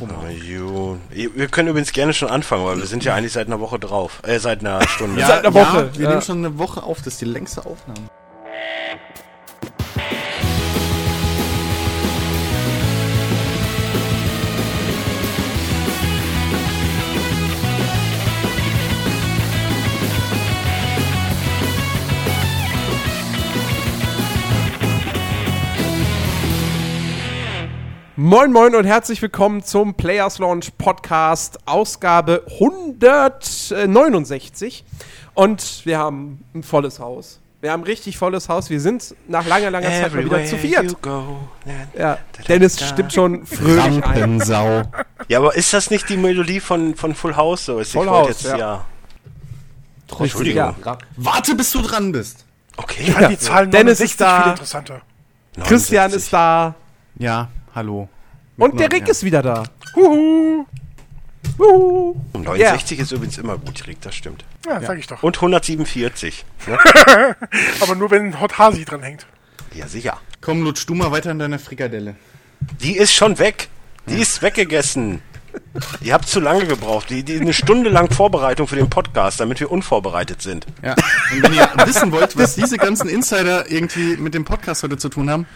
Oh. Wir können übrigens gerne schon anfangen, weil wir sind ja eigentlich seit einer Woche drauf. Äh, seit einer Stunde. Ja, Seit einer Woche. Ja, wir Ja. nehmen schon eine Woche auf, das ist die längste Aufnahme. Moin Moin und herzlich willkommen zum Players Launch Podcast, Ausgabe 169. Und wir haben ein volles Haus. Wir haben ein richtig volles Haus. Wir sind nach langer, langer Zeit mal wieder zu viert. Ja, Dennis stimmt schon fröhlich ein. Ja, aber ist das nicht die Melodie von, von Full House? So ist Full House, jetzt, ja. ja. Richtig, Entschuldigung. ja. Warte, bis du dran bist. Okay. Ich fand die Zahl Dennis 69 ist da. viel interessanter. Christian ist da. Ja, hallo. Und der Rick ja. ist wieder da. Huhu. Uhu. Und 69 ist übrigens immer gut, Rick, das stimmt. Ja, sag ich doch. Und 147. Ne? Aber nur wenn Hot Hasi dran hängt. Ja, sicher. Komm, lutsch du mal weiter in deiner Frikadelle. Die ist schon weg. Die ist weggegessen. Ihr habt zu lange gebraucht. Die, die eine Stunde lang Vorbereitung für den Podcast, damit wir unvorbereitet sind. Ja. Und wenn ihr wissen wollt, was diese ganzen Insider irgendwie mit dem Podcast heute zu tun haben,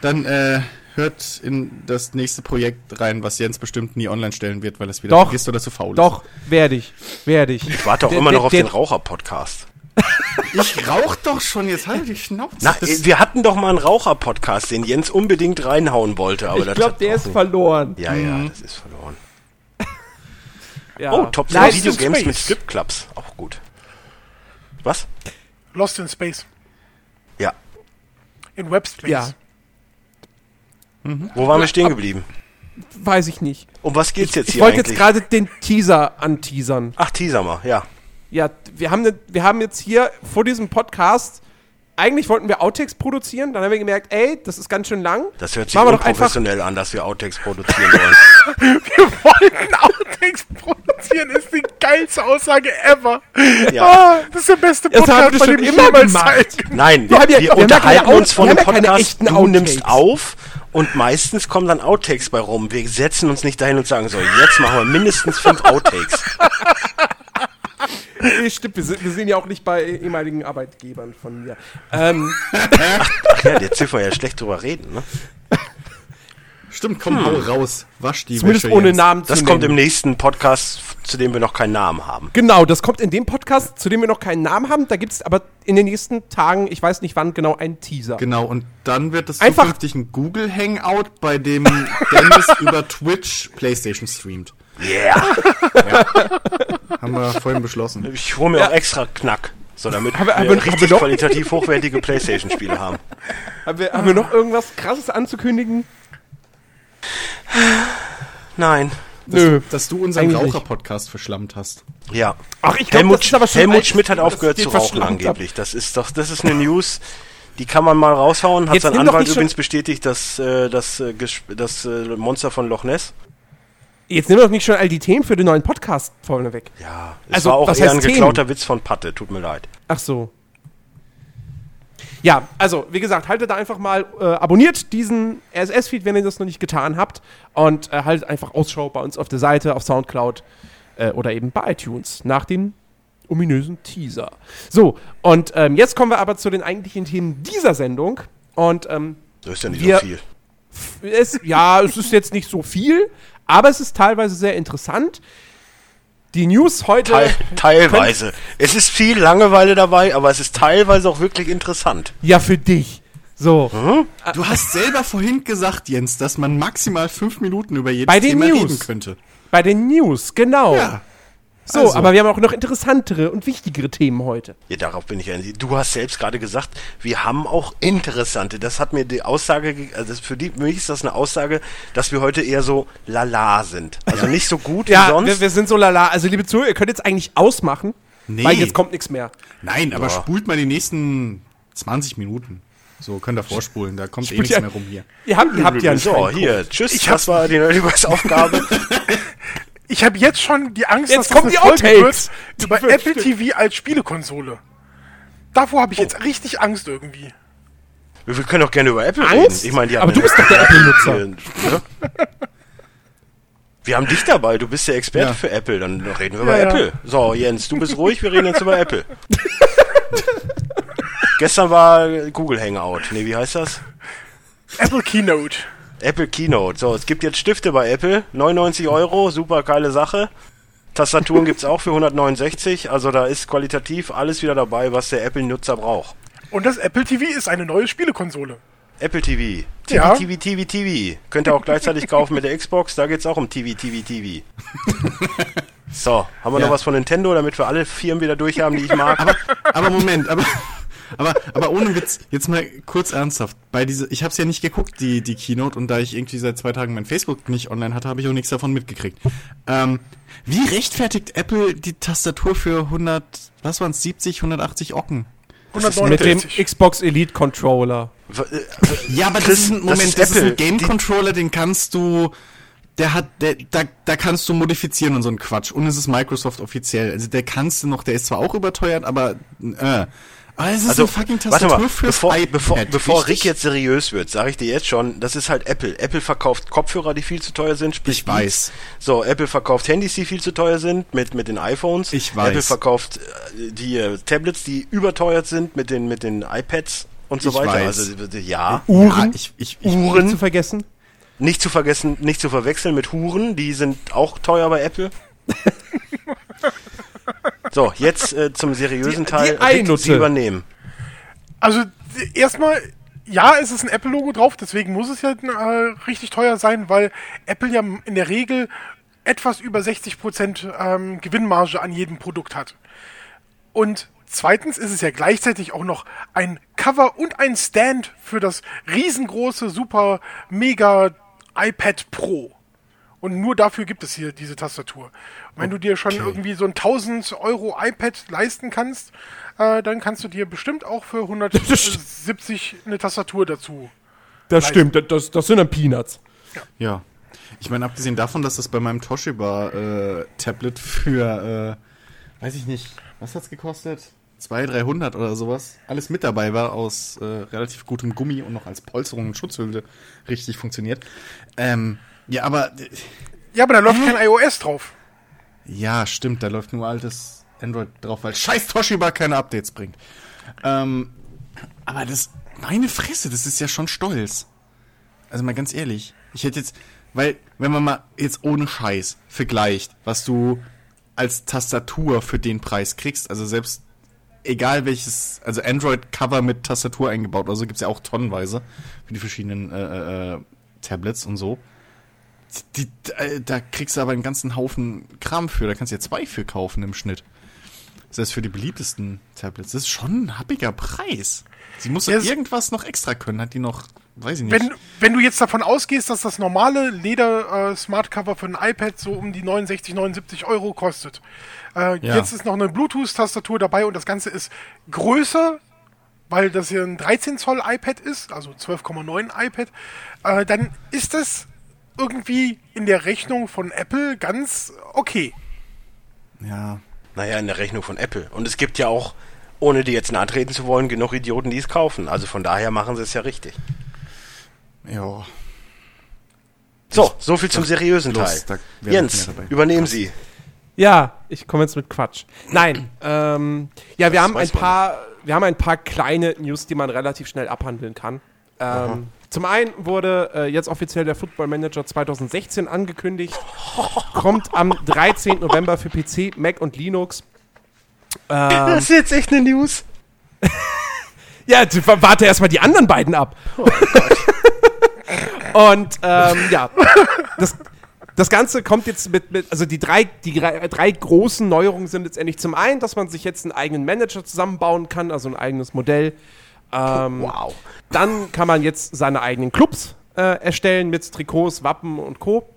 dann äh, hört in das nächste Projekt rein, was Jens bestimmt nie online stellen wird, weil es wieder Doch. vergisst oder zu faul Doch, werde ich. Werde ich. Ich warte auch Der- immer der- noch auf der- den Raucher-Podcast. ist. Ich rauch doch schon, jetzt halt die Schnauze. Na, wir hatten doch mal einen Raucher-Podcast, den Jens unbedingt reinhauen wollte. Aber Ich glaube, hat der ist nicht- verloren. Ja, ja, das ist verloren. Ja. Oh, Top 10 Nein, Videogames mit Stripclubs. Auch gut. Was? Lost in Space. Ja. In Webspace. Ja, Wo waren wir stehen geblieben? weiß ich nicht. Um was geht's jetzt Ich hier wollte jetzt gerade den Teaser anteasern. Ach, teaser mal, ja. Ja, wir haben, ne, wir haben jetzt hier vor diesem Podcast, eigentlich wollten wir Outtakes produzieren, dann haben wir gemerkt, ey, das ist ganz schön lang. Das hört sich Machen wir unprofessionell an, dass wir Outtakes produzieren wollen. Wir wollten Outtakes produzieren, ist die geilste Aussage ever. Ja. Ah, das ist der beste Das Podcast, haben wir bei schon dem ich immer gemacht. teilgenommen Nein, Wir haben ja- wir, wir haben ja unterhalten keine uns von wir ja keine Podcast, du Outtakes. nimmst auf und meistens kommen dann Outtakes bei rum. Wir setzen uns nicht dahin und sagen so, jetzt machen wir mindestens fünf Outtakes. Nee, stimmt, wir sind, wir sind ja auch nicht bei ehemaligen Arbeitgebern von mir. Ähm, Ach ja, dürfen wir ja schlecht drüber reden, ne? Stimmt, komm, hau raus. Wasch die zumindest Wäsche, ohne Jens. Namen zu Das nennen. kommt im nächsten Podcast, zu dem wir noch keinen Namen haben. Genau, das kommt in dem Podcast, zu dem wir noch keinen Namen haben. Da gibt es aber in den nächsten Tagen, ich weiß nicht wann genau, einen Teaser. Genau, und dann wird es Einfach- zukünftig ein Google Hangout, bei dem Dennis über Twitch Playstation streamt. Yeah! Haben wir vorhin beschlossen. Ich hole mir auch extra Knack, so damit Haben wir, haben wir- haben richtig wir noch- qualitativ hochwertige Playstation-Spiele haben. Haben, wir, haben wir noch irgendwas Krasses anzukündigen? Nein. Nö. Dass du unseren. Raucher-Podcast verschlammt hast. Ja. Ach, ich glaub, Helmut, das ist aber schon Helmut alt, Schmidt hat aufgehört zu rauchen angeblich. Das ist doch, das ist eine News, die kann man mal raushauen. Hat Jetzt sein Anwalt übrigens bestätigt, dass äh, das, äh, das äh, Monster von Loch Ness. Jetzt nimm doch nicht schon all die Themen für den neuen Podcast vorne weg. Ja, es Also, war auch was eher ein Themen? geklauter Witz von Patte. Tut mir leid. Ach so. Ja, also, wie gesagt, haltet da einfach mal, äh, abonniert diesen RSS-Feed, wenn ihr das noch nicht getan habt. Und äh, haltet einfach Ausschau bei uns auf der Seite, auf Soundcloud äh, oder eben bei iTunes nach dem ominösen Teaser. So, und ähm, jetzt kommen wir aber zu den eigentlichen Themen dieser Sendung. Und ähm, So ist ja nicht Wir- so viel. es, ja, es ist jetzt nicht so viel, aber es ist teilweise sehr interessant. Die News heute. Teil, teilweise. Es ist viel Langeweile dabei, aber es ist teilweise auch wirklich interessant. Ja, für dich. So. Du hast selber vorhin gesagt, Jens, dass man maximal fünf Minuten über jedes Bei den Thema News. reden könnte. Bei den News, genau. Ja. So, also. aber wir haben auch noch interessantere und wichtigere Themen heute. Ja, darauf bin ich ja. Du hast selbst gerade gesagt, wir haben auch interessante. Das hat mir die Aussage, ge- also für, die, für mich ist das eine Aussage, dass wir heute eher so lala sind. Also nicht so gut wie Ja, sonst. wir, wir sind so lala. Also, liebe Zuhörer, ihr könnt jetzt eigentlich ausmachen, Nee. weil jetzt kommt nichts mehr. Nein, aber Ja. spult mal die nächsten 20 Minuten. So, könnt ihr vorspulen, da kommt eh nichts ja- mehr rum hier. Ihr habt, ihr habt ja einen so, hier, tschüss. das war die Nerdiverse-Aufgabe. Ich habe jetzt schon die Angst, Jetzt dass kommen das die eine Folge Outtakes. wird über Die Apple TV als Spielekonsole. Davor habe ich jetzt richtig Angst irgendwie. wir können doch gerne über Apple Angst? reden. Ich meine, die Aber haben du bist doch der Apple-Nutzer. Ne? Wir haben dich dabei, du bist der Experte Ja. für Apple, dann reden wir über Ja, ja. Apple. So, Jens, du bist ruhig, wir reden jetzt über Apple. Gestern war Google Hangout. Nee, wie heißt das? Apple Keynote. Apple Keynote. So, es gibt jetzt Stifte bei Apple. 99 Euro, super geile Sache. Tastaturen gibt's auch für 169. Also da ist qualitativ alles wieder dabei, was der Apple-Nutzer braucht. Und das Apple TV ist eine neue Spielekonsole. Apple TV. TV, Ja. TV, TV, TV. Könnt ihr auch gleichzeitig kaufen mit der Xbox. Da geht's auch um TV, TV, TV. So, haben wir Ja. noch was von Nintendo, damit wir alle Firmen wieder durch haben, die ich mag? Aber, aber Moment, aber, aber, aber ohne Witz, jetzt mal kurz ernsthaft. Bei diese, ich habe es ja nicht geguckt, die, die Keynote, und da ich irgendwie seit zwei Tagen mein Facebook nicht online hatte, habe ich auch nichts davon mitgekriegt. Ähm, wie rechtfertigt Apple die Tastatur für 100, was waren's, 70, 180 Ocken? Mit dem 149. Xbox Elite Controller. Äh, Ja, aber das ist ein das Moment, ist das ist, ein Game Controller, den kannst du, der hat, der, da, da kannst du modifizieren und so ein Quatsch. Und es ist Microsoft offiziell. Also der kannst du noch, der ist zwar auch überteuert, aber, äh. Aber es ist Also, eine fucking warte Tastatur mal, fürs bevor, iPad. bevor, bevor richtig? Rick jetzt seriös wird, sage ich dir jetzt schon, das ist halt Apple. Apple verkauft Kopfhörer, die viel zu teuer sind, sprich Ich weiß. So, Apple verkauft Handys, die viel zu teuer sind, mit, mit den iPhones. Ich weiß. Apple verkauft äh, die äh, Tablets, die überteuert sind, mit den, mit den iPads und so Ich weiter. weiß. Also, ja. Uhren. Ja, ich, ich, ich, Nicht Uhren. zu vergessen. Nicht zu vergessen, nicht zu verwechseln mit Huren, die sind auch teuer bei Apple. so, jetzt äh, zum seriösen Die- Teil. die Einutte. Sie übernehmen. Also erstmal, ja, es ist ein Apple-Logo drauf, deswegen muss es ja äh, richtig teuer sein, weil Apple ja in der Regel etwas über 60% ähm, Gewinnmarge an jedem Produkt hat. Und zweitens ist es ja gleichzeitig auch noch ein Cover und ein Stand für das riesengroße, super, mega iPad Pro. Und nur dafür gibt es hier diese Tastatur. Und wenn du dir schon irgendwie so ein 1000 Euro iPad leisten kannst, äh, dann kannst du dir bestimmt auch für 170 eine Tastatur dazu. Das stimmt, das, das sind dann Peanuts. ja. Ich meine, abgesehen davon, dass das bei meinem Toshiba äh, Tablet für, äh, weiß ich nicht, was hat's gekostet? 200, 300 oder sowas. Alles mit dabei war aus äh, relativ gutem Gummi und noch als Polsterung und Schutzhülle richtig funktioniert. Ähm, ja, aber äh, Ja, aber da läuft kein iOS drauf. Ja, stimmt, da läuft nur altes Android drauf, weil scheiß Toshiba keine Updates bringt. Ähm, aber das, meine Fresse, das ist ja schon stolz. Also mal ganz ehrlich, ich hätte jetzt, weil, wenn man mal jetzt ohne Scheiß vergleicht, was du als Tastatur für den Preis kriegst, also selbst egal welches, also Android-Cover mit Tastatur eingebaut, also gibt's ja auch tonnenweise für die verschiedenen äh, äh, Tablets und so. Die, äh, da kriegst du aber einen ganzen Haufen Kram für. Da kannst du ja zwei für kaufen im Schnitt. Das heißt, für die beliebtesten Tablets. Das ist schon ein happiger Preis. Sie muss Ja, irgendwas noch extra können. Hat die noch, weiß ich nicht. Wenn, wenn du jetzt davon ausgehst, dass das normale Leder-Smart-Cover für ein iPad so um die 69, 79 Euro kostet. Äh, Ja. Jetzt ist noch eine Bluetooth-Tastatur dabei und das Ganze ist größer, weil das hier ein 13 Zoll iPad ist, also 12,9 iPad. Äh, dann ist das irgendwie in der Rechnung von Apple ganz okay. ja. Naja, in der Rechnung von Apple. Und es gibt ja auch, ohne die jetzt nahe treten zu wollen, genug Idioten, die es kaufen. Also von daher machen sie es ja richtig. Ja. So, so viel zum seriösen Teil. Jens, übernehmen Sie. Ja, ich komme jetzt mit Quatsch. Nein, ähm, ja, wir Das haben ein paar, wir haben ein paar kleine News, die man relativ schnell abhandeln kann. Ähm, zum einen wurde äh, jetzt offiziell der Football Manager 2016 angekündigt, kommt am 13. November für PC, Mac und Linux. Ähm, ist jetzt echt eine News. ja, warte erstmal die anderen beiden ab. Und ähm, ja, das, das Ganze kommt jetzt mit, mit also die drei, die drei, drei großen Neuerungen sind letztendlich zum einen, dass man sich jetzt einen eigenen Manager zusammenbauen kann, also ein eigenes Modell. Ähm, Wow. Dann kann man jetzt seine eigenen Clubs äh, erstellen mit Trikots, Wappen und Co.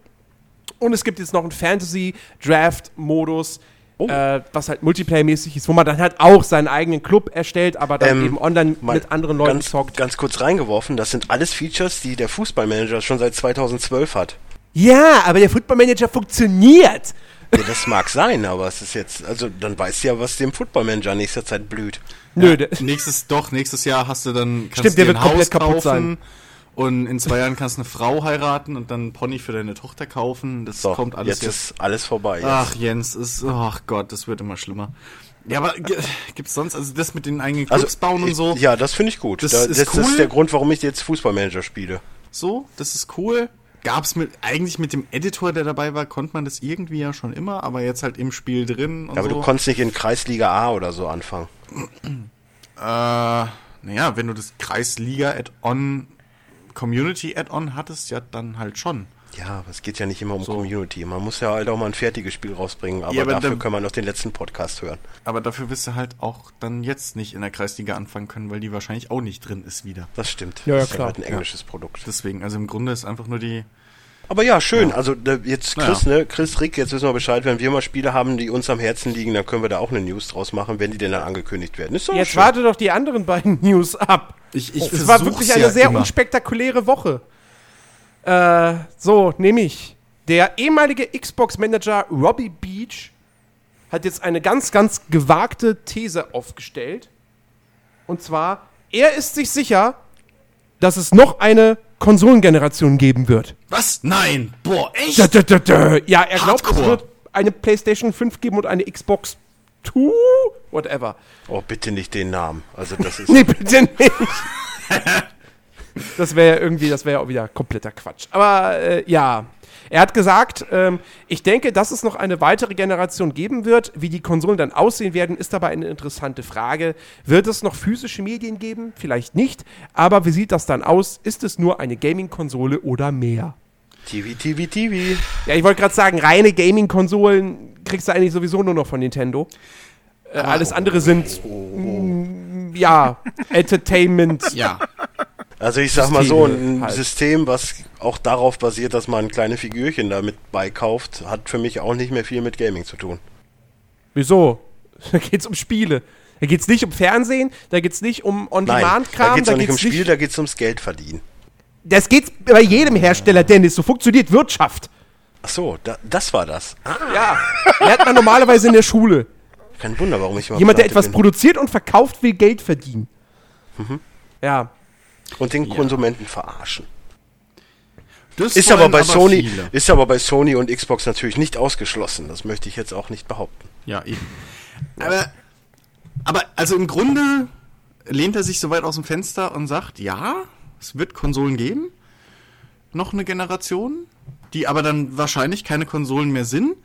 Und es gibt jetzt noch einen Fantasy-Draft-Modus, Oh. äh, was halt Multiplayer-mäßig ist, wo man dann halt auch seinen eigenen Club erstellt, aber dann Ähm, eben online mit anderen Leuten ganz, zockt. Ganz kurz reingeworfen, das sind alles Features, die der Fußballmanager schon seit 2012 hat. Ja, aber der Football-Manager funktioniert. Ja, das mag sein, aber es ist jetzt, also dann weißt du ja, was dem Footballmanager nächster Zeit blüht. Nö, Ja, der, nächstes, doch, nächstes Jahr hast du dann, kannst Stimmt, du der dir wird ein Haus komplett kaputt kaufen Und in zwei Jahren kannst du eine Frau heiraten und dann einen Pony für deine Tochter kaufen. Das So, kommt alles jetzt, jetzt. ist alles vorbei. Jetzt. Ach, Jens, ist, ach Gott, das wird immer schlimmer. Ja, aber gibt's sonst, also das mit den eigenen Clubs bauen und so, Ja, das finde ich gut. Das da, ist das, das cool. ist der Grund, warum ich jetzt Fußballmanager spiele. so, das ist cool. Gab's mit, eigentlich mit dem Editor, der dabei war, konnte man das irgendwie ja schon immer, aber jetzt halt im Spiel drin und Aber so. du konntest nicht in Kreisliga A oder so anfangen. Äh, naja, wenn du das Kreisliga-Add-on, Community-Add-on hattest, ja, dann halt schon. Ja, aber es geht ja nicht immer um Community. Man muss ja halt auch mal ein fertiges Spiel rausbringen, aber, Ja, aber dafür dann- können wir noch den letzten Podcast hören. Aber dafür wirst du halt auch dann jetzt nicht in der Kreisliga anfangen können, weil die wahrscheinlich auch nicht drin ist wieder. Das stimmt. Ja, ja, das ist klar. halt ein englisches Produkt. Deswegen, also im Grunde ist einfach nur die. Aber ja, schön. Also da, jetzt Chris, Naja. ne, Chris Rick, jetzt wissen wir Bescheid, wenn wir mal Spiele haben, die uns am Herzen liegen, dann können wir da auch eine News draus machen, wenn die denn dann angekündigt werden. Ist doch Jetzt schön. warte doch die anderen beiden News ab. Ich, ich Es war wirklich eine sehr immer. unspektakuläre Woche. Äh, so, nämlich der ehemalige Xbox-Manager Robbie Beach hat jetzt eine ganz, ganz gewagte These aufgestellt. Und zwar, er ist sich sicher, dass es noch eine Konsolengeneration geben wird. Was? Nein! Boah, echt? Ja, er glaubt, es Hardcore. wird eine PlayStation 5 geben und eine Xbox 2, whatever. Oh, bitte nicht den Namen. Also das ist. Nee, bitte nicht. das wäre ja irgendwie, das wäre ja auch wieder kompletter Quatsch. Aber äh, ja, er hat gesagt, ähm, ich denke, dass es noch eine weitere Generation geben wird. Wie die Konsolen dann aussehen werden, ist dabei eine interessante Frage. Wird es noch physische Medien geben? Vielleicht nicht. Aber wie sieht das dann aus? Ist es nur eine Gaming-Konsole oder mehr? TV, TV, TV. Ja, ich wollte gerade sagen, reine Gaming-Konsolen kriegst du eigentlich sowieso nur noch von Nintendo. Äh, alles andere sind, mm, ja, Entertainment. Ja. Also ich sag mal so, ein halt. System, was auch darauf basiert, dass man kleine Figürchen damit beikauft, hat für mich auch nicht mehr viel mit Gaming zu tun. Wieso? Da geht's um Spiele. Da geht's nicht um Fernsehen, da geht's nicht um Nein, da On-Demand-Kram, geht's auch nicht um Spiel, da geht's ums Geld verdienen. Das geht's bei jedem Hersteller, Dennis. So funktioniert Wirtschaft. Ach so, da, das war das. Ja. Lernt man normalerweise in der Schule. Kein Wunder, warum ich immer Jemand, der etwas bin. produziert und verkauft, will Geld verdienen. Mhm. Ja. Und den Konsumenten verarschen. Das Ist aber bei Sony, viele. ist aber bei Sony und Xbox natürlich nicht ausgeschlossen. Das möchte ich jetzt auch nicht behaupten. Ja, eben. Aber, aber, also im Grunde lehnt er sich so weit aus dem Fenster und sagt, ja, es wird Konsolen geben. Noch eine Generation, die aber dann wahrscheinlich keine Konsolen mehr sind,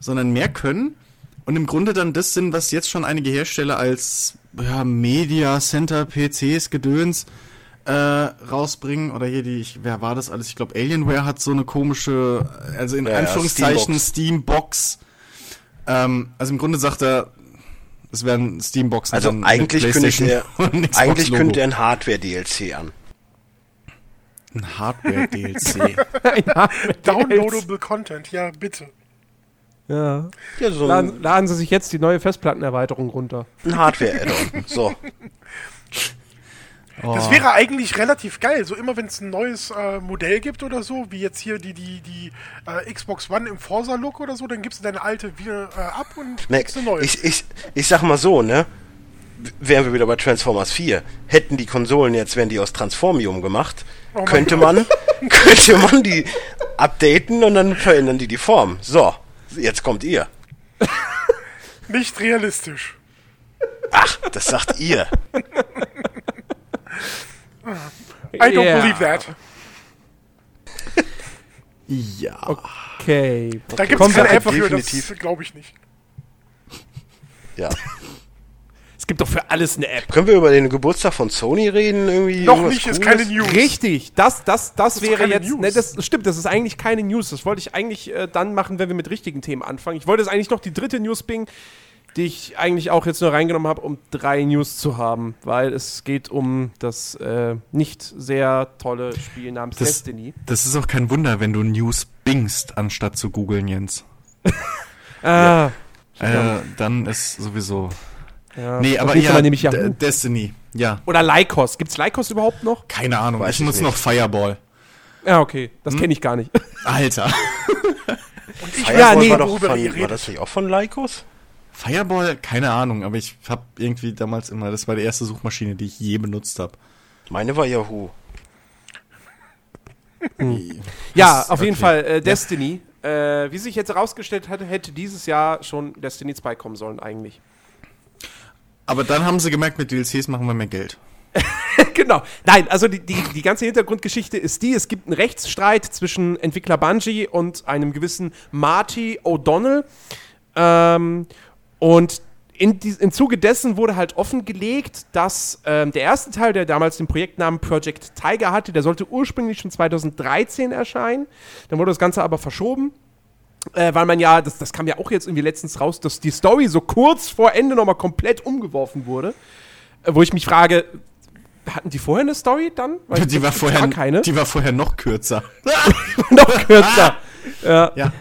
sondern mehr können. Und im Grunde dann das sind, was jetzt schon einige Hersteller als ja, Media Center PCs Gedöns äh, rausbringen. Oder hier die, ich, wer war das alles? Ich glaube, Alienware hat so eine komische, also in Ja, ja, Anführungszeichen Steambox. Steambox. Ähm, also im Grunde sagt er, es werden Steamboxen. Also eigentlich kündigt er, eigentlich kündigt er ein Hardware-DLC an. ein Hardware-DLC. Downloadable Content, ja, bitte. ja. Ja, so Laden, laden Sie sich jetzt die neue Festplattenerweiterung runter. ein Hardware-Add-on. So. Das wäre eigentlich relativ geil. So immer wenn es ein neues äh, Modell gibt oder so, wie jetzt hier die, die, die äh, Xbox One im Forza-Look oder so, dann gibst du deine alte wieder äh, ab und kriegst eine neue. ich, ich, ich sag mal so, ne? Wären wir wieder bei Transformers 4. Hätten die Konsolen jetzt, wären die aus Transformium gemacht, Oh könnte man, könnte man die updaten und dann verändern die die Form. So, jetzt kommt ihr. Nicht realistisch. Ach, das sagt ihr. I don't Yeah. believe that. ja. Okay. Da gibt es keine App dafür, definitiv. das glaube ich nicht. Ja. Es gibt doch für alles eine App. Können wir über den Geburtstag von Sony reden? Irgendwie Noch nicht, ist Cooles? keine News. Richtig, das, das, das, ist wäre jetzt. Ne, das stimmt, das ist eigentlich keine News. Das wollte ich eigentlich äh, dann machen, wenn wir mit richtigen Themen anfangen. Ich wollte jetzt eigentlich noch die dritte News bringen, die ich eigentlich auch jetzt nur reingenommen habe, um drei News zu haben, weil es geht um das äh, nicht sehr tolle Spiel namens Das, Destiny. das ist auch kein Wunder, wenn du News bingst, anstatt zu googeln, Jens. Ah, Äh, dann ist sowieso. ja. Nee, aber ja, nehme ich Yahoo. Destiny. Ja, Oder Lycos. Gibt's Lycos überhaupt noch? keine Ahnung. Weiß ich nutze noch Fireball. Ja, okay. Das Hm? kenne ich gar nicht. Alter. Und ich Fireball Ja, nee, war, doch von, war das nicht auch von Lycos? Fireball, keine Ahnung, aber ich habe irgendwie damals immer, das war die erste Suchmaschine, die ich je benutzt habe. Meine war Yahoo. Ja, Das- auf jeden okay. Fall äh, Destiny. Äh, wie sich jetzt herausgestellt hatte, hätte dieses Jahr schon Destiny 2 kommen sollen eigentlich. Aber dann haben sie gemerkt, mit DLCs machen wir mehr Geld. genau. Nein, also die, die, die ganze Hintergrundgeschichte ist die, es gibt einen Rechtsstreit zwischen Entwickler Bungie und einem gewissen Marty O'Donnell. Ähm, und in die, im Zuge dessen wurde halt offengelegt, dass ähm, der erste Teil, der damals den Projektnamen Project Tiger hatte, der sollte ursprünglich schon 2013 erscheinen. Dann wurde das Ganze aber verschoben. Äh, weil man ja, das, das kam ja auch jetzt irgendwie letztens raus, dass die Story so kurz vor Ende nochmal komplett umgeworfen wurde. Äh, wo ich mich frage, hatten die vorher eine Story dann? Weil Die war, vorher, keine. die war vorher noch kürzer. noch kürzer. ja, Ja.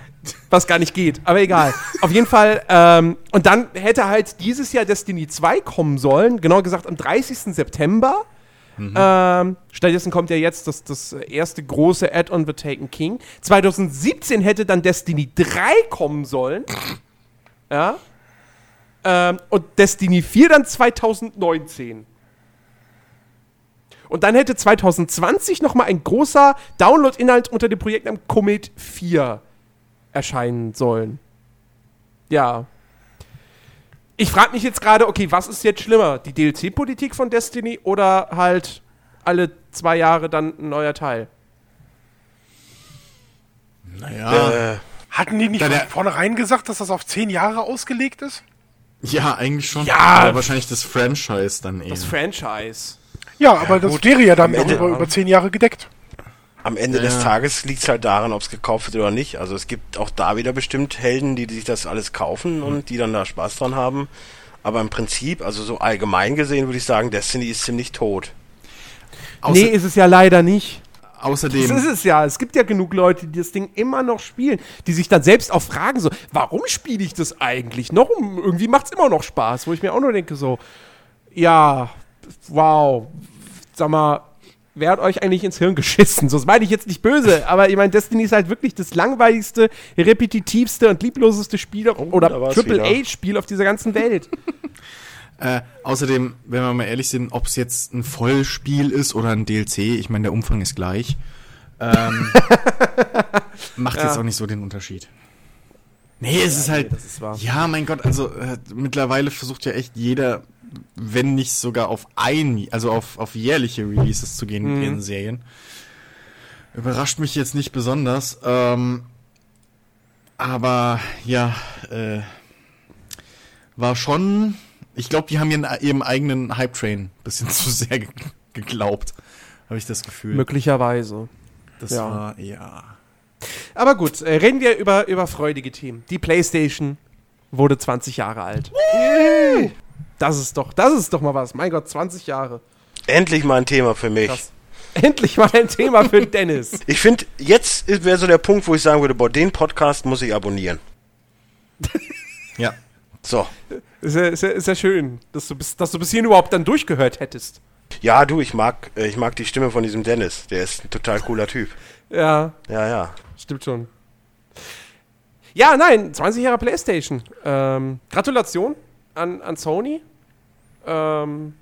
Was gar nicht geht. Aber egal. Auf jeden Fall. Ähm, und dann hätte halt dieses Jahr Destiny 2 kommen sollen. Genau gesagt am 30. September. Ähm, stattdessen kommt ja jetzt das, das erste große Add-on The Taken King. 2017 hätte dann Destiny 3 kommen sollen. Ja. Ähm, und Destiny 4 dann 2019. Und dann hätte 2020 noch mal ein großer Download-Inhalt unter dem Projektnamen Comet 4 erscheinen sollen. Ja. Ich frage mich jetzt gerade, okay, was ist jetzt schlimmer? Die DLC-Politik von Destiny oder halt alle zwei Jahre dann ein neuer Teil? Naja. Äh, Hatten die nicht von vornherein gesagt, dass das auf zehn Jahre ausgelegt ist? ja, eigentlich schon. Ja. Aber wahrscheinlich das Franchise dann eher. Das Franchise. Ja, aber das gut. wäre ja dann über, über zehn Jahre gedeckt. Am Ende Ja. des Tages liegt es halt daran, ob es gekauft wird oder nicht. Also es gibt auch da wieder bestimmt Helden, die, die sich das alles kaufen und die dann da Spaß dran haben. Aber im Prinzip, also so allgemein gesehen, würde ich sagen, Destiny ist ziemlich tot. Außer, nee, ist es ja leider nicht. Das außerdem. ist es ja. Es gibt ja genug Leute, die das Ding immer noch spielen, die sich dann selbst auch fragen so, warum spiele ich das eigentlich noch? Irgendwie macht es immer noch Spaß, wo ich mir auch nur denke so, ja, wow, sag mal, wer hat euch eigentlich ins Hirn geschissen? So, das meine ich jetzt nicht böse, aber ich meine, Destiny ist halt wirklich das langweiligste, repetitivste und liebloseste Spiel da oder war's Triple wieder. A-Spiel auf dieser ganzen Welt. Äh, außerdem, wenn wir mal ehrlich sind, ob es jetzt ein Vollspiel ist oder ein DLC, ich meine, der Umfang ist gleich, ähm, macht jetzt auch nicht so den Unterschied. Nee, es ist halt, ist ja, mein Gott, also äh, mittlerweile versucht ja echt jeder, wenn nicht sogar auf ein, also auf, auf jährliche Releases zu gehen Mhm. in Serien. Überrascht mich jetzt nicht besonders, ähm, aber ja, äh, war schon. Ich glaube, die haben ihren, ihrem eigenen Hype-Train ein bisschen zu sehr ge geglaubt. Habe ich das Gefühl. Möglicherweise. das ja. war, ja. Aber gut, äh, reden wir über, über freudige Themen. Die PlayStation wurde 20 Jahre alt. Das ist doch, das ist doch mal was. Mein Gott, 20 Jahre. Endlich mal ein Thema für mich. Krass. Endlich mal ein Thema für Dennis. Ich finde, jetzt wäre so der Punkt, wo ich sagen würde, boah, den Podcast muss ich abonnieren. Ja. So. Ist ja, ist ja, ist ja schön, dass du, bis, dass du bis hierhin überhaupt dann durchgehört hättest. Ja, du, ich mag, äh, ich mag die Stimme von diesem Dennis. Der ist ein total cooler Typ. Ja, Ja, ja. Stimmt schon. Ja, nein, 20 Jahre PlayStation. Ähm, Gratulation an, an Sony. Ähm,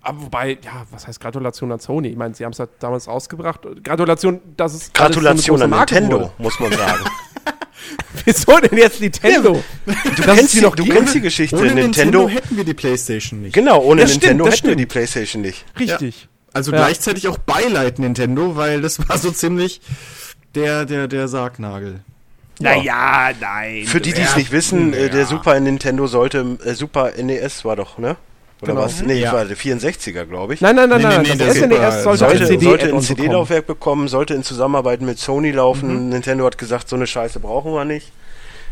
aber wobei, ja, was heißt Gratulation an Sony? Ich meine, sie haben es ja damals rausgebracht. Gratulation, dass es. Gratulation alles so an Marke Nintendo, wurde. muss man sagen. Wieso denn jetzt Nintendo? Du, Dass es kennst die du kennst die Geschichte. Ohne Nintendo, Nintendo hätten wir die Playstation nicht. genau, ohne Das stimmt, Nintendo das hätten wir stimmt. die Playstation nicht. Richtig. Also Ja. gleichzeitig auch Beileid Nintendo, weil das war so ziemlich der, der, der Sargnagel. Naja, nein. Für die, die es Ja, nicht wissen, äh, ja. der Super Nintendo sollte, äh, Super NES war doch, ne? Oder Genau. was? Nee, Ja. war der 64er, glaube ich. Nein, nein, nein, Nee, nein. nee, nee, das der SNES sollte, sollte, ein CD sollte ein Add-on bekommen. CD-Laufwerk bekommen, sollte in Zusammenarbeit mit Sony laufen. Nintendo hat gesagt, so eine Scheiße brauchen wir nicht.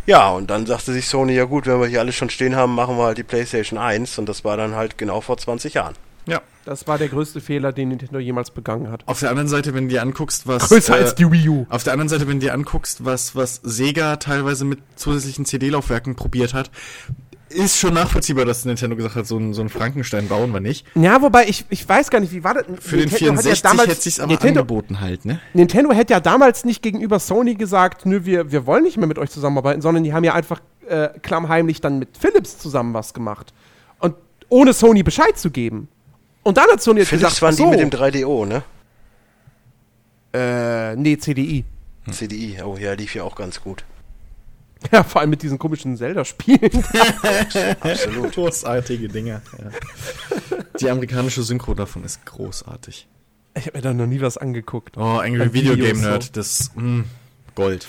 Ja, und dann sagte sich Sony, ja gut, wenn wir hier alles schon stehen haben, machen wir halt die PlayStation 1 und das war dann halt genau vor 20 Jahren. Ja. Das war der größte Fehler, den Nintendo jemals begangen hat. Auf der anderen Seite, wenn du dir anguckst, was. Größer äh, als die Wii U. Auf der anderen Seite, wenn du dir anguckst, was, was Sega teilweise mit zusätzlichen CD-Laufwerken probiert hat, ist schon nachvollziehbar, dass Nintendo gesagt hat, so ein, so ein Frankenstein bauen wir nicht. Ja, wobei ich, ich weiß gar nicht, wie war das? Für den 64 hätte sich's aber Nintendo, angeboten halt, ne? Nintendo hätte ja damals nicht gegenüber Sony gesagt, nö, wir, wir wollen nicht mehr mit euch zusammenarbeiten, sondern die haben ja einfach äh, klammheimlich dann mit Philips zusammen was gemacht. Und ohne Sony Bescheid zu geben. Und dann hat Sony jetzt Philips gesagt, waren so, die mit dem 3DO, ne? Äh, nee, CDI. CDI, oh ja, lief ja auch ganz gut. Ja, vor allem mit diesen komischen Zelda-Spielen. Absolut. Großartige Dinge. Ja. Die amerikanische Synchro davon ist großartig. Ich habe mir da noch nie was angeguckt. Oh, Angry An Video Game so. Nerd, das mh, Gold.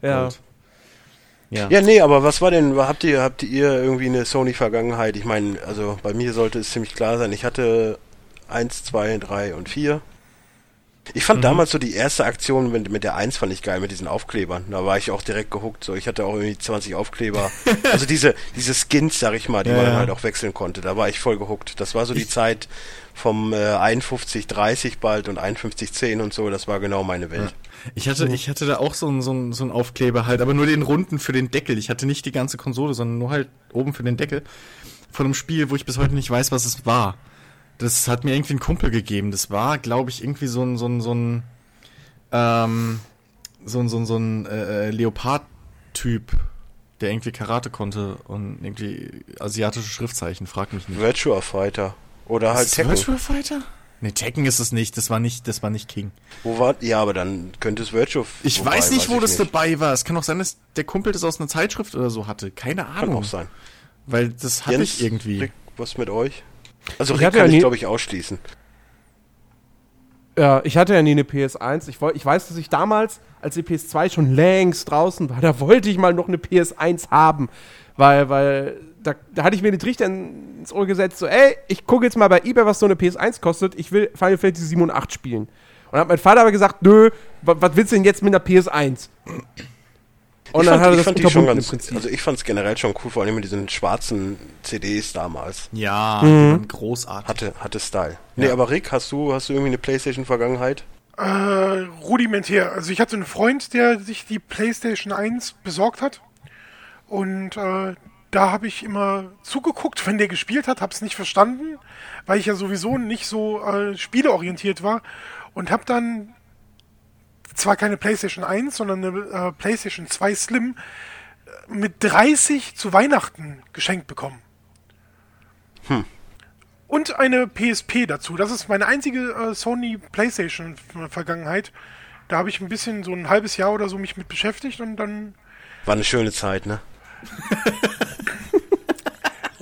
Ja. Gold. Ja. Ja, nee, aber was war denn, habt ihr, habt ihr irgendwie eine Sony-Vergangenheit? Ich meine, also bei mir sollte es ziemlich klar sein. Ich hatte eins, zwei, drei und vier. Ich fand damals so die erste Aktion mit, mit der 1 fand ich geil, mit diesen Aufklebern. Da war ich auch direkt gehuckt. So, ich hatte auch irgendwie 20 Aufkleber. also diese, diese Skins, sag ich mal, die Ja, man ja. halt auch wechseln konnte. Da war ich voll gehuckt. Das war so die Zeit vom äh, 51-30 bald und 51-10 und so. Das war genau meine Welt. Ich hatte, ich hatte da auch so einen so einen- so einen Aufkleber halt, aber nur den runden für den Deckel. Ich hatte nicht die ganze Konsole, sondern nur halt oben für den Deckel von einem Spiel, wo ich bis heute nicht weiß, was es war. Das hat mir irgendwie ein Kumpel gegeben. Das war, glaube ich, irgendwie so ein, so ein, so ein, ähm, so ein, so ein, so ein äh, äh, Leopard-Typ, der irgendwie Karate konnte und irgendwie asiatische Schriftzeichen, frag mich nicht. Virtua Fighter. Oder halt Ist Tekken. Virtua Fighter? Nee, Tekken ist es nicht. Das war nicht, das war nicht King. Wo war, ja, aber dann könnte es Virtua Ich wobei, weiß nicht, wo ich das dabei war. Es kann auch sein, dass der Kumpel das aus einer Zeitschrift oder so hatte. Keine Kann Ahnung. auch sein. Weil das hatte ich irgendwie. Rick, was mit euch? Also Ich Rick kann ja ich, glaube ich, ausschließen. Ja, ich hatte ja nie eine PS1. Ich, ich weiß, dass ich damals, als die PS2 schon längst draußen war, da wollte ich mal noch eine PS1 haben. Weil, weil, da, da hatte ich mir den Trichter ins Ohr gesetzt, so, ey, ich gucke jetzt mal bei eBay, was so eine PS1 kostet. Ich will Final Fantasy 7 und 8 spielen. Und hat mein Vater aber gesagt, nö, wa- was willst du denn jetzt mit einer PS1? Und ich dann fand, hat er ich das fand die schon ganz, im Prinzip. also ich fand es generell schon cool, vor allem mit diesen schwarzen CDs damals. Ja, die waren großartig. Hatte, hatte Style. Nee, aber Rick, hast du, hast du irgendwie eine Playstation-Vergangenheit? Äh, rudimentär. Also ich hatte einen Freund, der sich die PlayStation 1 besorgt hat. Und äh, da habe ich immer zugeguckt, wenn der gespielt hat, habe es nicht verstanden, weil ich ja sowieso nicht so äh, spieleorientiert war. Und habe dann zwar keine PlayStation 1, sondern eine äh, PlayStation 2 Slim äh, mit 30 zu Weihnachten geschenkt bekommen. Und eine PSP dazu. Das ist meine einzige äh, Sony PlayStation Vergangenheit. Da habe ich ein bisschen so ein halbes Jahr oder so mich mit beschäftigt und dann War eine schöne Zeit, ne?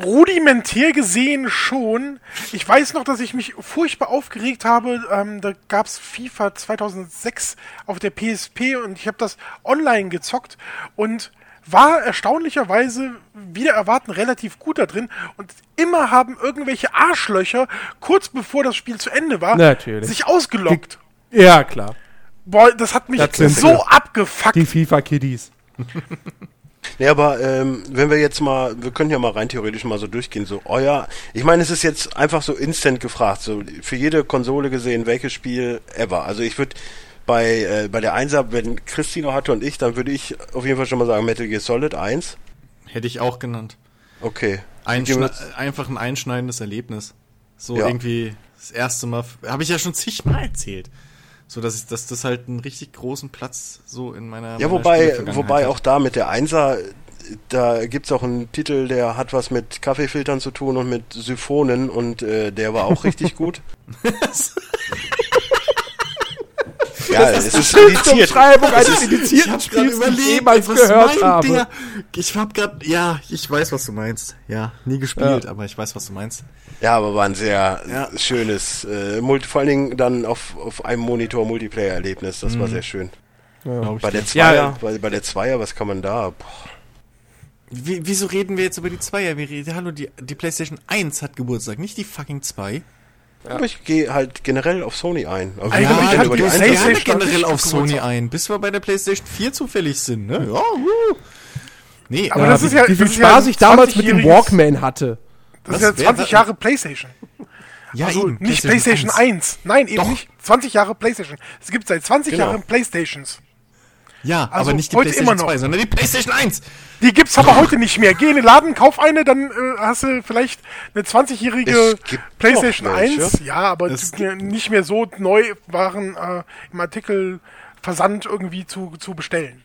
rudimentär gesehen schon. Ich weiß noch, dass ich mich furchtbar aufgeregt habe. Ähm, da gab es FIFA 2006 auf der PSP und ich habe das online gezockt und war erstaunlicherweise wieder erwarten relativ gut da drin und immer haben irgendwelche Arschlöcher kurz bevor das Spiel zu Ende war Natürlich. sich ausgelockt. ja, klar. Boah, das hat mich Das so abgefuckt. Die FIFA-Kiddies. Nee, aber ähm, wenn wir jetzt mal, wir können ja mal rein theoretisch mal so durchgehen, so euer, ich meine, es ist jetzt einfach so instant gefragt, so für jede Konsole gesehen, welches Spiel ever. Also ich würde bei, äh, bei der Einser, wenn Christine hatte und ich, dann würde ich auf jeden Fall schon mal sagen Metal Gear Solid 1. Hätte ich auch genannt. Okay. Einschne einfach ein einschneidendes Erlebnis. So Ja. irgendwie das erste Mal. Habe ich ja schon zigmal erzählt. So dass, ich, dass das halt einen richtig großen Platz so in meiner. Ja, meiner wobei, wobei auch da mit der Einser, da gibt's auch einen Titel, der hat was mit Kaffeefiltern zu tun und mit Syphonen und äh, der war auch richtig gut. ja, es ist indiziert. Beschreibung eines Ich indizierten Spiels, die ich jemals was gehört habe. der? Ich hab grad, ja, ich weiß, was du meinst. Ja, nie gespielt, aber ich weiß, was du meinst. Ja, aber war ein sehr Ja. schönes, äh, Multi, vor allen Dingen dann auf, auf einem Monitor Multiplayer-Erlebnis. Das war Mhm. sehr schön. Ich Bei der. Zweier, Ja. bei, bei der Zweier, was kann man da? Boah. Wie, wieso reden wir jetzt über die Zweier? Wir reden, hallo, die, die PlayStation 1 hat Geburtstag, nicht die fucking 2. Aber ich gehe halt generell auf Sony ein. Aber wie kann ich denn über die PlayStation generell auf. Sony ein, bis wir bei der PlayStation 4 zufällig sind, ne? Ja, uh. Nee, Aber aber das wie, ist ja- wie viel das ist ja Spaß ich damals mit dem 20-jähriges Walkman hatte. Das ist Was? ja Wer- 20 Jahre PlayStation. ja, Also eben, nicht PlayStation 1. Nein, eben Doch. nicht. 20 Jahre PlayStation. Es gibt seit 20 Genau. Jahren PlayStations. Ja, Also aber nicht die heute PlayStation immer noch. 2, sondern die PlayStation 1. Die gibt's aber heute nicht mehr. Geh in den Laden, kauf eine, dann äh, hast du vielleicht eine 20-jährige Es gibt PlayStation noch welche. 1. Ja, aber Es die nicht mehr so neu waren äh, im Artikelversand irgendwie zu, zu bestellen.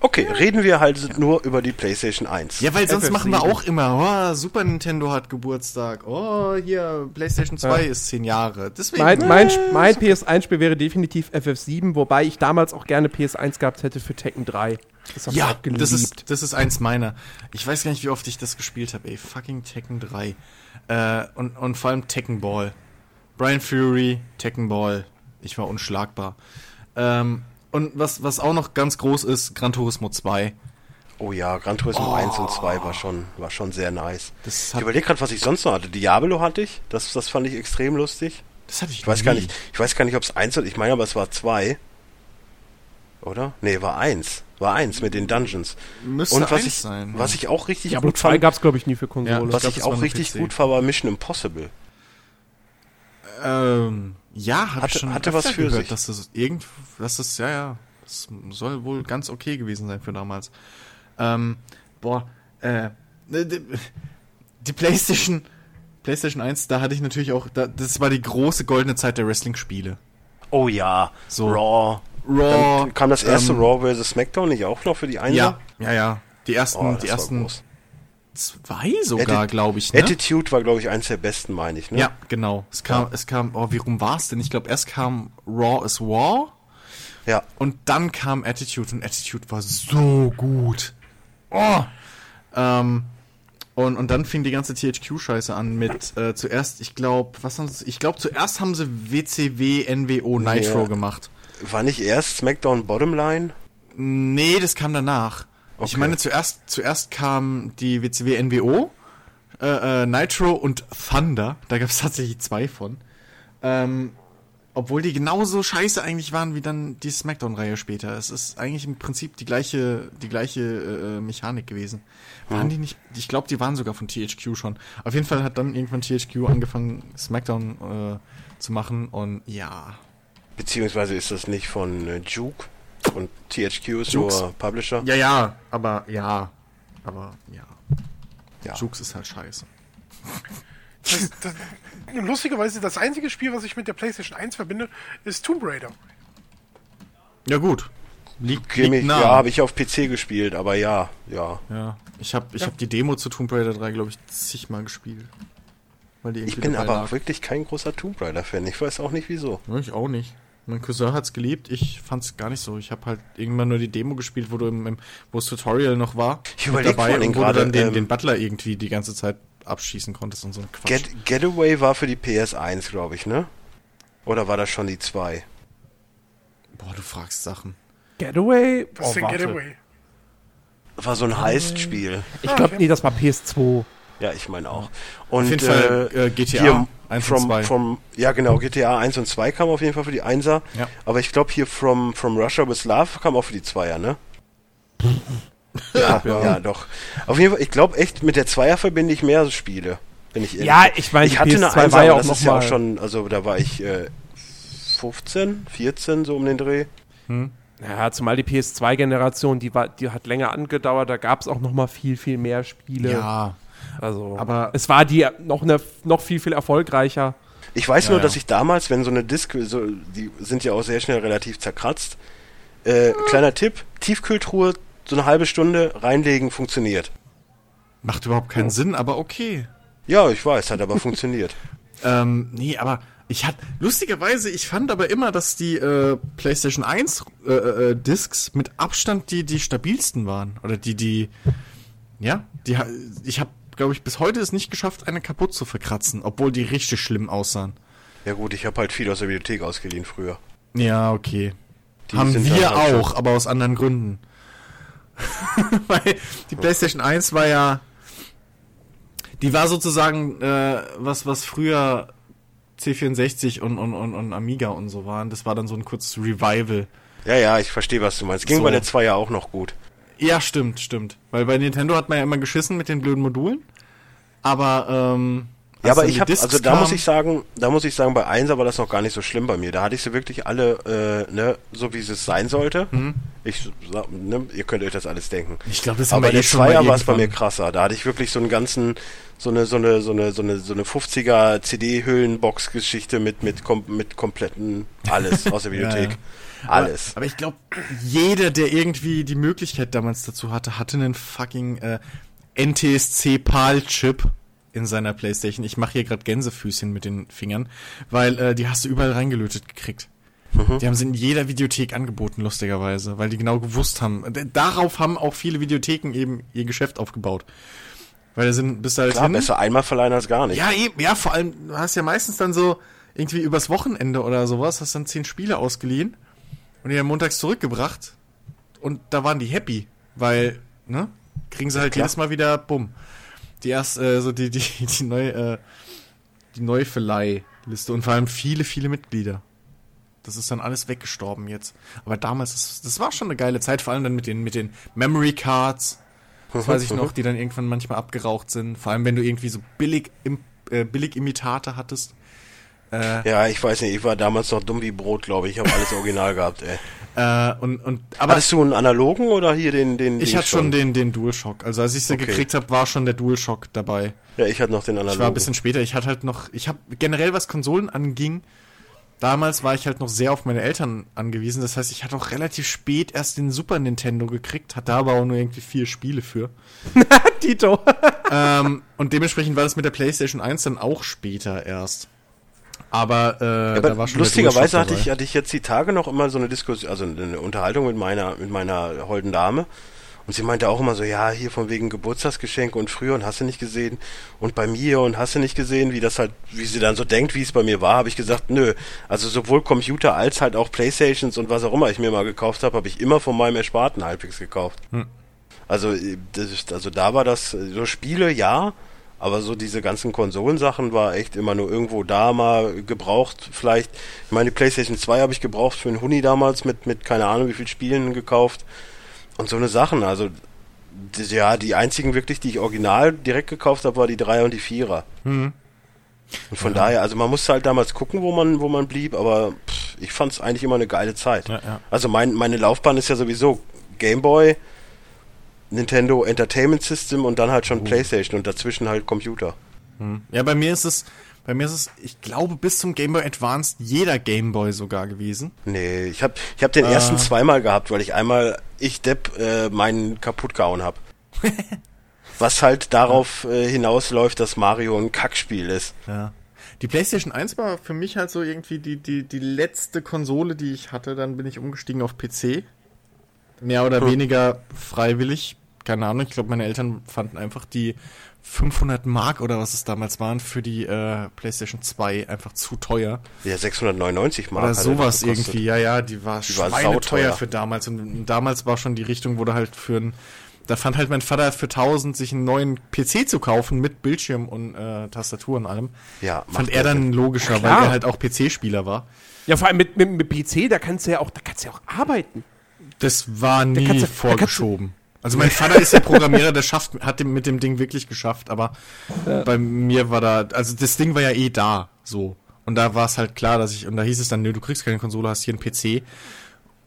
Okay, reden wir halt nur über die PlayStation 1. Ja, weil sonst FF7. machen wir auch immer, oh, Super Nintendo hat Geburtstag, oh, hier, PlayStation 2 ist 10 Jahre. Deswegen, Mein, äh, mein, mein PS1-Spiel wäre definitiv FF7, wobei ich damals auch gerne PS1 gehabt hätte für Tekken 3. Das ja, das ist, das ist eins meiner. Ich weiß gar nicht, wie oft ich das gespielt habe, ey. Fucking Tekken 3. Äh, und, und vor allem Tekken Ball. Brian Fury, Tekken Ball. Ich war unschlagbar. Ähm, und was, was auch noch ganz groß ist, Gran Turismo 2. Oh ja, Gran Turismo 1 und 2 war schon, war schon sehr nice. Das Ich überlege gerade, was ich sonst noch hatte. Diablo hatte ich. Das, das fand ich extrem lustig. das hatte ich Ich weiß gar nie. nicht, ich weiß gar nicht, ob es eins oder ich meine, aber es war zwei. Oder? Nee, war eins. War eins mit den Dungeons. Müsste Und was eins ich, sein. was ich auch richtig Diablo gut 2 fand, gab es, glaube ich, nie für Konsole. Ja, was glaub, ich das war auch richtig PC. gut fand, war Mission Impossible. Ähm, ja, habe ich Hatte- schon hatte was für gehört, sich. dass das irgend, dass das, ja, ja, das soll wohl ganz okay gewesen sein für damals. Ähm, boah, äh, die, die PlayStation, PlayStation 1, da hatte ich natürlich auch, da, das war die große goldene Zeit der Wrestling-Spiele. Oh ja, So. Raw. Raw, Dann kam das erste ähm, Raw vs. SmackDown nicht auch noch für die Einser? Ja, ja, ja. Die ersten, Oh, die ersten groß. Zwei sogar, glaube ich, ne? Attitude war, glaube ich, eins der besten, meine ich. Ne? Ja, genau. Es kam, Ja. es kam, oh, wie rum war es denn? Ich glaube, erst kam Raw is War. ja. Und dann kam Attitude und Attitude war so gut. Oh! Ähm, und, und dann fing die ganze THQ-Scheiße an mit äh, zuerst, ich glaube, was haben sie, ich glaube zuerst haben sie WCW NWO Nitro Ja. gemacht. War nicht erst SmackDown Bottomline? Nee, das kam danach. Ich Okay. meine, zuerst, zuerst kam die WCW NWO, äh, äh, Nitro und Thunder. Da gab es tatsächlich zwei von. Ähm, obwohl die genauso scheiße eigentlich waren wie dann die Smackdown-Reihe später. Es ist eigentlich im Prinzip die gleiche, die gleiche äh, Mechanik gewesen. Waren die nicht? Ich glaube, die waren sogar von THQ schon. Auf jeden Fall hat dann irgendwann THQ angefangen, Smackdown äh, zu machen und ja. Beziehungsweise ist das nicht von äh, Juke? Und THQ ist Jukes. nur Publisher? Ja, ja, aber ja. Aber ja. Ja. Jukes ist halt scheiße. Das, das, lustigerweise, das einzige Spiel, was ich mit der PlayStation 1 verbinde, ist Tomb Raider. Ja, gut. Liegt, Geh mich, liegt nah. ja, habe ich auf PC gespielt, aber ja, ja. Ja, ich habe ich hab die Demo zu Tomb Raider 3, glaube ich, zigmal gespielt. Weil die Ich bin aber lag. wirklich kein großer Tomb Raider-Fan. Ich weiß auch nicht wieso. Ja, ich auch nicht. Mein Cousin hat's geliebt, ich fand's gar nicht so. Ich habe halt irgendwann nur die Demo gespielt, wo du im, im wo das Tutorial noch war. Ich mit überleg vor allen und wo du gerade, dann den, ähm, den Butler irgendwie die ganze Zeit abschießen konntest und so ein Quatsch. Get, Getaway war für die PS1, glaube ich, ne? Oder war das schon die 2? Boah, du fragst Sachen. Getaway? Was Oh, ist denn warte. Getaway? War so ein Heist-Spiel. Ich glaube, nee, das war PS2. Ja, ich meine auch. Und Auf jeden Fall äh, GTA hier 1 und from, 2. From, ja, genau, GTA 1 und 2 kam auf jeden Fall für die 1er. Ja. Aber ich glaube, hier from, from Russia with Love kam auch für die 2er, ne? ja, ja, doch. Auf jeden Fall, ich glaube echt, mit der 2er verbinde ich mehr Spiele. Wenn ich ehrlich Ja, bin. ich meine, ich hatte eine PS2 1er, war ja aber auch das ist ja auch schon, also da war ich äh, 15, 14, so um den Dreh. Ja, zumal die PS2-Generation, die, war- die hat länger angedauert, da gab es auch noch mal viel, viel mehr Spiele. Ja, Also, aber- es war die noch, eine, noch viel, viel erfolgreicher. Ich weiß Ja, nur, ja. dass ich damals, wenn so eine Disc, so, die sind ja auch sehr schnell relativ zerkratzt. Äh, kleiner Tipp, Tiefkühltruhe, so eine halbe Stunde reinlegen, funktioniert. macht überhaupt keinen Sinn, aber okay. Ja, ich weiß, hat aber funktioniert. Ähm, nee, aber ich hatte, lustigerweise, ich fand aber immer, dass die äh, PlayStation 1 äh, äh, Discs mit Abstand die, die stabilsten waren. Oder die, die, ja, die, ich habe, glaube ich, bis heute es nicht geschafft, eine kaputt zu verkratzen, obwohl die richtig schlimm aussahen. Ja gut, ich habe halt viel aus der Bibliothek ausgeliehen früher. Ja, okay. Die Haben wir halt auch, aber aus anderen Gründen. Weil die PlayStation 1 war ja, die war sozusagen äh, was, was früher C64 und, und, und, und Amiga und so waren. Das war dann so ein kurzes Revival. Ja, ja, ich verstehe, was du meinst. Ging So. bei der 2 ja auch noch gut. Ja, stimmt, stimmt. Weil bei Nintendo hat man ja immer geschissen mit den blöden Modulen. Aber, ähm. Ja, aber ich habe, also da muss kamen- ich sagen, da muss ich sagen, bei 1 war das noch gar nicht so schlimm bei mir. Da hatte ich sie wirklich alle, äh, ne, so wie es sein sollte. Mhm. Ich, sag, ne, ihr könnt euch das alles denken. Ich glaube, das Aber haben bei der eh schon mal 2er war es bei mir krasser. Da hatte ich wirklich so einen ganzen, so eine, so eine, so eine, so eine, so eine 50er CD-Hüllenbox-Geschichte mit, mit, kom mit kompletten alles aus der Ja, Bibliothek. ja. Alles. Aber, aber ich glaube, jeder, der irgendwie die Möglichkeit damals dazu hatte, hatte einen fucking äh, NTSC PAL-Chip in seiner Playstation. Ich mache hier gerade Gänsefüßchen mit den Fingern, weil äh, die hast du überall reingelötet gekriegt. Die haben sie in jeder Videothek angeboten, lustigerweise, weil die genau gewusst haben. Darauf haben auch viele Videotheken eben ihr Geschäft aufgebaut. Weil da sind bis halt Klar, hin. besser einmal verleihen als gar nicht. Ja, eben, ja, vor allem, du hast ja meistens dann so irgendwie übers Wochenende oder sowas, hast dann zehn Spiele ausgeliehen und die dann montags zurückgebracht und da waren die happy, weil, ne, kriegen sie halt klar. jedes Mal wieder, bumm, die erst, äh, so die, die, die neue, äh, die Neuverleihliste und vor allem viele, viele Mitglieder. Das ist dann alles weggestorben jetzt. Aber damals, das, das war schon eine geile Zeit, vor allem dann mit den, mit den Memory Cards. Das weiß ich noch, die dann irgendwann manchmal abgeraucht sind. Vor allem, wenn du irgendwie so billig, im, äh, billig Imitate hattest. Ja, ich weiß nicht, ich war damals noch dumm wie Brot, glaube ich. Ich habe alles original gehabt, ey. Äh, und, und, aber Hattest du einen analogen oder hier den, den ich Dings hatte schon den, den DualShock. Also als ich sie Okay. gekriegt habe, war schon der DualShock dabei. Ja, ich hatte noch den analogen. Ich war ein bisschen später. Ich hatte halt noch, ich habe generell was Konsolen anging. Damals war ich halt noch sehr auf meine Eltern angewiesen. Das heißt, ich hatte auch relativ spät erst den Super Nintendo gekriegt, hatte aber auch nur irgendwie vier Spiele für. Tito. ähm, und dementsprechend war das mit der PlayStation 1 dann auch später erst. Aber, äh, Aber da war schon der lustigerweise hatte ich, hatte ich jetzt die Tage noch immer so eine Diskussion, also eine Unterhaltung mit meiner, mit meiner holden Dame. Und sie meinte auch immer so, ja, hier von wegen Geburtstagsgeschenke und früher und hast du nicht gesehen und bei mir und hast du nicht gesehen, wie das halt, wie sie dann so denkt, wie es bei mir war, habe ich gesagt, nö. Also sowohl Computer als halt auch Playstations und was auch immer ich mir mal gekauft habe, habe ich immer von meinem Ersparten halbwegs gekauft. Also, äh, das ist, also da war das, äh, so Spiele, ja, aber so diese ganzen Konsolensachen war echt immer nur irgendwo da mal gebraucht. Vielleicht, ich meine, die PlayStation 2 habe ich gebraucht für einen Huni damals mit, mit keine Ahnung wie viel Spielen gekauft. Und so eine Sachen, also die, ja, die einzigen wirklich, die ich original direkt gekauft habe, war die 3 und die 4er. Mhm. Und von daher, also man musste halt damals gucken, wo man, wo man blieb, aber pff, ich fand es eigentlich immer eine geile Zeit. Ja, ja. Also mein, meine Laufbahn ist ja sowieso Gameboy, Nintendo Entertainment System und dann halt schon Playstation und dazwischen halt Computer. Ja, bei mir ist es, bei mir ist es, ich glaube, bis zum Game Boy Advance jeder Game Boy sogar gewesen. Nee, ich hab, ich hab den ersten Äh. zweimal gehabt, weil ich einmal, ich Depp, äh, meinen kaputt gehauen hab. Was halt darauf äh, hinausläuft, dass Mario ein Kackspiel ist. Ja. Die PlayStation 1 war für mich halt so irgendwie die, die, die letzte Konsole, die ich hatte. Dann bin ich umgestiegen auf PC. Mehr oder weniger freiwillig. Keine Ahnung. Ich glaube, meine Eltern fanden einfach die 500 Mark oder was es damals waren für die äh, PlayStation 2 einfach zu teuer. Ja, 699 Mark. Oder er sowas irgendwie. Ja, ja, die war Die war schweineteuer sauteuer. für damals. Und damals war schon die Richtung, wo du halt für ein da fand halt mein Vater für 1000 sich einen neuen PC zu kaufen mit Bildschirm und äh, Tastatur und allem. Ja, fand er dann logischer, weil klar. er halt auch PC-Spieler war. Ja, vor allem mit, mit, mit PC, da kannst du ja auch, da kannst du ja auch arbeiten. Das war nie du- vorgeschoben. Also mein Vater ist ja Programmierer, der schafft, hat dem, mit dem Ding wirklich geschafft, aber bei mir war da, also das Ding war ja eh da, so. Und da war es halt klar, dass ich, und da hieß es dann, nö, du kriegst keine Konsole, hast hier einen PC.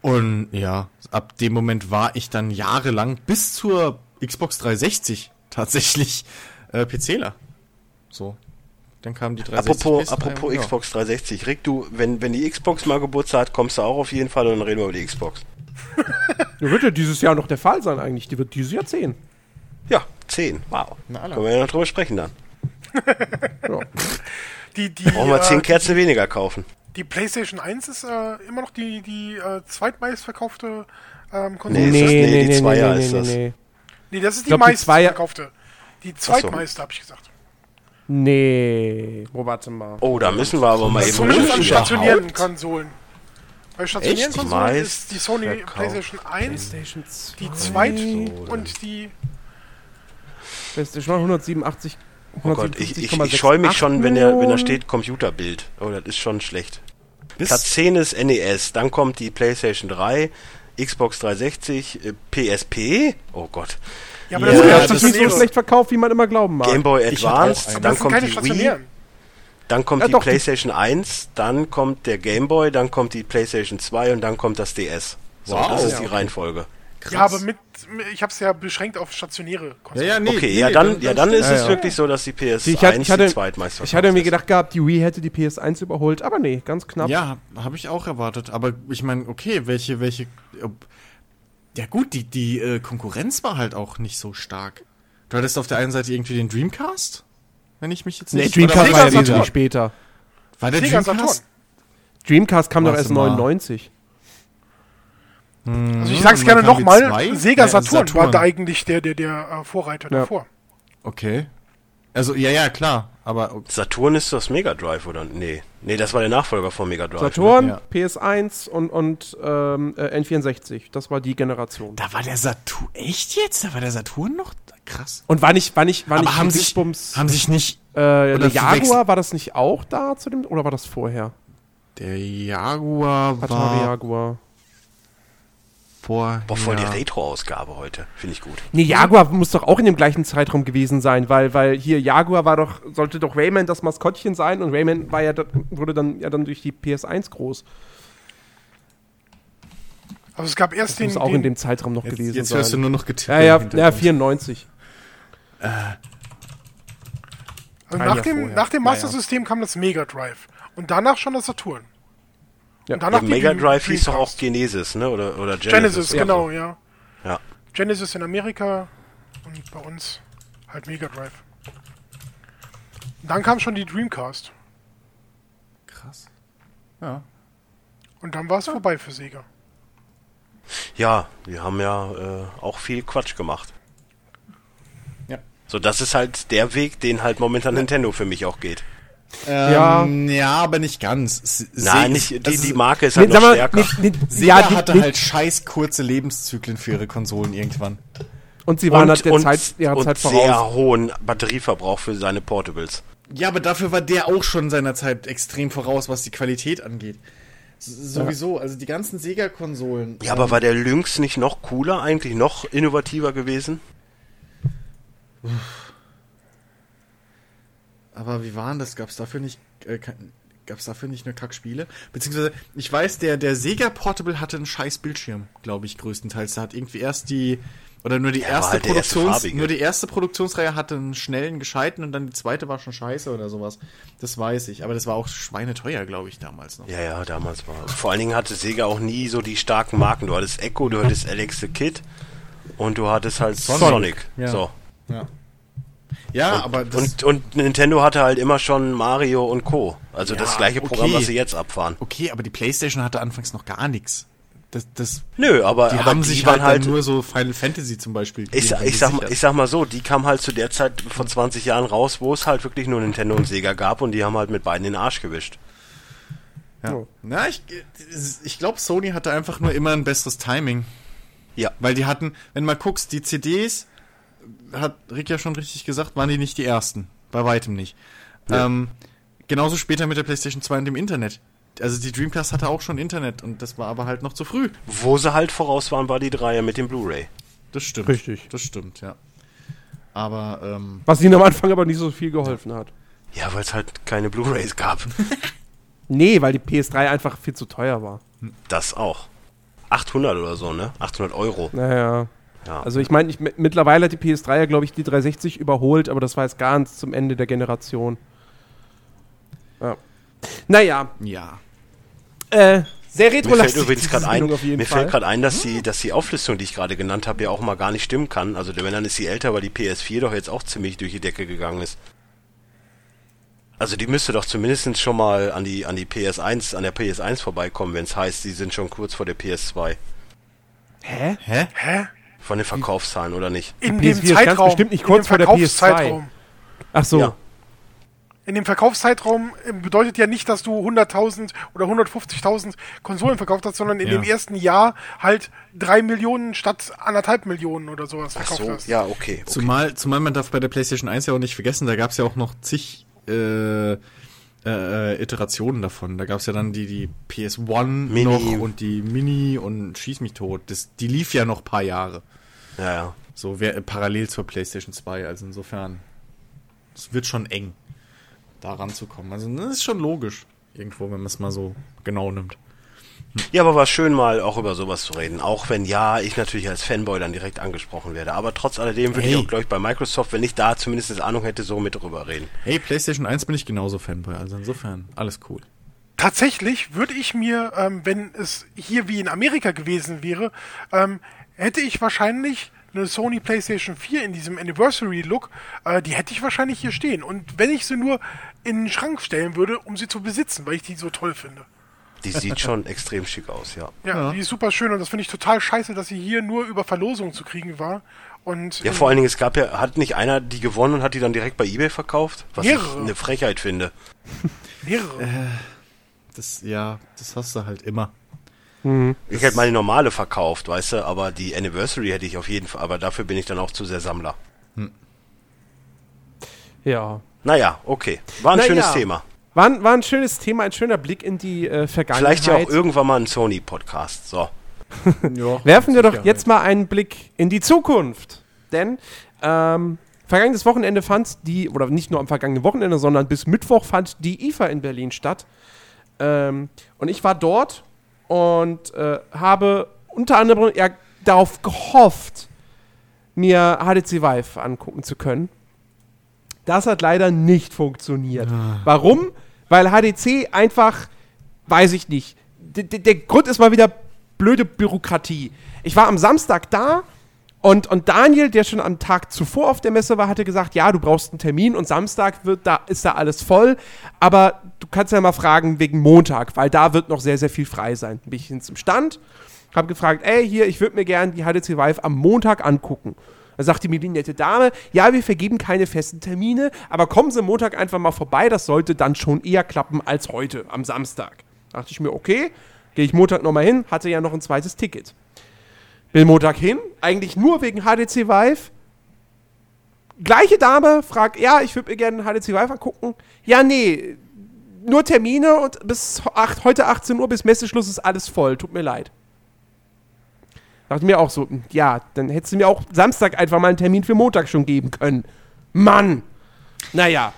Und ja, ab dem Moment war ich dann jahrelang bis zur Xbox 360 tatsächlich äh, PCler. So. Dann kam die 360. Apropos, PS3 apropos und ja. Xbox 360. Rick, du, wenn, wenn die Xbox mal Geburtstag hat, kommst du auch auf jeden Fall und dann reden wir über die Xbox. Das wird ja dieses Jahr noch der Fall sein eigentlich. Die wird dieses Jahr 10. Ja, 10. Wow. Na. Können wir ja noch drüber sprechen dann. Ja. Die, die, Brauchen wir äh, 10 Kerzen weniger kaufen. die PlayStation 1 ist äh, immer noch die, die äh, zweitmeistverkaufte ähm, Konsole. Nee, ist das- nee, die Zweier ist das. nee. Nee, das ist die meistverkaufte. Die zweitmeiste, habe ich gesagt. Nee. Oh, warte mal. Oh, da müssen wir aber mal eben Zumindest an stationären Konsolen. Bei stationären Echt? Konsolen ist die Sony verkauft. PlayStation 1 PlayStation 2. die zweit und die PlayStation 187. Oh Gott, ich, ich, 157,68 ich scheue mich schon, wenn, der, wenn da steht Computerbild. Oh, das ist schon schlecht. Bis- Platz 10 ist NES, dann kommt die PlayStation 3, Xbox 360, äh, PSP, oh Gott, Ja, aber Ja, das ja das ist nicht so schlecht verkauft, wie man immer glauben mag. Game Boy Advance, dann das kommt die Wii. Dann kommt Ja, die doch, die- PlayStation 1, dann kommt der Game Boy, dann kommt die PlayStation 2 und dann kommt das DS. So, Wow. das ist Ja, die. Reihenfolge. Krass. Ja, aber mit, ich habe es ja beschränkt auf stationäre Ja, Konsolen. ja, nee, Okay, nee, ja dann, ja, dann ist Ja, es ja. wirklich so, dass die PS1 Ich hatte, ich hatte, die zweitmeiste ich hatte mir gedacht gehabt, die Wii hätte die PS1 überholt, aber nee, ganz knapp. Ja, habe ich auch erwartet. Aber ich meine, okay, welche, welche. Ja gut, die, die äh, Konkurrenz war halt auch nicht so stark. Du hattest auf der einen Seite irgendwie den Dreamcast, wenn ich mich jetzt Nee, nicht... Dreamcast Sega war ja Saturn. wesentlich später. war der Sega Dreamcast? Dreamcast kam doch erst mal. 99. Also ich sag's und gerne nochmal? Sega Saturn, Saturn. war da eigentlich der, der, der äh, Vorreiter Ja. davor. Okay. Also, ja, ja, klar. Aber Saturn ist das Mega Drive, oder? Nee. Nee, das war der Nachfolger von Mega Drive. Saturn, Ja. PS1 und, und ähm, äh, N64. Das war die Generation. da war der Saturn... Echt jetzt? Da war der Saturn noch? Krass. Und war nicht, war nicht, war Aber nicht haben sich, Dingsbums, haben sich nicht... äh, der Jaguar, war das nicht auch da zu dem, oder war das vorher? Der Jaguar Atari war Jaguar. vor... Boah, voll die Retro-Ausgabe heute. Finde ich gut. Nee, Jaguar muss doch auch in dem gleichen Zeitraum gewesen sein, weil, weil hier Jaguar war doch, sollte doch Rayman das Maskottchen sein und Rayman war ja, wurde dann ja dann durch die PS1 groß. Also es gab erst Das den, muss auch in den dem Zeitraum noch Jetzt, gewesen jetzt sein. hörst du nur noch getippt. ja, ja, ja, 94. also ein nach Jahr dem, vorher. nach dem Ja, Master ja. System kam das Mega Drive und danach schon das Saturn. Ja. Und danach die Mega Drive hieß doch auch Dreamcast. Genesis, ne? Oder, oder Genesis. Genesis, genau, ja. Ja. Genesis in Amerika und bei uns halt Mega Drive. Und dann kam schon die Dreamcast Krass. Ja. und dann war es vorbei für Sega. Ja, die haben ja äh, auch viel Quatsch gemacht. Ja. So, das ist halt der Weg, den halt momentan Nintendo für mich auch geht. Ja. Ähm, ja, aber nicht ganz. S- Nein, Se- nicht, die, die Marke ist halt Nee, noch mal, stärker. nee, nee, Sega ja, die- hatte die- halt scheiß kurze Lebenszyklen für ihre Konsolen irgendwann. Und sie waren und halt der und, Zeit, ihrer und Zeit sehr voraus. hohen Batterieverbrauch für seine Portables. Ja, aber dafür war der auch schon seiner Zeit extrem voraus, was die Qualität angeht. S sowieso, also die ganzen Sega-Konsolen. Ja, aber war der Lynx nicht noch cooler, eigentlich noch innovativer gewesen? Aber wie waren das? Gab es dafür nicht, äh, gab es dafür nicht nur Kackspiele? Beziehungsweise, ich weiß, der, der Sega Portable hatte einen scheiß Bildschirm, glaube ich, größtenteils. Da hat irgendwie erst die, oder nur die war erste halt erste Produktions, farbige. nur die erste Produktionsreihe hatte einen schnellen, gescheiten und dann die zweite war schon scheiße oder sowas. Das weiß ich. Aber das war auch schweineteuer, glaube ich, damals noch. Ja, ja, damals war. Vor allen Dingen hatte Sega auch nie so die starken Marken. Du hattest Echo, du hattest Alex the Kid und du hattest halt Sonic. Sonic, ja. So. Ja. Ja, Und, aber das, und, und Nintendo hatte halt immer schon Mario und Co. Also das Ja, gleiche Programm, okay. was sie jetzt abfahren. okay, aber die PlayStation hatte anfangs noch gar nichts. Das, das, Nö, aber, die aber haben die sich waren halt, halt. nur so Final Fantasy zum Beispiel. ich, ich, sag mal, ich sag mal so, die kam halt zu der Zeit von 20 Jahren raus, wo es halt wirklich nur Nintendo und Sega gab und die haben halt mit beiden den Arsch gewischt. Ja. Oh. Na, ich, ich glaube, Sony hatte einfach nur immer ein besseres Timing. Ja. Weil die hatten, wenn mal guckst, die CDs, hat Rick ja schon richtig gesagt, waren die nicht die ersten. Bei weitem nicht. Ja. Ähm, genauso später mit der PlayStation 2 und dem Internet. Also die Dreamcast hatte auch schon Internet und das war aber halt noch zu früh. Wo sie halt voraus waren, war die Dreier mit dem Blu-ray. Das stimmt. Richtig. Das stimmt, ja. Aber, ähm, Was ihnen am Anfang aber nicht so viel geholfen hat. Ja, weil es halt keine Blu-rays gab. Nee, weil die PS3 einfach viel zu teuer war. Das auch. 800 oder so, ne? 800 Euro. Naja. Ja. Also ich meine, ich, mittlerweile hat die PS3 ja, glaube ich, die 360 überholt, aber das war jetzt ganz zum Ende der Generation. Ja. Naja, ja. äh, sehr Mir fällt retrolastig. übrigens gerade ein, mir Fall. fällt gerade ein, dass die, dass die Auflistung, die ich gerade genannt habe, ja auch mal gar nicht stimmen kann. Also wenn dann ist sie älter, weil die PS4 doch jetzt auch ziemlich durch die Decke gegangen ist. Also die müsste doch zumindest schon mal an die an die PS1, an der PS1 vorbeikommen, wenn es heißt, sie sind schon kurz vor der PS2. Hä? Hä? Hä? Von den Verkaufszahlen oder nicht? In Die dem PS4 ist ganz Zeitraum. bestimmt nicht in kurz dem vor der PS2. Verkaufszeitraum. Ach so. Ja. In dem Verkaufszeitraum äh, bedeutet ja nicht, dass du 100.000 oder 150.000 Konsolen verkauft hast, sondern in Ja. dem ersten Jahr halt drei Millionen statt anderthalb Millionen oder sowas Ach verkauft so, hast. ja, okay. okay. Zumal, zumal man darf bei der PlayStation 1 ja auch nicht vergessen, da gab es ja auch noch zig äh, äh, Iterationen davon. Da gab es ja dann die, die PS1 Mini. noch und die Mini und Schieß mich tot. Das, die lief ja noch ein paar Jahre. Ja, ja. So wär, parallel zur PlayStation 2. Also insofern, es wird schon eng, da ranzukommen. Also das ist schon logisch, irgendwo, wenn man es mal so genau nimmt. Ja, aber war schön mal auch über sowas zu reden. Auch wenn ja, ich natürlich als Fanboy dann direkt angesprochen werde. Aber trotz alledem würde Hey. ich auch, glaube ich, bei Microsoft, wenn ich da zumindest eine Ahnung hätte, so mit drüber reden. Hey, PlayStation 1 bin ich genauso Fanboy, also insofern alles cool. Tatsächlich würde ich mir, ähm, wenn es hier wie in Amerika gewesen wäre, ähm, hätte ich wahrscheinlich eine Sony PlayStation 4 in diesem Anniversary-Look, äh, die hätte ich wahrscheinlich hier stehen. Und wenn ich sie nur in den Schrank stellen würde, um sie zu besitzen, weil ich die so toll finde. Die sieht schon extrem schick aus, ja. Ja, die ist super schön und das finde ich total scheiße, dass sie hier nur über Verlosung zu kriegen war. Und Ja, vor allen Dingen, es gab ja, hat nicht einer die gewonnen und hat die dann direkt bei Ebay verkauft? Was Mehrere. ich eine Frechheit finde. mehrere. Das, ja, das hast du halt immer. Ich hätte mal die normale verkauft, weißt du, aber die Anniversary hätte ich auf jeden Fall, aber dafür bin ich dann auch zu sehr Sammler. Ja. Naja, okay. War ein Na schönes ja. Thema. War, ein- war ein schönes Thema, ein schöner Blick in die äh, Vergangenheit. Vielleicht ja auch irgendwann mal ein Sony-Podcast. So. Ja, Werfen wir doch jetzt mal einen Blick in die Zukunft. Denn ähm, vergangenes Wochenende fand die, oder nicht nur am vergangenen Wochenende, sondern bis Mittwoch fand die IFA in Berlin statt. Ähm, und ich war dort und äh, habe unter anderem ja, darauf gehofft, mir HTC Vive angucken zu können. Das hat leider nicht funktioniert. Warum? Weil HDC einfach, weiß ich nicht. D d- der Grund ist mal wieder blöde Bürokratie. Ich war am Samstag da und, und Daniel, der schon am Tag zuvor auf der Messe war, hatte gesagt, ja, du brauchst einen Termin und Samstag wird da, ist da alles voll. Aber du kannst ja mal fragen wegen Montag, weil da wird noch sehr, sehr viel frei sein. Bin ich hin zum Stand, habe gefragt, ey, hier, ich würde mir gerne die HDC Vive am Montag angucken. Da sagte mir die nette Dame, ja, wir vergeben keine festen Termine, aber kommen Sie Montag einfach mal vorbei, das sollte dann schon eher klappen als heute, am Samstag. Da dachte ich mir, okay, gehe ich Montag nochmal hin, hatte ja noch ein zweites Ticket. Bin Montag hin, eigentlich nur wegen HDC Vive. Gleiche Dame fragt, ja, ich würde mir gerne HDC Vive angucken. Ja, nee, nur Termine und bis acht, heute 18 Uhr bis Messeschluss ist alles voll, tut mir leid. Dachte mir auch so, hm, ja, dann hättest du mir auch Samstag einfach mal einen Termin für Montag schon geben können. Mann! Naja.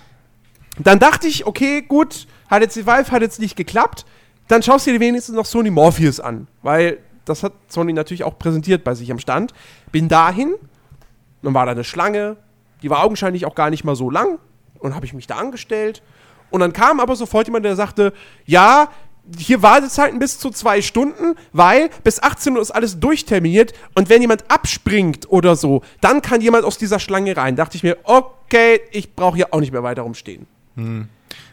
Dann dachte ich, okay, gut, HTC Vive hat jetzt nicht geklappt. Dann schaust du dir wenigstens noch Sony Morpheus an. Weil das hat Sony natürlich auch präsentiert bei sich am Stand. Bin dahin, dann war da eine Schlange, die war augenscheinlich auch gar nicht mal so lang. Und habe ich mich da angestellt. Und dann kam aber sofort jemand, der sagte, ja, hier Wartezeiten bis zu zwei Stunden, weil bis 18 Uhr ist alles durchterminiert und wenn jemand abspringt oder so, dann kann jemand aus dieser Schlange rein. Dachte ich mir, okay, ich brauche hier auch nicht mehr weiter rumstehen.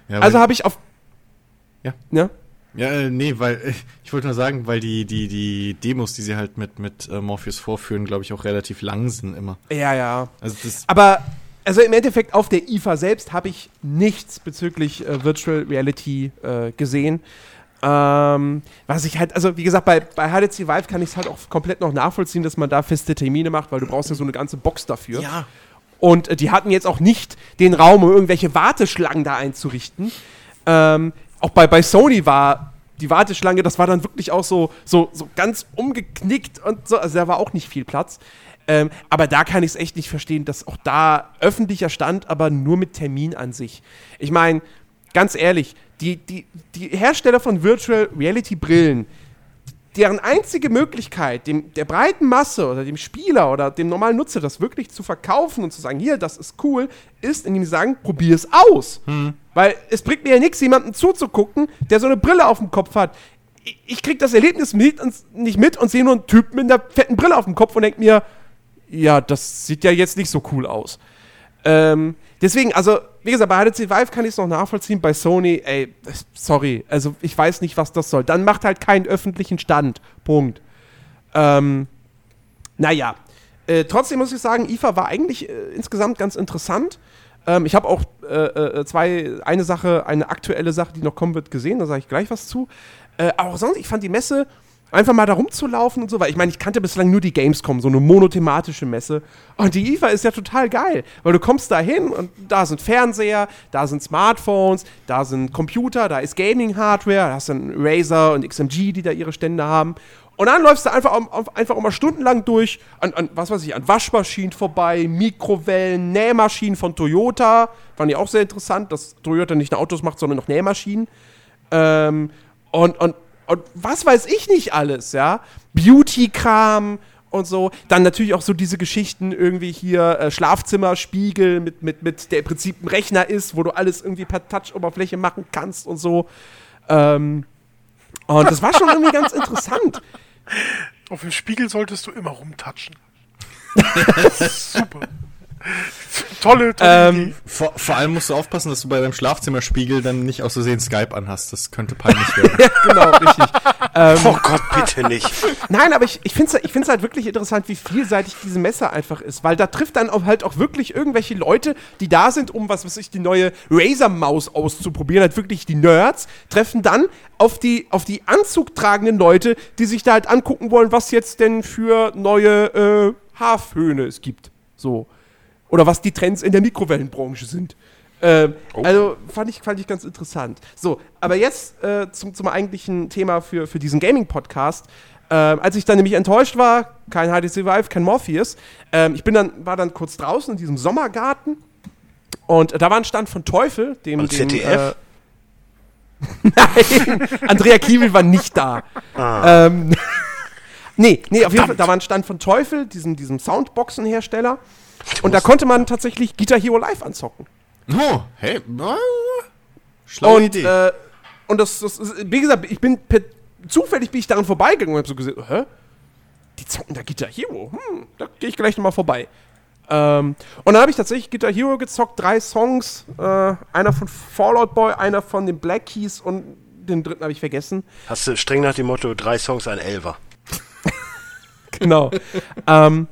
Ja, Also habe ich auf. Ja. Ja? Ja, äh, nee, weil äh, ich wollte nur sagen, weil die, die, die Demos, die sie halt mit, mit äh, Morpheus vorführen, glaube ich, auch relativ lang sind immer. Ja, ja. Also das. Aber, also im Endeffekt auf der IFA selbst habe ich nichts bezüglich äh, Virtual Reality äh, gesehen. Ähm, was ich halt, also wie gesagt, bei, bei HTC Vive kann ich es halt auch komplett noch nachvollziehen, dass man da feste Termine macht, weil du brauchst ja so eine ganze Box dafür. Ja. Und äh, die hatten jetzt auch nicht den Raum, um irgendwelche Warteschlangen da einzurichten. Ähm, auch bei, bei Sony war die Warteschlange, das war dann wirklich auch so, so, so ganz umgeknickt und so. Also da war auch nicht viel Platz. Ähm, aber da kann ich es echt nicht verstehen, dass auch da öffentlicher Stand, aber nur mit Termin an sich. Ich meine, ganz ehrlich, die, die, die Hersteller von Virtual Reality Brillen, deren einzige Möglichkeit, dem, der breiten Masse oder dem Spieler oder dem normalen Nutzer das wirklich zu verkaufen und zu sagen, hier, das ist cool, ist, indem sie sagen, probier es aus. Weil es bringt mir ja nichts, jemandem zuzugucken, der so eine Brille auf dem Kopf hat. Ich, ich krieg das Erlebnis mit und, nicht mit und sehe nur einen Typen mit einer fetten Brille auf dem Kopf und denk mir, ja, das sieht ja jetzt nicht so cool aus. Ähm, deswegen, also, wie gesagt, bei HTC Vive kann ich es noch nachvollziehen, bei Sony, ey, sorry, also ich weiß nicht, was das soll. Dann macht halt keinen öffentlichen Stand. Punkt. Ähm, naja. Äh, trotzdem muss ich sagen, IFA war eigentlich äh, insgesamt ganz interessant. Ähm, ich habe auch äh, äh, zwei, eine Sache, eine aktuelle Sache, die noch kommen wird, gesehen, da sage ich gleich was zu. Äh, aber auch sonst, ich fand die Messe einfach mal da rumzulaufen und so, weil ich meine, ich kannte bislang nur die Gamescom, so eine monothematische Messe. Und die IFA ist ja total geil, weil du kommst da hin und da sind Fernseher, da sind Smartphones, da sind Computer, da ist Gaming-Hardware, da hast du einen Razer und XMG, die da ihre Stände haben. Und dann läufst du einfach, auf- einfach mal stundenlang durch an, an, was weiß ich, an Waschmaschinen vorbei, Mikrowellen, Nähmaschinen von Toyota. Fand ich auch sehr interessant, dass Toyota nicht nur Autos macht, sondern noch Nähmaschinen. Ähm, und, und, und was weiß ich nicht alles, ja. Beauty-Kram und so. Dann natürlich auch so diese Geschichten irgendwie hier äh, Schlafzimmerspiegel mit, mit, mit, der im Prinzip ein Rechner ist, wo du alles irgendwie per Touch-Oberfläche machen kannst und so. Ähm, und das war schon irgendwie ganz interessant. Auf dem Spiegel solltest du immer rumtatschen. Super. Tolle, tolle Ähm, Idee. Vor, vor allem musst du aufpassen, dass du bei deinem Schlafzimmerspiegel dann nicht aus Versehen Skype anhast. Das könnte peinlich werden. genau, richtig. Oh Gott, bitte nicht. Nein, aber ich, ich finde es ich find's halt wirklich interessant, wie vielseitig diese Messe einfach ist, weil da trifft dann auch halt auch wirklich irgendwelche Leute, die da sind, um was weiß ich, die neue Razer-Maus auszuprobieren, halt wirklich die Nerds, treffen dann auf die, auf die anzugtragenden Leute, die sich da halt angucken wollen, was jetzt denn für neue äh, Haarföhne es gibt. So. Oder was die Trends in der Mikrowellenbranche sind. Ähm, Also fand ich, fand ich ganz interessant. So, aber jetzt äh, zum, zum eigentlichen Thema für, für diesen Gaming-Podcast. Ähm, als ich dann nämlich enttäuscht war, kein HTC Vive, kein Morpheus, ähm, ich bin dann, war dann kurz draußen in diesem Sommergarten und äh, da war ein Stand von Teufel, dem. Und dem ZDF? Äh, Nein, Andrea Kiewel war nicht da. Ähm, nee, nee, auf jeden Fall, da war ein Stand von Teufel, diesem, diesem Soundboxenhersteller. Und da konnte man tatsächlich Guitar Hero Live anzocken. oh, hey. Schlaue und, Idee. Äh, und das, das ist, wie gesagt, ich bin per, zufällig bin ich daran vorbeigegangen und habe so gesehen, hä? Die zocken da Guitar Hero? Hm, da gehe ich gleich nochmal vorbei. Ähm, und dann habe ich tatsächlich Guitar Hero gezockt, drei Songs, äh, einer von Fallout Boy, einer von den Black Keys und den dritten habe ich vergessen. Hast du streng nach dem Motto, drei Songs, ein Elfer. Genau. ähm,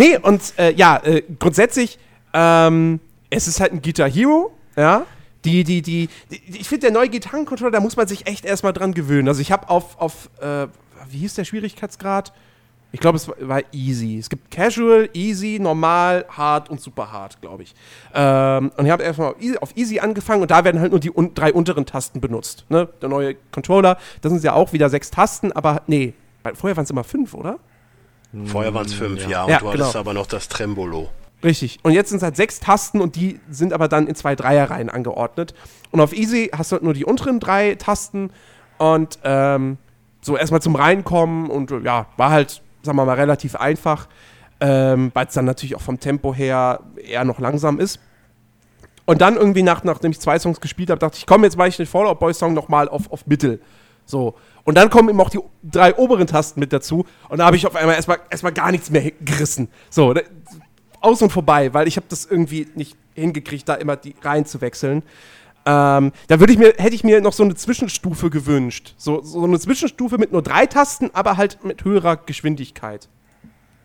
nee, und äh, ja, äh, grundsätzlich, ähm, es ist halt ein Guitar Hero, ja. Die, die, die, die ich finde, der neue Gitarrencontroller, da muss man sich echt erstmal dran gewöhnen. Also ich habe auf, auf äh, wie hieß der Schwierigkeitsgrad? Ich glaube, es war, war easy. Es gibt Casual, Easy, Normal, Hard und Super Hard, glaube ich. Ähm, und ich habe erstmal auf easy, auf easy angefangen und da werden halt nur die un drei unteren Tasten benutzt. Ne? Der neue Controller, das sind ja auch wieder sechs Tasten, aber nee, vorher waren es immer fünf, oder? Vorher waren es fünf, ja. Und Ja, du hattest genau. aber noch das Trembolo. Richtig. Und jetzt sind es halt sechs Tasten und die sind aber dann in zwei Dreierreihen angeordnet. Und auf Easy hast du halt nur die unteren drei Tasten und ähm, so erstmal zum Reinkommen und ja, war halt, sagen wir mal, relativ einfach, ähm, weil es dann natürlich auch vom Tempo her eher noch langsam ist. Und dann irgendwie, nach, nachdem ich zwei Songs gespielt habe, dachte ich, komm, jetzt mache ich den Fallout Boy Song nochmal auf, auf Mittel. So. Und dann kommen eben auch die drei oberen Tasten mit dazu. Und da habe ich auf einmal erstmal erstmal gar nichts mehr gerissen. So, da- aus und vorbei, weil ich habe das irgendwie nicht hingekriegt, da immer die Reihen zu wechseln. Ähm, da würde ich mir, hätte ich mir noch so eine Zwischenstufe gewünscht. So, so eine Zwischenstufe mit nur drei Tasten, aber halt mit höherer Geschwindigkeit.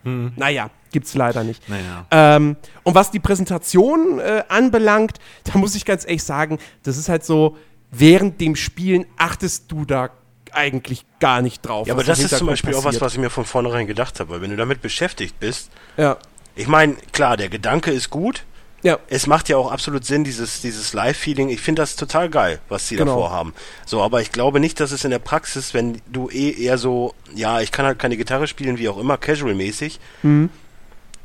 Naja, gibt's leider nicht. Naja. Ähm, und was die Präsentation äh, anbelangt, da muss ich ganz ehrlich sagen, das ist halt so, während dem Spielen achtest du da eigentlich gar nicht drauf. Ja, aber das ist zum Beispiel auch was, passiert. was ich mir von vornherein gedacht habe. Weil wenn du damit beschäftigt bist, Ja, ich meine, klar, der Gedanke ist gut. ja, Es macht ja auch absolut Sinn, dieses, dieses Live-Feeling. Ich finde das total geil, was sie Genau. davor haben. So, aber ich glaube nicht, dass es in der Praxis, wenn du eh eher so, ja, ich kann halt keine Gitarre spielen, wie auch immer, casual-mäßig. Mhm.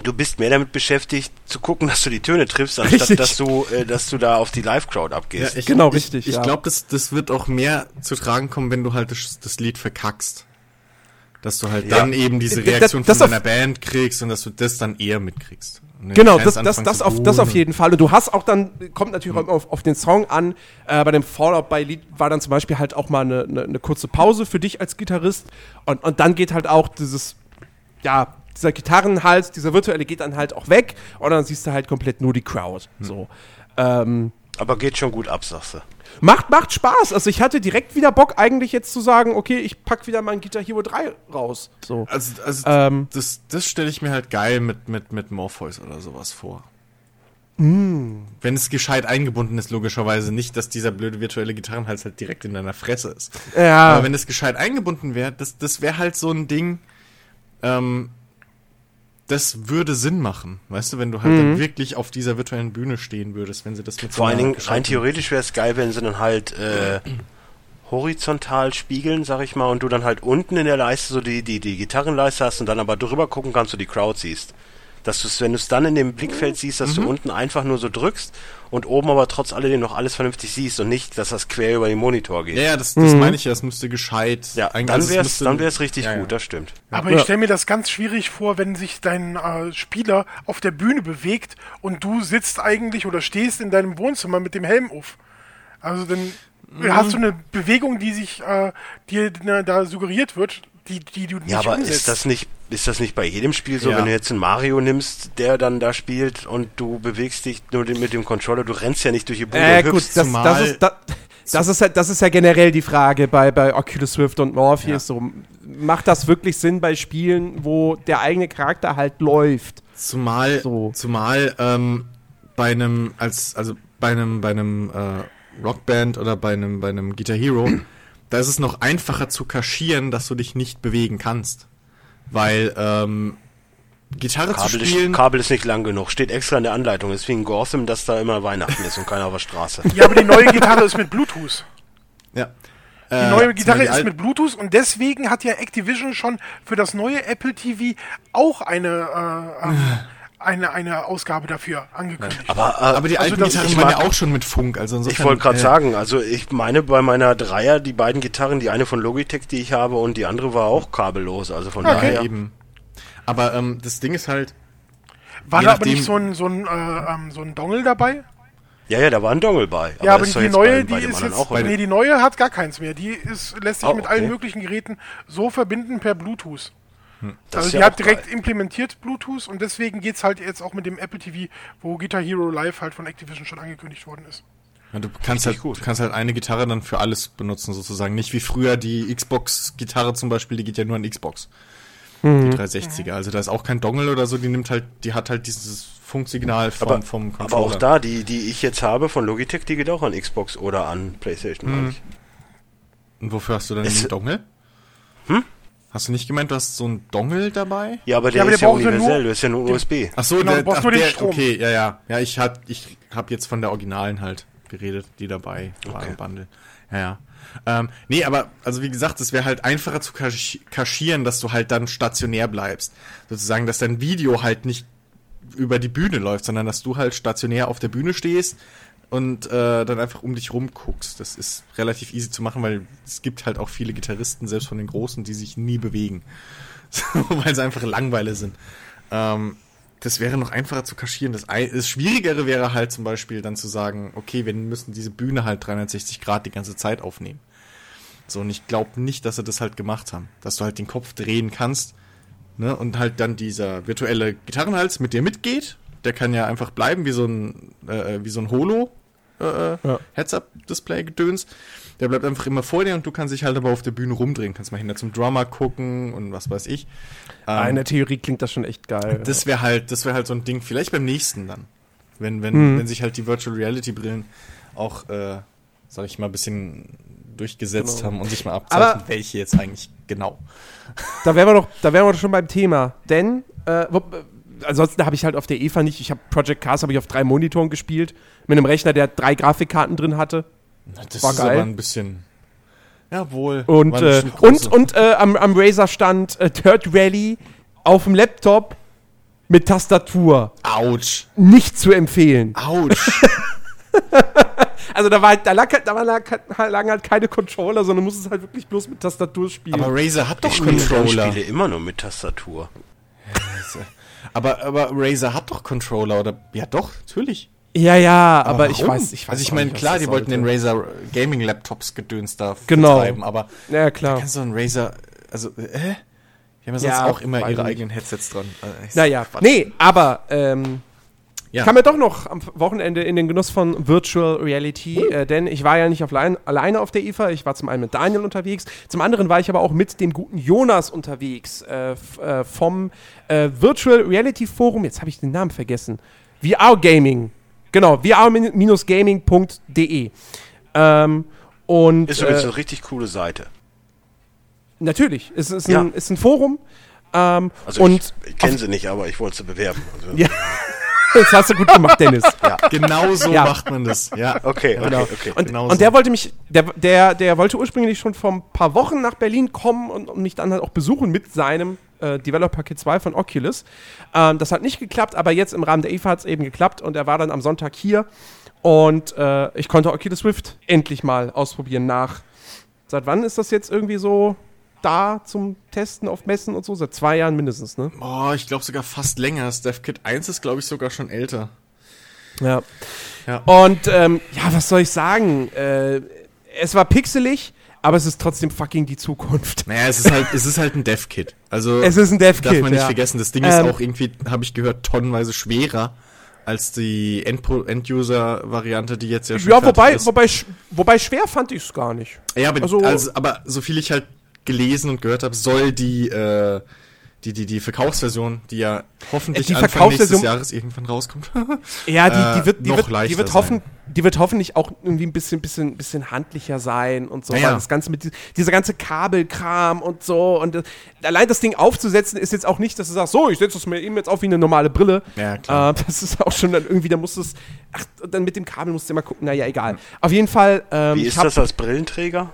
Du bist mehr damit beschäftigt, zu gucken, dass du die Töne triffst, anstatt Richtig. dass du, äh, dass du da auf die Live-Crowd abgehst. ich, Genau, ich, richtig, Ich ja. glaube, das, das wird auch mehr zu tragen kommen, wenn du halt das, das Lied verkackst. Dass du halt Ja. dann eben diese Das- Reaktion das von auf- deiner Band kriegst und dass du das dann eher mitkriegst. Genau, das, das, das, auf, das auf jeden Fall. Und du hast auch dann, kommt natürlich auch immer auf, auf den Song an. Äh, bei dem Fallout bei Lied war dann zum Beispiel halt auch mal eine, eine, eine kurze Pause für dich als Gitarrist. Und, und dann geht halt auch dieses, ja, dieser Gitarrenhals, dieser virtuelle geht dann halt auch weg. Und dann siehst du halt komplett nur die Crowd. So. Ähm, Aber geht schon gut ab, sagst du. macht, macht Spaß. Also ich hatte direkt wieder Bock, eigentlich jetzt zu sagen, okay, ich pack wieder mein Guitar Hero 3 raus. So. Also, also Ähm. das, das stelle ich mir halt geil mit, mit, mit Morpheus oder sowas vor. Mm. Wenn es gescheit eingebunden ist, logischerweise nicht, dass dieser blöde virtuelle Gitarrenhals halt direkt in deiner Fresse ist. Ja. Aber wenn es gescheit eingebunden wäre, das, das wäre halt so ein Ding, ähm, das würde Sinn machen. Weißt du, wenn du halt Mhm. dann wirklich auf dieser virtuellen Bühne stehen würdest, wenn sie das mit so Vor allen einer Dingen, rein theoretisch wäre es geil, wenn sie dann halt äh, horizontal spiegeln, sag ich mal, und du dann halt unten in der Leiste so die, die, die Gitarrenleiste hast und dann aber drüber gucken kannst, du die Crowd siehst. Dass du es, wenn du es dann in dem Blickfeld siehst, dass du unten einfach nur so drückst und oben aber trotz alledem noch alles vernünftig siehst und nicht, dass das quer über den Monitor geht. Ja, ja, das, das meine ich ja, das müsste gescheit. Ja, eigentlich- dann also es dann wär's richtig Ja, ja. gut, das stimmt. Aber ich stelle mir das ganz schwierig vor, wenn sich dein äh, Spieler auf der Bühne bewegt und du sitzt eigentlich oder stehst in deinem Wohnzimmer mit dem Helm auf. Also dann Mhm. hast du eine Bewegung, die sich äh, dir na, da suggeriert wird, die, die du nicht Ja, aber umsetzt. ist das nicht, ist das nicht bei jedem Spiel so, Ja. wenn du jetzt einen Mario nimmst, der dann da spielt und du bewegst dich nur mit dem Controller, du rennst ja nicht durch die Bude Äh, und gut, hüpfst. das, zumal- das, ist, das, das, ist ja, das ist ja generell die Frage bei, bei Oculus Rift und Morpheus. So, macht das wirklich Sinn bei Spielen, wo der eigene Charakter halt läuft? Zumal, So. zumal ähm, bei einem, als, also bei einem, bei einem äh, Rockband oder bei einem, bei einem Guitar Hero, da ist es noch einfacher zu kaschieren, dass du dich nicht bewegen kannst. Weil ähm, Gitarre zu Kabel spielen. ist, Kabel ist nicht lang genug, steht extra in der Anleitung. Ist wie in Gotham, dass da immer Weihnachten ist und keiner auf der Straße. ja, aber die neue Gitarre ist mit Bluetooth. ja. Die Äh, neue Gitarre ist mit Bluetooth und deswegen hat ja Activision schon für das neue Apple TV auch eine, äh, ähm, eine, eine Ausgabe dafür angekündigt. Aber, äh, Aber die Also alten das- Gitarren ich waren ja auch schon mit Funk, also insofern. ich wollte gerade äh, sagen, also ich meine bei meiner Dreier, die beiden Gitarren, die eine von Logitech, die ich habe, und die andere war auch kabellos. Also von Ja, daher. eben. Aber ähm, das Ding ist halt, War da aber nicht so ein, so ein, äh, ähm, so ein Dongle dabei? Ja, ja, da war ein Dongle bei. ja, aber ist die, neue, bei, bei die dem ist jetzt, auch. nee, die neue hat gar keins mehr. Die ist, lässt sich Oh, mit allen okay. möglichen Geräten so verbinden per Bluetooth. Das also die ja hat direkt geil. implementiert Bluetooth und deswegen geht's halt jetzt auch mit dem Apple TV, wo Guitar Hero Live halt von Activision schon angekündigt worden ist. Ja, du kannst halt, gut. du kannst halt eine Gitarre dann für alles benutzen, sozusagen. Nicht wie früher die Xbox-Gitarre zum Beispiel, die geht ja nur an Xbox. Mhm. Die 360er. Also da ist auch kein Dongle oder so, die nimmt halt, die hat halt dieses Funksignal vom, Aber, vom aber auch da, die, die ich jetzt habe von Logitech, die geht auch an Xbox oder an PlayStation. ich. Und wofür hast du dann Es- den Dongle? Hm? Hast du nicht gemeint, du hast so einen Dongle dabei? Ja, aber der Ja, aber ist der ja braucht ja universell, nur- der ist ja nur USB. Ach so, Genau, du brauchst nur den der, Strom. Okay, ja, ja. Ja, ich hab, ich hab jetzt von der Originalen halt geredet, die dabei war Okay. im Bundle. Ja, ja. Ähm, nee, aber, also wie gesagt, es wäre halt einfacher zu kaschi- kaschieren, dass du halt dann stationär bleibst. Sozusagen, dass dein Video halt nicht über die Bühne läuft, sondern dass du halt stationär auf der Bühne stehst und äh, dann einfach um dich rum guckst. Das ist relativ easy zu machen, weil es gibt halt auch viele Gitarristen, selbst von den Großen, die sich nie bewegen. weil sie einfach Langweile sind. Ähm, das wäre noch einfacher zu kaschieren. Das, das Schwierigere wäre halt zum Beispiel dann zu sagen, okay, wir müssen diese Bühne halt 360 Grad die ganze Zeit aufnehmen. So, und ich glaube nicht, dass sie das halt gemacht haben. Dass du halt den Kopf drehen kannst, ne, und halt dann dieser virtuelle Gitarrenhals mit dir mitgeht. Der kann ja einfach bleiben, wie so ein, äh, wie so ein Holo, äh, Ja. Heads-Up-Display-Gedöns. Der bleibt einfach immer vor dir und du kannst dich halt aber auf der Bühne rumdrehen. Kannst mal hinter zum Drummer gucken und was weiß ich. Ähm, In der Theorie klingt das schon echt geil. das wäre halt, das wäre halt so ein Ding, vielleicht beim nächsten dann. Wenn, wenn, Mhm. wenn sich halt die Virtual Reality Brillen auch, äh, sag ich mal, ein bisschen durchgesetzt Genau. haben und sich mal abzeichnen, welche jetzt eigentlich genau. Da wären wir doch, da wären wir doch schon beim Thema. Denn, äh, äh, ansonsten habe ich halt auf der EVA nicht, ich habe Project Cars habe ich auf drei Monitoren gespielt, mit einem Rechner, der drei Grafikkarten drin hatte. Na, Das War ist geil. aber ein bisschen. Ja, wohl. Und, äh, und, und äh, am, am Razer stand äh, Dirt Rally auf dem Laptop mit Tastatur. Autsch. Nicht zu empfehlen. Autsch. Also da, war, halt- da, lag, halt- da war, lag, lagen halt keine Controller, sondern musste es halt wirklich bloß mit Tastatur spielen. aber Razer hat doch Ich spiele Controller. Spiele immer nur mit Tastatur. Aber, aber Razer hat doch Controller, oder? Ja, doch, natürlich. ja, ja, aber, ich warum? weiß, ich weiß Also ich meine, klar, die wollten den. Razer Gaming Laptops gedöns da Genau. vertreiben, aber Ja, klar. kannst du einen Razer, also, äh? Die haben ja sonst Ja, auch immer ihre ich eigenen Headsets dran. Äh, Naja, Quatsch. nee, aber ähm, Ja. kam mir doch noch am Wochenende in den Genuss von Virtual Reality, äh, denn ich war ja nicht allein, alleine auf der IFA, ich war zum einen mit Daniel unterwegs, zum anderen war ich aber auch mit dem guten Jonas unterwegs äh, äh, vom äh, Virtual Reality Forum, jetzt habe ich den Namen vergessen, VR Gaming, genau, vr-gaming.de ähm, und Ist übrigens äh, eine richtig coole Seite. natürlich, es ist Ja. ein, ist ein Forum ähm, Also und ich, ich kenne sie nicht, aber ich wollte sie bewerben. Also, Ja. Das hast du gut gemacht, Dennis. Genau so Ja. macht man das. Ja. Okay, okay, Genau. okay. Und, genau und so. der wollte mich, der, der, der wollte ursprünglich schon vor ein paar Wochen nach Berlin kommen und, und mich dann halt auch besuchen mit seinem äh, Developer Kit 2 von Oculus. Ähm, das hat nicht geklappt, aber jetzt im Rahmen der IFA hat es eben geklappt und er war dann am Sonntag hier und äh, ich konnte Oculus Rift endlich mal ausprobieren nach. Seit wann ist das jetzt irgendwie so da zum Testen auf Messen und so? Seit zwei Jahren mindestens, ne? Oh, ich glaube sogar fast länger. Das DevKit 1 ist, glaube ich, sogar schon älter. Ja. Ja. Und ähm, ja, was soll ich sagen? Äh, es war pixelig, aber es ist trotzdem fucking die Zukunft. Naja, es ist halt, es ist halt ein DevKit. Also Es ist ein darf Dev-Kit. man nicht ja. vergessen. Das Ding Ähm, ist auch irgendwie, habe ich gehört, tonnenweise schwerer als die End-User-Variante, die jetzt ja schon Ja, wobei, ist. wobei, wobei schwer fand ich es gar nicht. Ja, aber, Also- also, aber so viel ich halt gelesen und gehört habe, soll die, äh, die, die, die Verkaufsversion, die ja hoffentlich Die Anfang nächstes Jahres irgendwann rauskommt. Ja, die, Äh, die wird, die noch wird, die wird hoffen, die wird hoffentlich auch irgendwie ein bisschen, bisschen, bisschen handlicher sein und so. Ja, das Ganze mit die, dieser ganze Kabelkram und so und äh, allein das Ding aufzusetzen ist jetzt auch nicht, dass du sagst, so, ich setze es mir eben jetzt auf wie eine normale Brille. Ja, klar. Äh, das ist auch schon dann irgendwie, da musst du es, ach, dann mit dem Kabel musst du immer gucken. Naja, egal. Auf jeden Fall. Ähm, Wie ich ist hab- das als Brillenträger?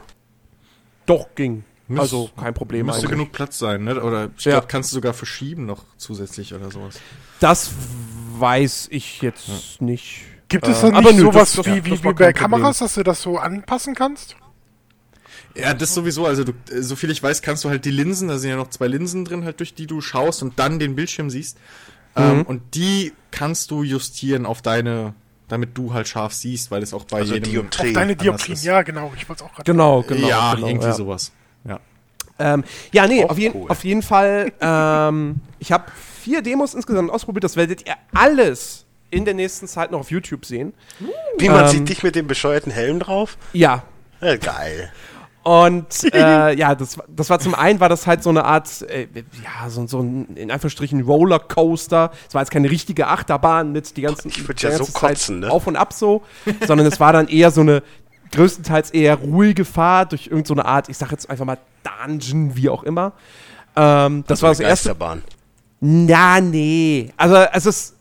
Doch ging. Müs- also kein Problem. Müsste eigentlich. genug Platz sein, ne? Oder ich Ja. glaube, kannst du sogar verschieben noch zusätzlich oder sowas. Das weiß ich jetzt nicht. Gibt es Äh, dann aber nicht sowas das- wie, wie, wie bei. Kameras, dass du das so anpassen kannst? Ja, das sowieso. Also, du, äh, so viel ich weiß, kannst du halt die Linsen, da sind ja noch zwei Linsen drin, halt durch die du schaust und dann den Bildschirm siehst. Ähm, und die kannst du justieren auf deine, damit du halt scharf siehst, weil es auch bei Also jedem. Dioptrien. Auf deine Dioptrien, ja, genau. Ich wollte es auch gerade Genau, genau. ja, genau, irgendwie ja. sowas. Ja. Ähm, ja, nee, auf, jeden, cool. auf jeden Fall. Ähm, ich habe vier Demos insgesamt ausprobiert. Das werdet ihr alles in der nächsten Zeit noch auf YouTube sehen. Wie man Ähm, sieht dich mit dem bescheuerten Helm drauf? Ja. Ja, geil. Und äh, ja, das, war- das war zum einen war das halt so eine Art, äh, ja, so, so ein in Anführungsstrichen Rollercoaster. Es war jetzt keine richtige Achterbahn mit die ganzen, Ich würd der ja so kotzen, ne? auf und ab so, sondern es war dann eher so eine größtenteils eher ruhige Fahrt durch irgendeine so Art, ich sag jetzt einfach mal Dungeon, wie auch immer. Ähm, das war das Eine erste. Geisterbahn. Na, nee. Also es ist,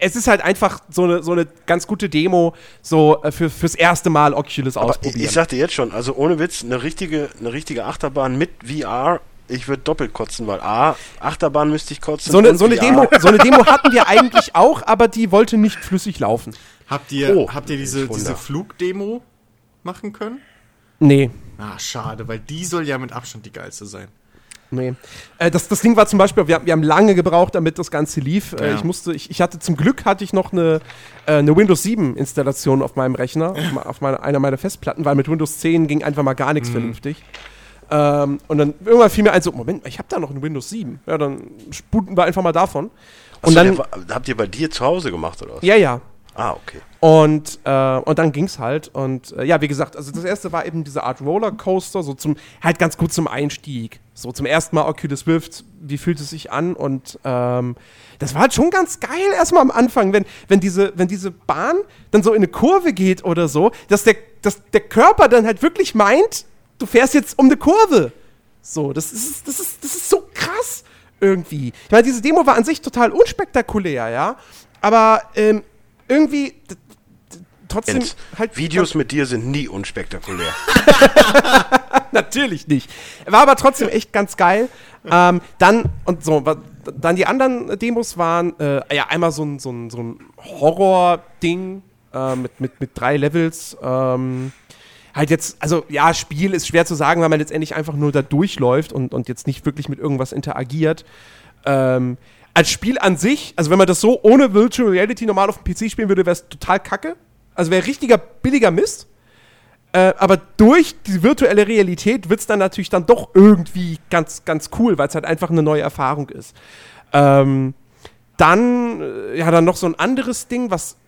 es ist halt einfach so eine, so eine ganz gute Demo, so äh, für, fürs erste Mal Oculus Aber ich, ausprobieren. ich sagte jetzt schon, also ohne Witz, eine richtige, eine richtige Achterbahn mit VR, ich würde doppelt kotzen, weil A, Achterbahn müsste ich kotzen. so eine, so, eine. Demo, so eine Demo hatten wir eigentlich auch, aber die wollte nicht flüssig laufen. Habt ihr, Oh, habt ihr diese, diese Flugdemo machen können? Nee. Ah, schade, weil die soll ja mit Abstand die geilste sein. Nee. Äh, das, das Ding war zum Beispiel, wir, wir haben lange gebraucht, damit das Ganze lief. Äh, Ja. ich musste, ich, ich hatte zum Glück hatte ich noch eine, äh, eine Windows 7 Installation auf meinem Rechner, auf, auf meine, einer meiner Festplatten, weil mit Windows 10 ging einfach mal gar nichts Mhm. vernünftig. Ähm, und dann irgendwann fiel mir ein, so, Moment, ich habe da noch ein Windows 7. Ja, dann sputen wir einfach mal davon. Achso, Und dann, der war- habt ihr bei dir zu Hause gemacht, oder was? ja, ja. Ah, okay. Und, äh, und dann ging's halt. Und äh, ja, wie gesagt, also das erste war eben diese Art Rollercoaster, so zum, halt ganz gut zum Einstieg. So zum ersten Mal Oculus Rift, wie fühlt es sich an? Und ähm, das war halt schon ganz geil erstmal am Anfang, wenn, wenn, diese, wenn diese Bahn dann so in eine Kurve geht oder so, dass der, dass der Körper dann halt wirklich meint, du fährst jetzt um eine Kurve. So, das ist, das ist, das ist so krass irgendwie. Ich meine, diese Demo war an sich total unspektakulär, ja. Aber ähm, irgendwie trotzdem Jens, halt. Videos mit dir sind nie unspektakulär. Natürlich nicht. War aber trotzdem echt ganz geil. Ähm, dann, und so, dann die anderen Demos waren, äh, ja, einmal so ein, so ein, so ein Horror-Ding äh, mit, mit, mit drei Levels. Ähm, halt jetzt, also ja, Spiel ist schwer zu sagen, weil man letztendlich einfach nur da durchläuft und, und jetzt nicht wirklich mit irgendwas interagiert. Ähm, als Spiel an sich, also wenn man das so ohne Virtual Reality normal auf dem PC spielen würde, wäre es total kacke. Also wäre richtiger billiger Mist. Äh, aber durch die virtuelle Realität wird es dann natürlich dann doch irgendwie ganz, ganz cool, weil es halt einfach eine neue Erfahrung ist. Ähm, dann, äh, ja, dann noch so ein anderes Ding, was,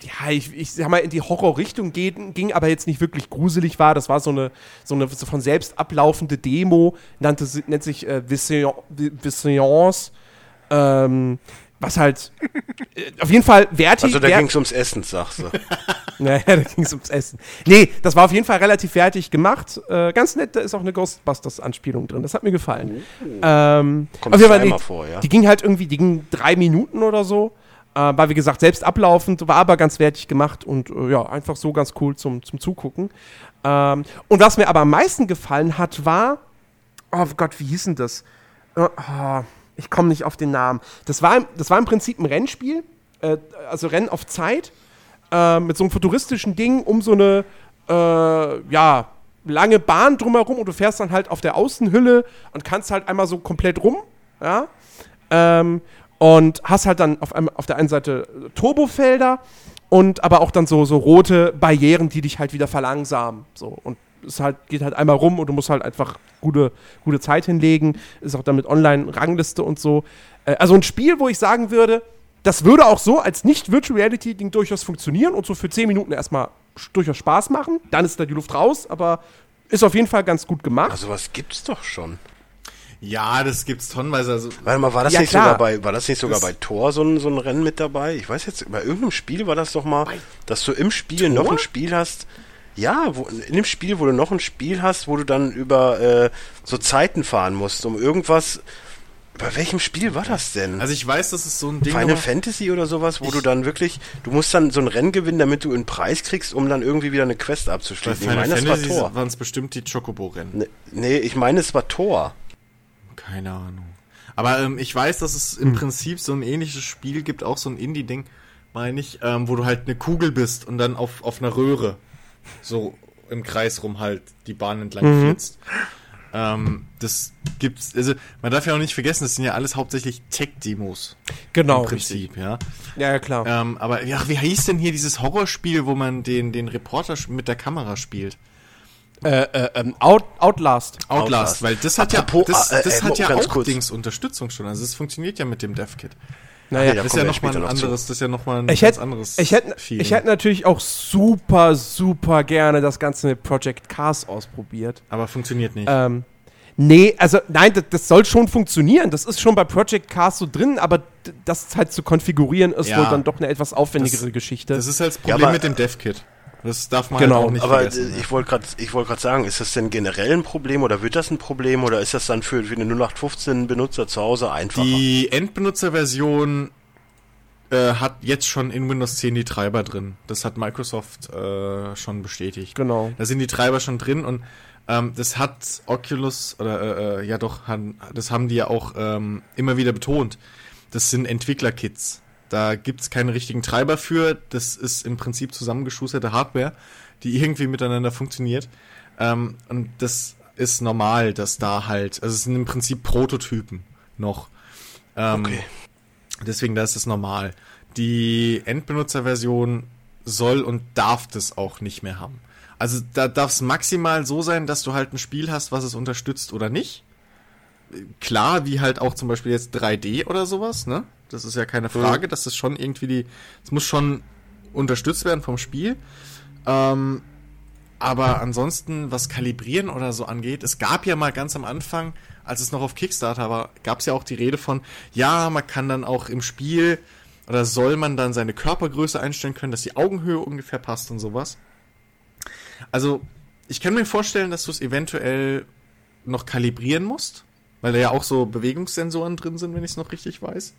ja, ich, ich sag mal, in die Horrorrichtung ging, aber jetzt nicht wirklich gruselig war. Das war so eine, so eine von selbst ablaufende Demo, nannte, nennt sich äh, Vision-. Ähm, was halt äh, auf jeden Fall wertig. Also da ging es ums Essen, sagst du. naja, da ging es ums Essen. Nee, das war auf jeden Fall relativ fertig gemacht. Äh, ganz nett, da ist auch eine Ghostbusters-Anspielung drin. Das hat mir gefallen. Ähm, Kommt auf jeden Fall, nee, vor, ja. Die ging halt irgendwie, die ging drei Minuten oder so. Äh, war wie gesagt selbst ablaufend, war aber ganz wertig gemacht und äh, ja, einfach so ganz cool zum, zum Zugucken. Ähm, und was mir aber am meisten gefallen hat, war, oh Gott, wie hieß denn das? Äh, oh, ich komme nicht auf den Namen. Das war, im- das war im Prinzip ein Rennspiel, äh, also Rennen auf Zeit, äh, mit so einem futuristischen Ding um so eine, äh, ja, lange Bahn drumherum und du fährst dann halt auf der Außenhülle und kannst halt einmal so komplett rum, ja, ähm, und hast halt dann auf, einem, auf der einen Seite Turbofelder und aber auch dann so, so rote Barrieren, die dich halt wieder verlangsamen. So. Und es halt, geht halt einmal rum und du musst halt einfach gute, gute Zeit hinlegen. Ist auch dann mit Online-Rangliste und so. Äh, also ein Spiel, wo ich sagen würde, das würde auch so als Nicht-Virtual-Reality-Ding durchaus funktionieren und so für 10 Minuten erstmal durchaus Spaß machen. Dann ist da die Luft raus, aber ist auf jeden Fall ganz gut gemacht. Also was gibt's doch schon. Ja, das gibt's tonnenweise. Also, Warte mal, war das Ja, nicht klar. sogar bei, war das nicht sogar Das- bei Tor so ein, so ein Rennen mit dabei? Ich weiß jetzt, bei irgendeinem Spiel war das doch mal, dass du im Spiel noch ein Spiel hast. Ja, wo, in dem Spiel, wo du noch ein Spiel hast, wo du dann über äh, so Zeiten fahren musst, um irgendwas. Bei welchem Spiel war das denn? also ich weiß, das ist so ein Ding. Final Fantasy oder sowas, wo Ich- du dann wirklich, du musst dann so ein Rennen gewinnen, damit du einen Preis kriegst, um dann irgendwie wieder eine Quest bei abzuschließen. Ich Final meine, das war Fantasy Tor. waren es bestimmt die Chocobo-Rennen. Nee, nee, ich meine, es war Tor. Keine Ahnung. Aber ähm, ich weiß, dass es im Prinzip so ein ähnliches Spiel gibt, auch so ein Indie-Ding, meine ich, ähm, wo du halt eine Kugel bist und dann auf, auf einer Röhre so im Kreis rum halt die Bahn entlang flitzt. Ähm, das gibt's, also man darf ja auch nicht vergessen, das sind ja alles hauptsächlich Tech-Demos genau. im Prinzip, ja. Ja, ja, klar. Ähm, aber ja, wie hieß denn hier dieses Horrorspiel, wo man den, den Reporter mit der Kamera spielt? Äh, äh, ähm, Out, Outlast. Outlast, Outlast. weil das hat Apropos, ja, das, äh, das äh, hat ja ganz auch kurz. Dings Unterstützung schon. Also es funktioniert ja mit dem DevKit. Naja, da Das ist ja nochmal später ein noch anderes, das ist ja nochmal ein ich ganz hätte, anderes ich, hätte, Feeling. ich hätte natürlich auch super, super gerne das Ganze mit Project Cars ausprobiert. aber funktioniert nicht. Ähm, nee, also nein, das, das soll schon funktionieren. Das ist schon bei Project Cars so drin, aber das halt zu konfigurieren ist Ja. wohl dann doch eine etwas aufwendigere Das- Geschichte. das ist halt das Ja, Problem aber- mit dem DevKit. Das darf man Genau, halt auch nicht Aber vergessen. äh, ne? ich wollte gerade ich wollte gerade sagen, ist das denn generell ein Problem oder wird das ein Problem oder ist das dann für, für den 0815 Benutzer zu Hause einfacher? Die Endbenutzerversion äh, hat jetzt schon in Windows 10 die Treiber drin. Das hat Microsoft äh, schon bestätigt. Genau. Da sind die Treiber schon drin und ähm, das hat Oculus oder äh, äh, ja doch, das haben die ja auch ähm, immer wieder betont. Das sind Entwicklerkits. Da gibt's keine richtigen Treiber für. Das ist im Prinzip zusammengeschusterte Hardware, die irgendwie miteinander funktioniert. Ähm, und das ist normal, dass da halt, also es sind im Prinzip Prototypen noch. Ähm, Okay. Deswegen, da ist es normal. Die Endbenutzerversion soll und darf das auch nicht mehr haben. Also da darf es maximal so sein, dass du halt ein Spiel hast, was es unterstützt oder nicht. Klar, wie halt auch zum Beispiel jetzt 3D oder sowas, ne? Das ist ja keine Frage, dass das schon irgendwie die, es muss schon unterstützt werden vom Spiel. Ähm, aber ansonsten, was Kalibrieren oder so angeht, es gab ja mal ganz am Anfang, als es noch auf Kickstarter war, gab es ja auch die Rede von, ja, man kann dann auch im Spiel oder soll man dann seine Körpergröße einstellen können, dass die Augenhöhe ungefähr passt und sowas. Also, ich kann mir vorstellen, dass du es eventuell noch kalibrieren musst, weil da ja auch so Bewegungssensoren drin sind, wenn ich es noch richtig weiß.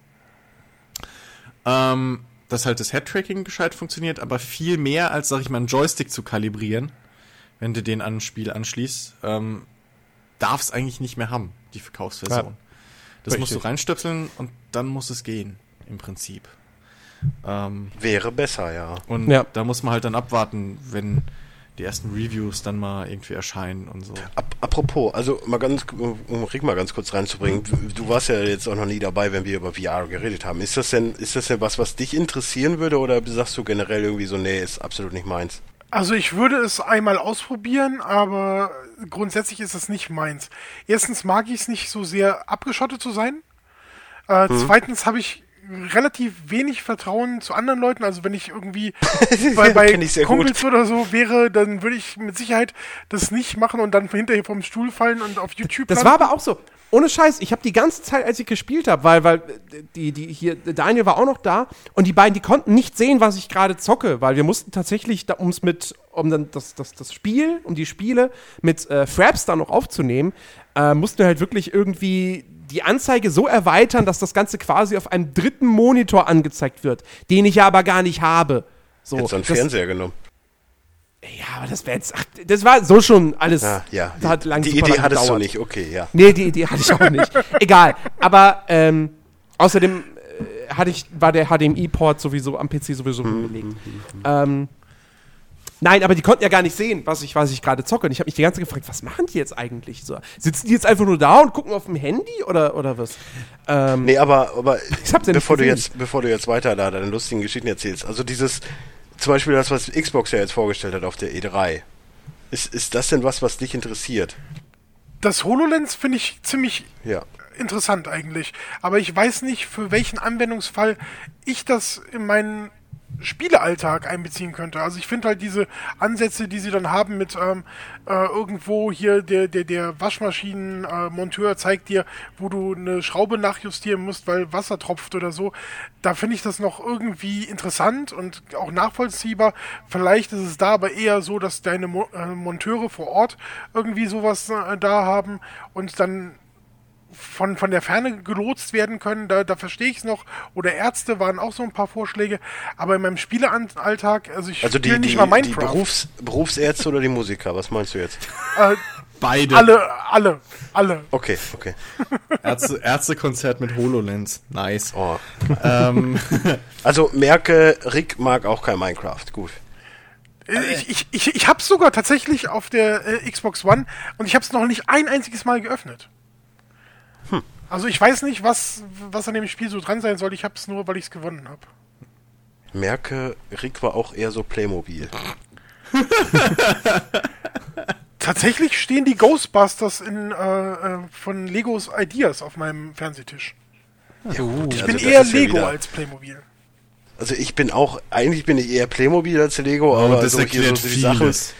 Ähm, dass halt das Head-Tracking gescheit funktioniert, aber viel mehr als, sag ich mal, einen Joystick zu kalibrieren, wenn du den an ein Spiel anschließt, ähm, darf es eigentlich nicht mehr haben, die Verkaufsversion. Ja. das musst du Richtig. reinstöpseln und dann muss es gehen, im Prinzip. Ähm, Wäre besser, ja. und Ja. da muss man halt dann abwarten, wenn die ersten Reviews dann mal irgendwie erscheinen und so. Ap apropos, also mal ganz, um Rick mal ganz kurz reinzubringen, du, du warst ja jetzt auch noch nie dabei, wenn wir über VR geredet haben. Ist das denn, ist das denn was, was dich interessieren würde oder sagst du generell irgendwie so, nee, ist absolut nicht meins? Also ich würde es einmal ausprobieren, aber grundsätzlich ist es nicht meins. Erstens mag ich es nicht so sehr abgeschottet zu sein. Äh, Zweitens habe ich relativ wenig Vertrauen zu anderen Leuten. Also wenn ich irgendwie bei, bei sehr gut. Kumpels oder so wäre, dann würde ich mit Sicherheit das nicht machen und dann hinterher vom Stuhl fallen und auf YouTube Das landen. war aber auch so. Ohne Scheiß, ich habe die ganze Zeit, als ich gespielt habe, weil, weil die, die hier, Daniel war auch noch da und die beiden, die konnten nicht sehen, was ich gerade zocke, weil wir mussten tatsächlich, da, ums mit, um dann das, das, das Spiel, um die Spiele mit äh, Fraps dann noch aufzunehmen, äh, mussten wir halt wirklich irgendwie die Anzeige so erweitern, dass das Ganze quasi auf einem dritten Monitor angezeigt wird, den ich ja aber gar nicht habe. So, Jetzt so einen das, Fernseher genommen. ja, aber das wäre jetzt, ach, das war so schon alles. Ja, ja. Das hat lang, die Idee hattest du gedauert. nicht, okay, ja. Nee, die Idee hatte ich auch nicht. Egal. Aber ähm, außerdem äh, hatte ich, war der HDMI-Port sowieso am PC sowieso belegt. Ähm, nein, aber die konnten ja gar nicht sehen, was ich, was ich gerade zocke. Und ich habe mich die ganze Zeit gefragt, was machen die jetzt eigentlich so? Sitzen die jetzt einfach nur da und gucken auf dem Handy oder, oder was? Ähm, Nee, aber, aber Ich hab's ja nicht bevor, du jetzt, bevor du jetzt weiter da deine lustigen Geschichten erzählst, also dieses, zum Beispiel das, was Xbox ja jetzt vorgestellt hat auf der E3, ist, ist das denn was, was dich interessiert? Das HoloLens finde ich ziemlich Ja. interessant eigentlich. Aber ich weiß nicht, für welchen Anwendungsfall ich das in meinen Spielealltag einbeziehen könnte. Also ich finde halt diese Ansätze, die sie dann haben mit ähm, äh, irgendwo hier der, der, der Waschmaschinenmonteur äh, zeigt dir, wo du eine Schraube nachjustieren musst, weil Wasser tropft oder so. Da finde ich das noch irgendwie interessant und auch nachvollziehbar. Vielleicht ist es da aber eher so, dass deine Mo äh, Monteure vor Ort irgendwie sowas äh, da haben und dann von, von der Ferne gelotst werden können, da, da verstehe ich es noch. Oder Ärzte waren auch so ein paar Vorschläge. Aber in meinem Spielealltag, also ich Also die, spiele die, nicht mal die Minecraft. Berufs, Berufsärzte oder die Musiker, was meinst du jetzt? äh, Beide. alle, alle, alle. Okay, okay. Ärzte, Ärztekonzert mit HoloLens. Nice. Oh. ähm, Also merke, Rick mag auch kein Minecraft. Gut. Äh, Ich, ich, ich, ich habe es sogar tatsächlich auf der äh, Xbox One und ich habe es noch nicht ein einziges Mal geöffnet. Hm. Also ich weiß nicht, was, was an dem Spiel so dran sein soll. Ich habe es nur, weil ich es gewonnen habe. Merke, Rick war auch eher so Playmobil. Tatsächlich stehen die Ghostbusters in, äh, äh, von Legos Ideas auf meinem Fernsehtisch. Ja, gut, Ich also bin eher ja Lego wieder- als Playmobil. Also ich bin auch, eigentlich bin ich eher Playmobil als Lego, aber Oh, das so hier so erklärt die Sachen, vieles.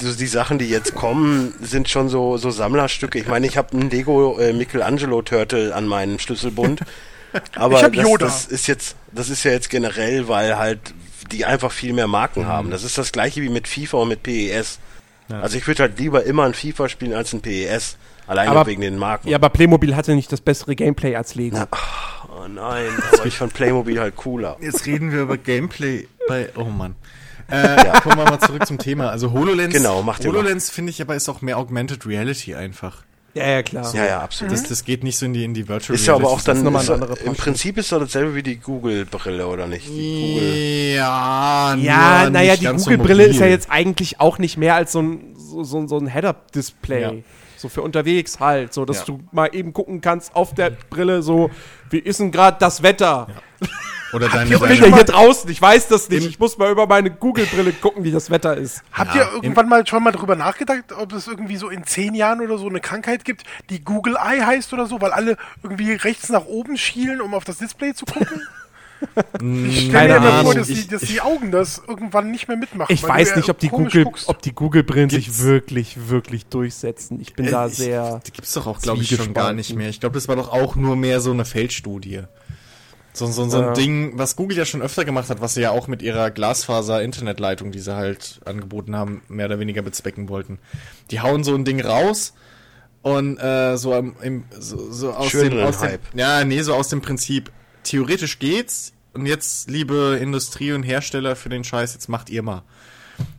So die Sachen, die jetzt kommen, sind schon so, so Sammlerstücke. Ich meine, ich habe einen Lego äh, Michelangelo Turtle an meinem Schlüsselbund. Aber Ich hab das, Yoda. das ist jetzt, das ist ja jetzt generell, weil halt die einfach viel mehr Marken Mhm. haben. Das ist das gleiche wie mit FIFA und mit PES. Also ich würde halt lieber immer ein FIFA spielen als ein PES. Allein Aber- auch wegen den Marken. ja, aber Playmobil hatte nicht das bessere Gameplay als Lego. Oh nein, aber ich fand Playmobil halt cooler. jetzt reden wir über Gameplay bei. Oh Mann. Äh, ja. Kommen wir mal zurück zum Thema. Also HoloLens. Genau. HoloLens finde ich aber ist auch mehr Augmented Reality einfach. Ja, ja, klar. Ja, ja, absolut. Das, das geht nicht so in die, in die Virtual Ist ja aber auch das dann, noch mal ist eine ja- andere im. Prinzip ist doch dasselbe wie die Google-Brille, oder nicht? Die Google. Ja, Ja, naja, die ganz so Google-Brille ist ja jetzt eigentlich auch nicht mehr als so ein, so, so, so ein Head-Up-Display. Ja. So für unterwegs halt, so dass Ja. du mal eben gucken kannst auf der Brille, so, wie ist denn gerade das Wetter? Oder deine, ihr Ich bin euch ja mal- hier draußen, ich weiß das nicht. Ich muss mal über meine Google-Brille gucken, wie das Wetter ist. Habt Ja, ihr irgendwann mal schon mal drüber nachgedacht, ob es irgendwie so in zehn Jahren oder so eine Krankheit gibt, die Google Eye heißt oder so, weil alle irgendwie rechts nach oben schielen, um auf das Display zu gucken? ich stelle mir immer vor, dass, die, Ich- dass die Augen das irgendwann nicht mehr mitmachen. Ich weiß nicht, ob die Google, guckst. ob die Google-Brillen sich wirklich, wirklich durchsetzen. Ich bin da Äh, ich- sehr. Die gibt's doch auch, glaube ich, schon gar nicht mehr. Ich glaube, das war doch auch nur mehr so eine Feldstudie. So, so, so ein Ja. Ding, was Google ja schon öfter gemacht hat, was sie ja auch mit ihrer Glasfaser-Internetleitung, die sie halt angeboten haben, mehr oder weniger bezwecken wollten. Die hauen so ein Ding raus und äh, so, am, im, so, so aus, dem, aus dem ja nee so aus dem Prinzip theoretisch geht's und jetzt liebe Industrie und Hersteller für den Scheiß jetzt macht ihr mal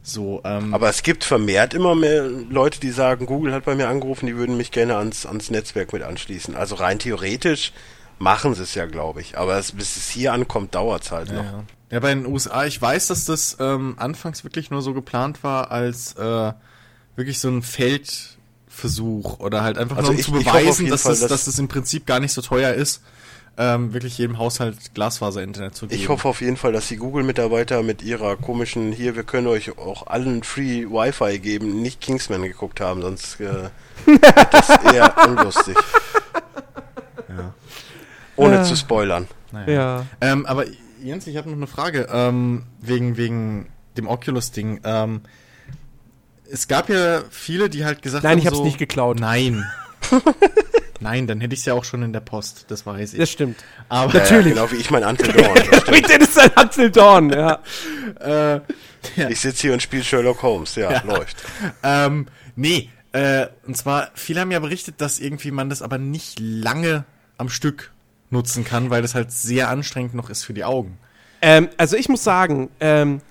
so ähm, Aber es gibt vermehrt immer mehr Leute, die sagen, Google hat bei mir angerufen, die würden mich gerne ans, ans Netzwerk mit anschließen. Also rein theoretisch machen sie es ja, glaube ich. Aber es, bis es hier ankommt, dauert es halt noch. Ja. ja, bei den USA, ich weiß, dass das ähm, anfangs wirklich nur so geplant war als äh, wirklich so ein Feldversuch oder halt einfach Also nur um ich- zu beweisen, dass, Fall, das, dass- dass das im Prinzip gar nicht so teuer ist, ähm, wirklich jedem Haushalt Glasfaser-Internet zu geben. Ich hoffe auf jeden Fall, dass die Google-Mitarbeiter mit ihrer komischen, hier, wir können euch auch allen Free Wi-Fi geben, nicht Kingsman geguckt haben, sonst äh, wird das eher unlustig. Ohne Ah. zu spoilern. Naja. Ja. Ähm, aber Jens, ich habe noch eine Frage ähm, wegen wegen dem Oculus-Ding. Ähm, es gab ja viele, die halt gesagt Nein, haben, ich hab's so, nicht geklaut. Nein. Nein, dann hätte ich es ja auch schon in der Post, das weiß ich. Das stimmt. Aber Natürlich. Ja, genau wie ich mein Until Dawn. stimmt. Mit Dennis ein Hansel Dorn, ja. äh, Ich sitze hier und spiele Sherlock Holmes. Ja, läuft. ähm, nee, äh, und zwar, viele haben ja berichtet, dass irgendwie man das aber nicht lange am Stück nutzen kann, weil das halt sehr anstrengend noch ist für die Augen. Ähm, also ich muss sagen, ähm,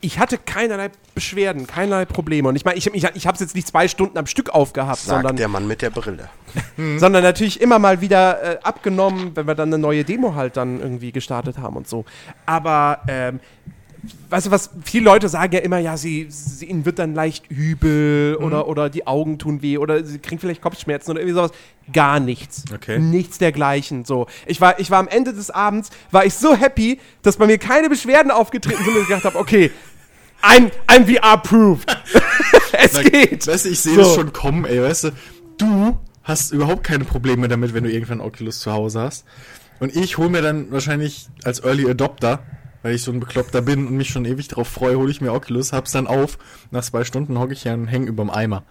ich hatte keinerlei Beschwerden, keinerlei Probleme. Und ich meine, ich, ich, ich habe es jetzt nicht zwei Stunden am Stück aufgehabt, Sagt sondern, der Mann mit der Brille. sondern natürlich immer mal wieder äh, abgenommen, wenn wir dann eine neue Demo halt dann irgendwie gestartet haben und so. Aber ähm, weißt du was, viele Leute sagen ja immer, ja, sie, sie ihnen wird dann leicht übel Mhm. oder, oder die Augen tun weh oder sie kriegen vielleicht Kopfschmerzen oder irgendwie sowas. Gar nichts. Okay. Nichts dergleichen. So. Ich war, ich war am Ende des Abends, war ich so happy, dass bei mir keine Beschwerden aufgetreten sind und ich gedacht habe, okay, I'm, I'm VR-approved. es Na, geht. Weißt du, ich sehe So. das schon kommen, ey, weißt du, du hast überhaupt keine Probleme damit, wenn du irgendwann Oculus zu Hause hast. Und ich hole mir dann wahrscheinlich als Early Adopter, weil ich so ein Bekloppter bin und mich schon ewig drauf freue, hole ich mir Oculus, hab's dann auf. Nach zwei Stunden hocke ich ja und häng überm Eimer.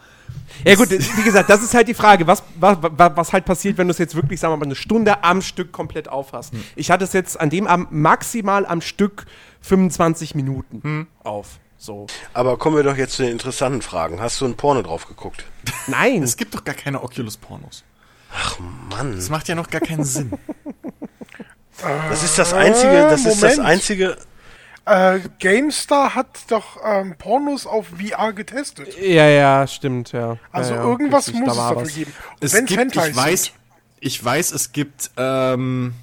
Ja gut, wie gesagt, das ist halt die Frage, was, was, was halt passiert, wenn du es jetzt wirklich, sagen wir mal, eine Stunde am Stück komplett aufhast. Ich hatte es jetzt an dem Abend maximal am Stück 25 Minuten auf. So. Aber kommen wir doch jetzt zu den interessanten Fragen. Hast du ein Porno drauf geguckt? Nein. Es gibt doch gar keine Oculus-Pornos. Mann, Das macht ja noch gar keinen Sinn. das ist das einzige, das ist das Moment. einzige. Äh, GameStar hat doch ähm, Pornos auf VR getestet. ja, ja, stimmt, ja. Also ja, ja, irgendwas richtig, muss da es dafür was. geben. Es Wenn's gibt, ich weiß, sind. ich weiß, es gibt, ähm,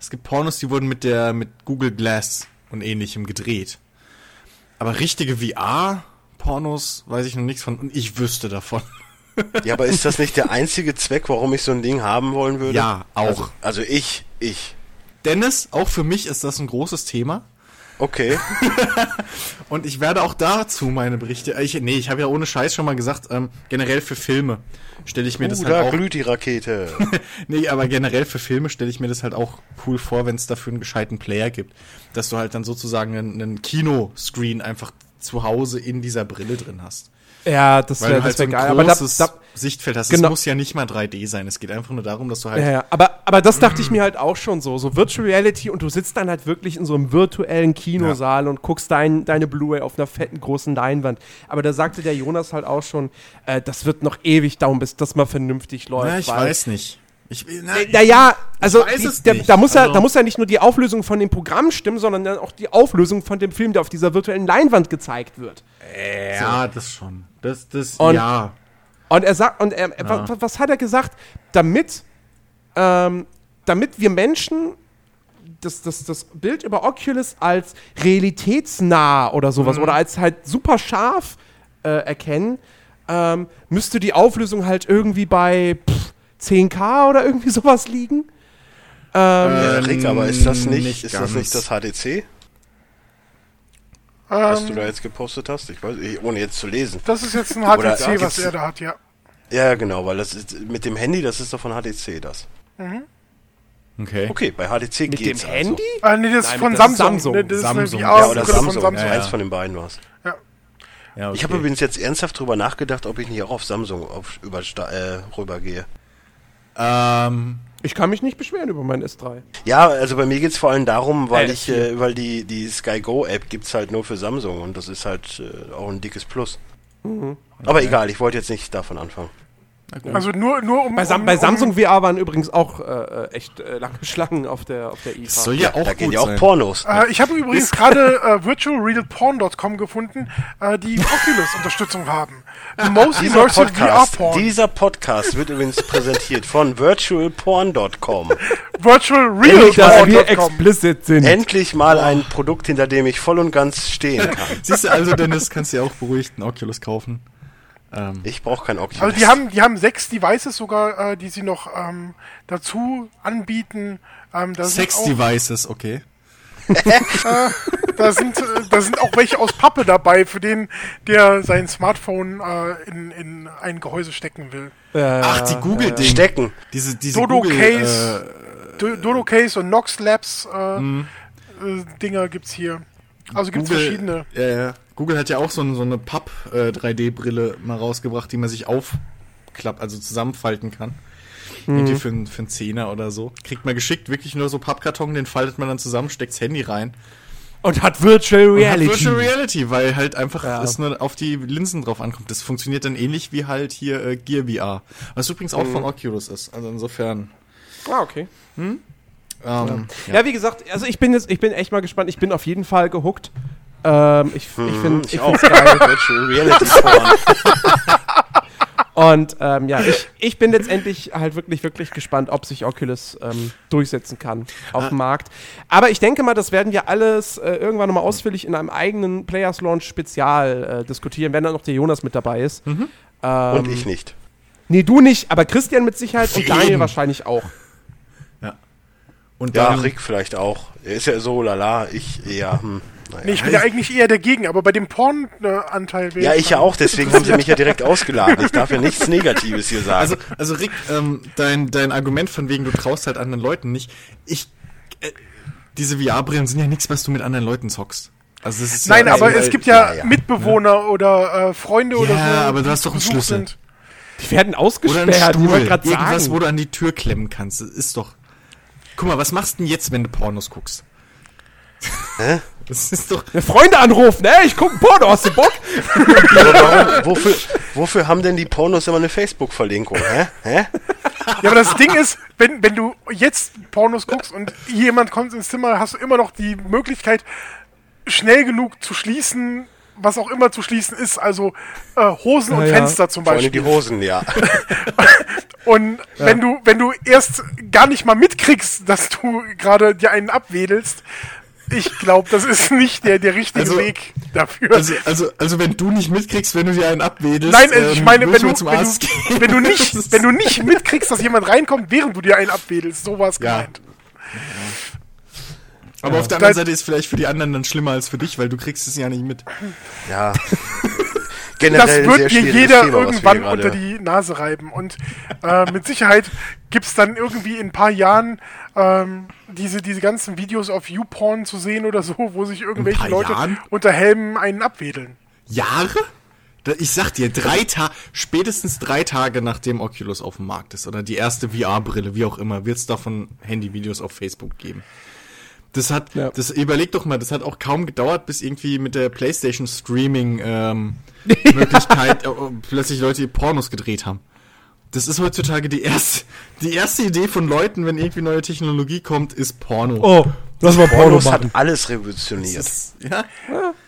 es gibt Pornos, die wurden mit der, mit Google Glass und ähnlichem gedreht. Aber richtige VR-Pornos weiß ich noch nichts von und ich wüsste davon. Ja, aber ist das nicht der einzige Zweck, warum ich so ein Ding haben wollen würde? Ja, auch. Also, also ich, ich. Dennis, auch für mich ist das ein großes Thema. Okay. Und ich werde auch dazu meine Berichte. Ich, nee, ich habe ja ohne Scheiß schon mal gesagt, ähm, generell für Filme stelle ich mir das Uh, halt da auch. glüht die Rakete. Nee, aber generell für Filme stelle ich mir das halt auch cool vor, wenn es dafür einen gescheiten Player gibt. Dass du halt dann sozusagen einen, einen Kinoscreen einfach zu Hause in dieser Brille drin hast. Ja, das wäre halt das so wär ein geil. Aber da, großes da, Sichtfeld hast. Genau. Es muss ja nicht mal 3D sein. Es geht einfach nur darum, dass du halt. Ja, ja. Aber, aber das dachte ich mir halt auch schon so. So Virtual Reality und du sitzt dann halt wirklich in so einem virtuellen Kinosaal und guckst dein, deine Blu-ray auf einer fetten großen Leinwand. Aber da sagte der Jonas halt auch schon, äh, das wird noch ewig dauern, bis das mal vernünftig läuft. Na, ich weiß nicht. Ich, na, Äh, Naja, also die, es der, da, muss ja, Also- da muss ja nicht nur die Auflösung von dem Programm stimmen, sondern dann auch die Auflösung von dem Film, der auf dieser virtuellen Leinwand gezeigt wird. ja, das schon. Das, das, Und- ja. Und er sagt, und er, er- wa- was hat er gesagt? Damit, ähm, damit wir Menschen das, das, das Bild über Oculus als realitätsnah oder sowas oder als halt super scharf äh, erkennen, ähm, müsste die Auflösung halt irgendwie bei pff, 10K oder irgendwie sowas liegen. Ähm, Ja, Rick, aber ist das nicht, nicht ist das nicht das. HDC, was du Ähm, da jetzt gepostet hast? Ich weiß, ohne jetzt zu lesen. das ist jetzt ein HTC, was er da hat, ja. Ja, genau, weil das ist mit dem Handy, das ist doch von HTC das. Okay. Okay, bei HTC mit dem geht's also. Handy? Äh, nee, das ist Nein, von das ist Samsung. Samsung. Ne, das Samsung. ist Ja, Ja, oder von Samsung, Samsung. ja, eins ja. von den beiden war's. Ja, okay. Ich habe übrigens jetzt ernsthaft drüber nachgedacht, ob ich nicht auch auf Samsung auf, über, äh, rübergehe. ähm, Ich kann mich nicht beschweren über mein S3. Ja, also bei mir geht's vor allem darum, weil ich, äh, weil die, die Sky Go App gibt's halt nur für Samsung und das ist halt äh, auch ein dickes Plus. Aber egal, ich wollte jetzt nicht davon anfangen. Also nur, nur um. Bei, Sam um, bei um, Samsung VR waren übrigens auch äh, echt äh, lange Schlangen auf der, auf der IFA. das soll ja, auch da gut gehen ja auch sein. Pornos. Äh, ich habe übrigens gerade äh, virtualrealporn.com gefunden, äh, die Oculus-Unterstützung haben. The most Dieser immersive Podcast, VR-Porn. dieser Podcast wird übrigens präsentiert von virtualporn.com. dass wir Virtualrealporn.com. explicit sind. Endlich mal ein Produkt, hinter dem ich voll und ganz stehen kann. Siehst du, also Dennis, kannst du ja auch beruhigt einen Oculus kaufen. Ähm, Ich brauche kein Oculus. Also die haben, die haben sechs Devices sogar, äh, die sie noch ähm, dazu anbieten. Ähm, da sind auch- Sex-Devices, okay. Da sind, äh, da sind auch welche aus Pappe dabei, für den, der sein Smartphone äh, in, in ein Gehäuse stecken will. Ach, die Google-Ding. Stecken. Diese, diese Dodo Google, Case, äh, Do- Dodo Case und Nox Labs äh, äh, Dinger gibt's hier. Also gibt's Google, verschiedene. Ja, ja. Google hat ja auch so, ein- so eine Papp-3D-Brille mal rausgebracht, die man sich aufklappt, also zusammenfalten kann. Irgendwie für, einen- für einen Zehner oder so. Kriegt man geschickt, wirklich nur so Pappkarton, den faltet man dann zusammen, steckt's Handy rein. Und hat Virtual Und hat Reality. Virtual Reality, weil halt einfach Ja. es nur auf die Linsen drauf ankommt. Das funktioniert dann ähnlich wie halt hier äh, Gear VR. Was übrigens auch von Oculus ist. Also insofern. Ah, okay. Ähm, Ja. wie gesagt, also ich bin jetzt, ich bin echt mal gespannt. Ich bin auf jeden Fall gehuckt. Ähm, ich ich finde ich auch. find's geil. Virtual Reality Porn. Und ähm, ja, ich, ich bin letztendlich halt wirklich, wirklich gespannt, ob sich Oculus ähm, durchsetzen kann auf dem Markt. Aber ich denke mal, das werden wir alles äh, irgendwann nochmal ausführlich in einem eigenen Players Launch Spezial äh, diskutieren, wenn dann noch der Jonas mit dabei ist. Ähm, Und ich nicht. Nee, du nicht, aber Christian mit Sicherheit und Daniel Eben. wahrscheinlich auch. und Ja, dann, Rick vielleicht auch. Er ist ja so lala, ich eher, hm, naja. Nee, ich bin ja eigentlich eher dagegen, aber bei dem Porn-Anteil Ja, ich ja auch, deswegen haben sie mich ja direkt ausgeladen. Ich darf ja nichts Negatives hier sagen. Also, also Rick, ähm, dein, dein Argument von wegen, du traust halt anderen Leuten nicht. Ich, äh, diese VR-Brillen sind ja nichts, was du mit anderen Leuten zockst. Also das ist Nein, ja, aber es gibt ja, ja, ja. Mitbewohner oder äh, Freunde oder so. Ja, aber du hast doch einen Schlüssel. sind. Die werden oder ausgesperrt, ein ich Stuhl, irgendwas, sagen. wo du an die Tür klemmen kannst. Das ist doch. Guck mal, was machst du denn jetzt, wenn du Pornos guckst? Hä? Das ist doch. Freunde anrufen, ey, ich guck Porno, hast du Bock? Aber warum, wofür, wofür haben denn die Pornos immer eine Facebook-Verlinkung? Hä? Hä? Ja, aber das Ding ist, wenn, wenn du jetzt Pornos guckst und jemand kommt ins Zimmer, hast du immer noch die Möglichkeit, schnell genug zu schließen, was auch immer zu schließen ist. Also äh, Hosen und Ja, ja. Fenster zum Vor allem Beispiel. die Hosen, ja. Und wenn du, wenn du erst gar nicht mal mitkriegst, dass du gerade dir einen abwedelst, ich glaube, das ist nicht der, der richtige Also- Weg dafür. Also, also, also wenn du nicht mitkriegst, wenn du dir einen abwedelst. Nein, also ich ähm, meine, wenn müssen du, wenn, Arzt du, wenn, du Das nicht, wenn du nicht mitkriegst, dass jemand reinkommt, während du dir einen abwedelst, so war es Ja. gemeint. Aber auf der Da- anderen Seite ist vielleicht für die anderen dann schlimmer als für dich, weil du kriegst es ja nicht mit. Ja. Das Generell sehr wird dir jeder Thema, irgendwann unter die Nase reiben. Und äh, mit Sicherheit gibt's dann irgendwie in ein paar Jahren ähm, diese, diese ganzen Videos auf YouPorn zu sehen oder so, wo sich irgendwelche Leute Jahren? unter Helmen einen abwedeln. Jahre? Ich sag dir, drei Tage, spätestens drei Tage nachdem Oculus auf dem Markt ist oder die erste VR-Brille, wie auch immer, wird es davon Handyvideos auf Facebook geben. Das hat, Ja. das überleg doch mal, das hat auch kaum gedauert, bis irgendwie mit der PlayStation Streaming ähm, Möglichkeit äh, plötzlich Leute Pornos gedreht haben. Das ist heutzutage die erste, die erste Idee von Leuten, wenn irgendwie neue Technologie kommt, ist Porno. Oh, lass mal Porno Pornos hat alles revolutioniert. Das ist, ja,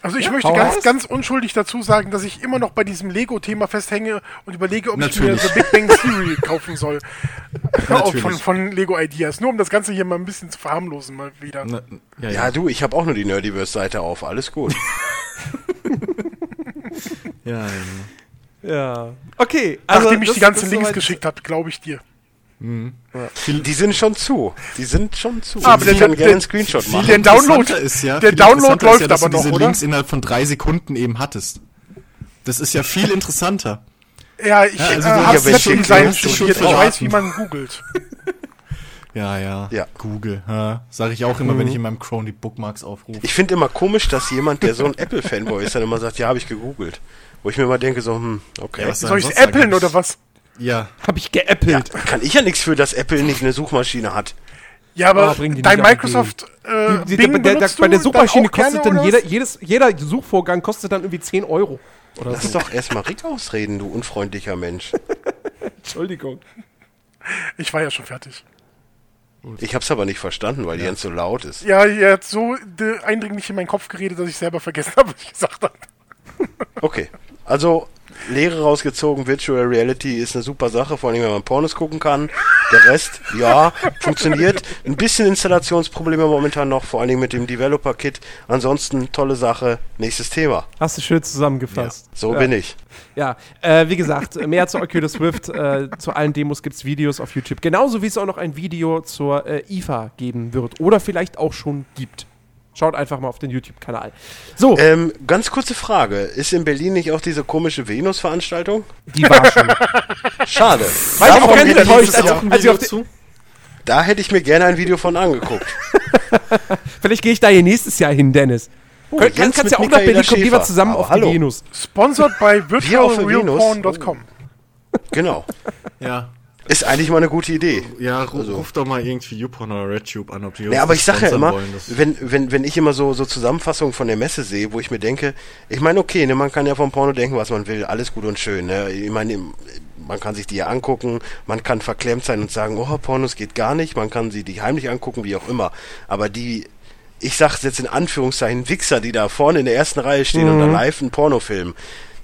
Also ich möchte hau ganz, ganz unschuldig dazu sagen, dass ich immer noch bei diesem Lego-Thema festhänge und überlege, ob Natürlich. ich mir The Big Bang Theory kaufen soll. Auch von, von Lego Ideas. Nur um das Ganze hier mal ein bisschen zu verharmlosen mal wieder. na, ja, Ja, du, ich habe auch nur die Nerdiverse-Seite auf. Alles gut. ja, ja. Ja. Okay, also. Nachdem ich das- die ganzen Links soweit- geschickt habe, glaube ich dir. Die sind schon zu. Die sind schon zu. Ah, aber ich der- kann der- gerne einen Screenshot Viel machen. Der Download- ist ja, der Download läuft ist ja, dass aber du diese noch, oder? Links innerhalb von drei Sekunden eben hattest. Das ist ja viel interessanter. Ja, ich also äh, habe ja, schon- schon studiert. Ich weiß, wie man googelt. Ja, ja. Ja. Google. Ja. Sage ich auch immer, wenn ich in meinem Chrome die Bookmarks aufrufe. Ich finde immer komisch, dass jemand, der so ein Apple-Fanboy ist, dann immer sagt, ja, habe ich gegoogelt. Wo ich mir immer denke, so, hm, okay. Ja, was Soll ich äppeln oder was? Ja. Hab ich geäppelt. Kann ich ja nichts für, dass Apple nicht eine Suchmaschine hat. Ja, aber Oh, die dein die Microsoft äh, Die- Bing der, der, bei der Suchmaschine gerne, kostet dann jeder, jedes, jeder Suchvorgang kostet dann irgendwie 10 Euro. Oder Lass so. doch erstmal Rick ausreden, du unfreundlicher Mensch. Entschuldigung. Ich war ja schon fertig. Ich hab's aber nicht verstanden, weil die ganz so laut ist. Ja, ihr habt so eindringlich in meinen Kopf geredet, dass ich selber vergessen habe, was ich gesagt habe. Okay. Also, Lehre rausgezogen, Virtual Reality ist eine super Sache, vor allem wenn man Pornos gucken kann. Der Rest, ja, funktioniert. Ein bisschen Installationsprobleme momentan noch, vor allem mit dem Developer-Kit. Ansonsten tolle Sache. Nächstes Thema. Hast du schön zusammengefasst. So ja. bin ich. Ja, äh, wie gesagt, mehr zu Oculus Rift, äh, zu allen Demos gibt es Videos auf YouTube. Genauso wie es auch noch ein Video zur äh, IFA geben wird. Oder vielleicht auch schon gibt. Schaut einfach mal auf den YouTube-Kanal. So, Ähm, ganz kurze Frage. Ist in Berlin nicht auch diese komische Venus-Veranstaltung? die war schon. Schade. War ich auch ganz enttäuscht, als, auch als ich Video auf zu? Da hätte ich mir gerne ein Video von angeguckt. Vielleicht gehe ich da hier nächsens Jahr hin, Dennis. Kön Jens kannst mit ja auch nach Berlin kommen, gehen wir zusammen Aber auf hallo. die Venus. Sponsored by virtualrealporn.com. Genau. Ja. Ist eigentlich mal eine gute Idee. Ja, ru Also- ruf doch mal irgendwie YouPorn oder RedTube an, ob die Ja, aber ich sag ja immer, wollen. Wenn, wenn, wenn ich immer so, so Zusammenfassungen von der Messe sehe, wo ich mir denke, ich meine, okay, ne, man kann ja vom Porno denken, was man will, alles gut und schön, ne? Ich meine, man kann sich die ja angucken, man kann verklemmt sein und sagen, oh, Pornos geht gar nicht, man kann sie die heimlich angucken, wie auch immer. Aber die, ich sag's jetzt in Anführungszeichen, Wichser, die da vorne in der ersten Reihe stehen und da live einen Pornofilm.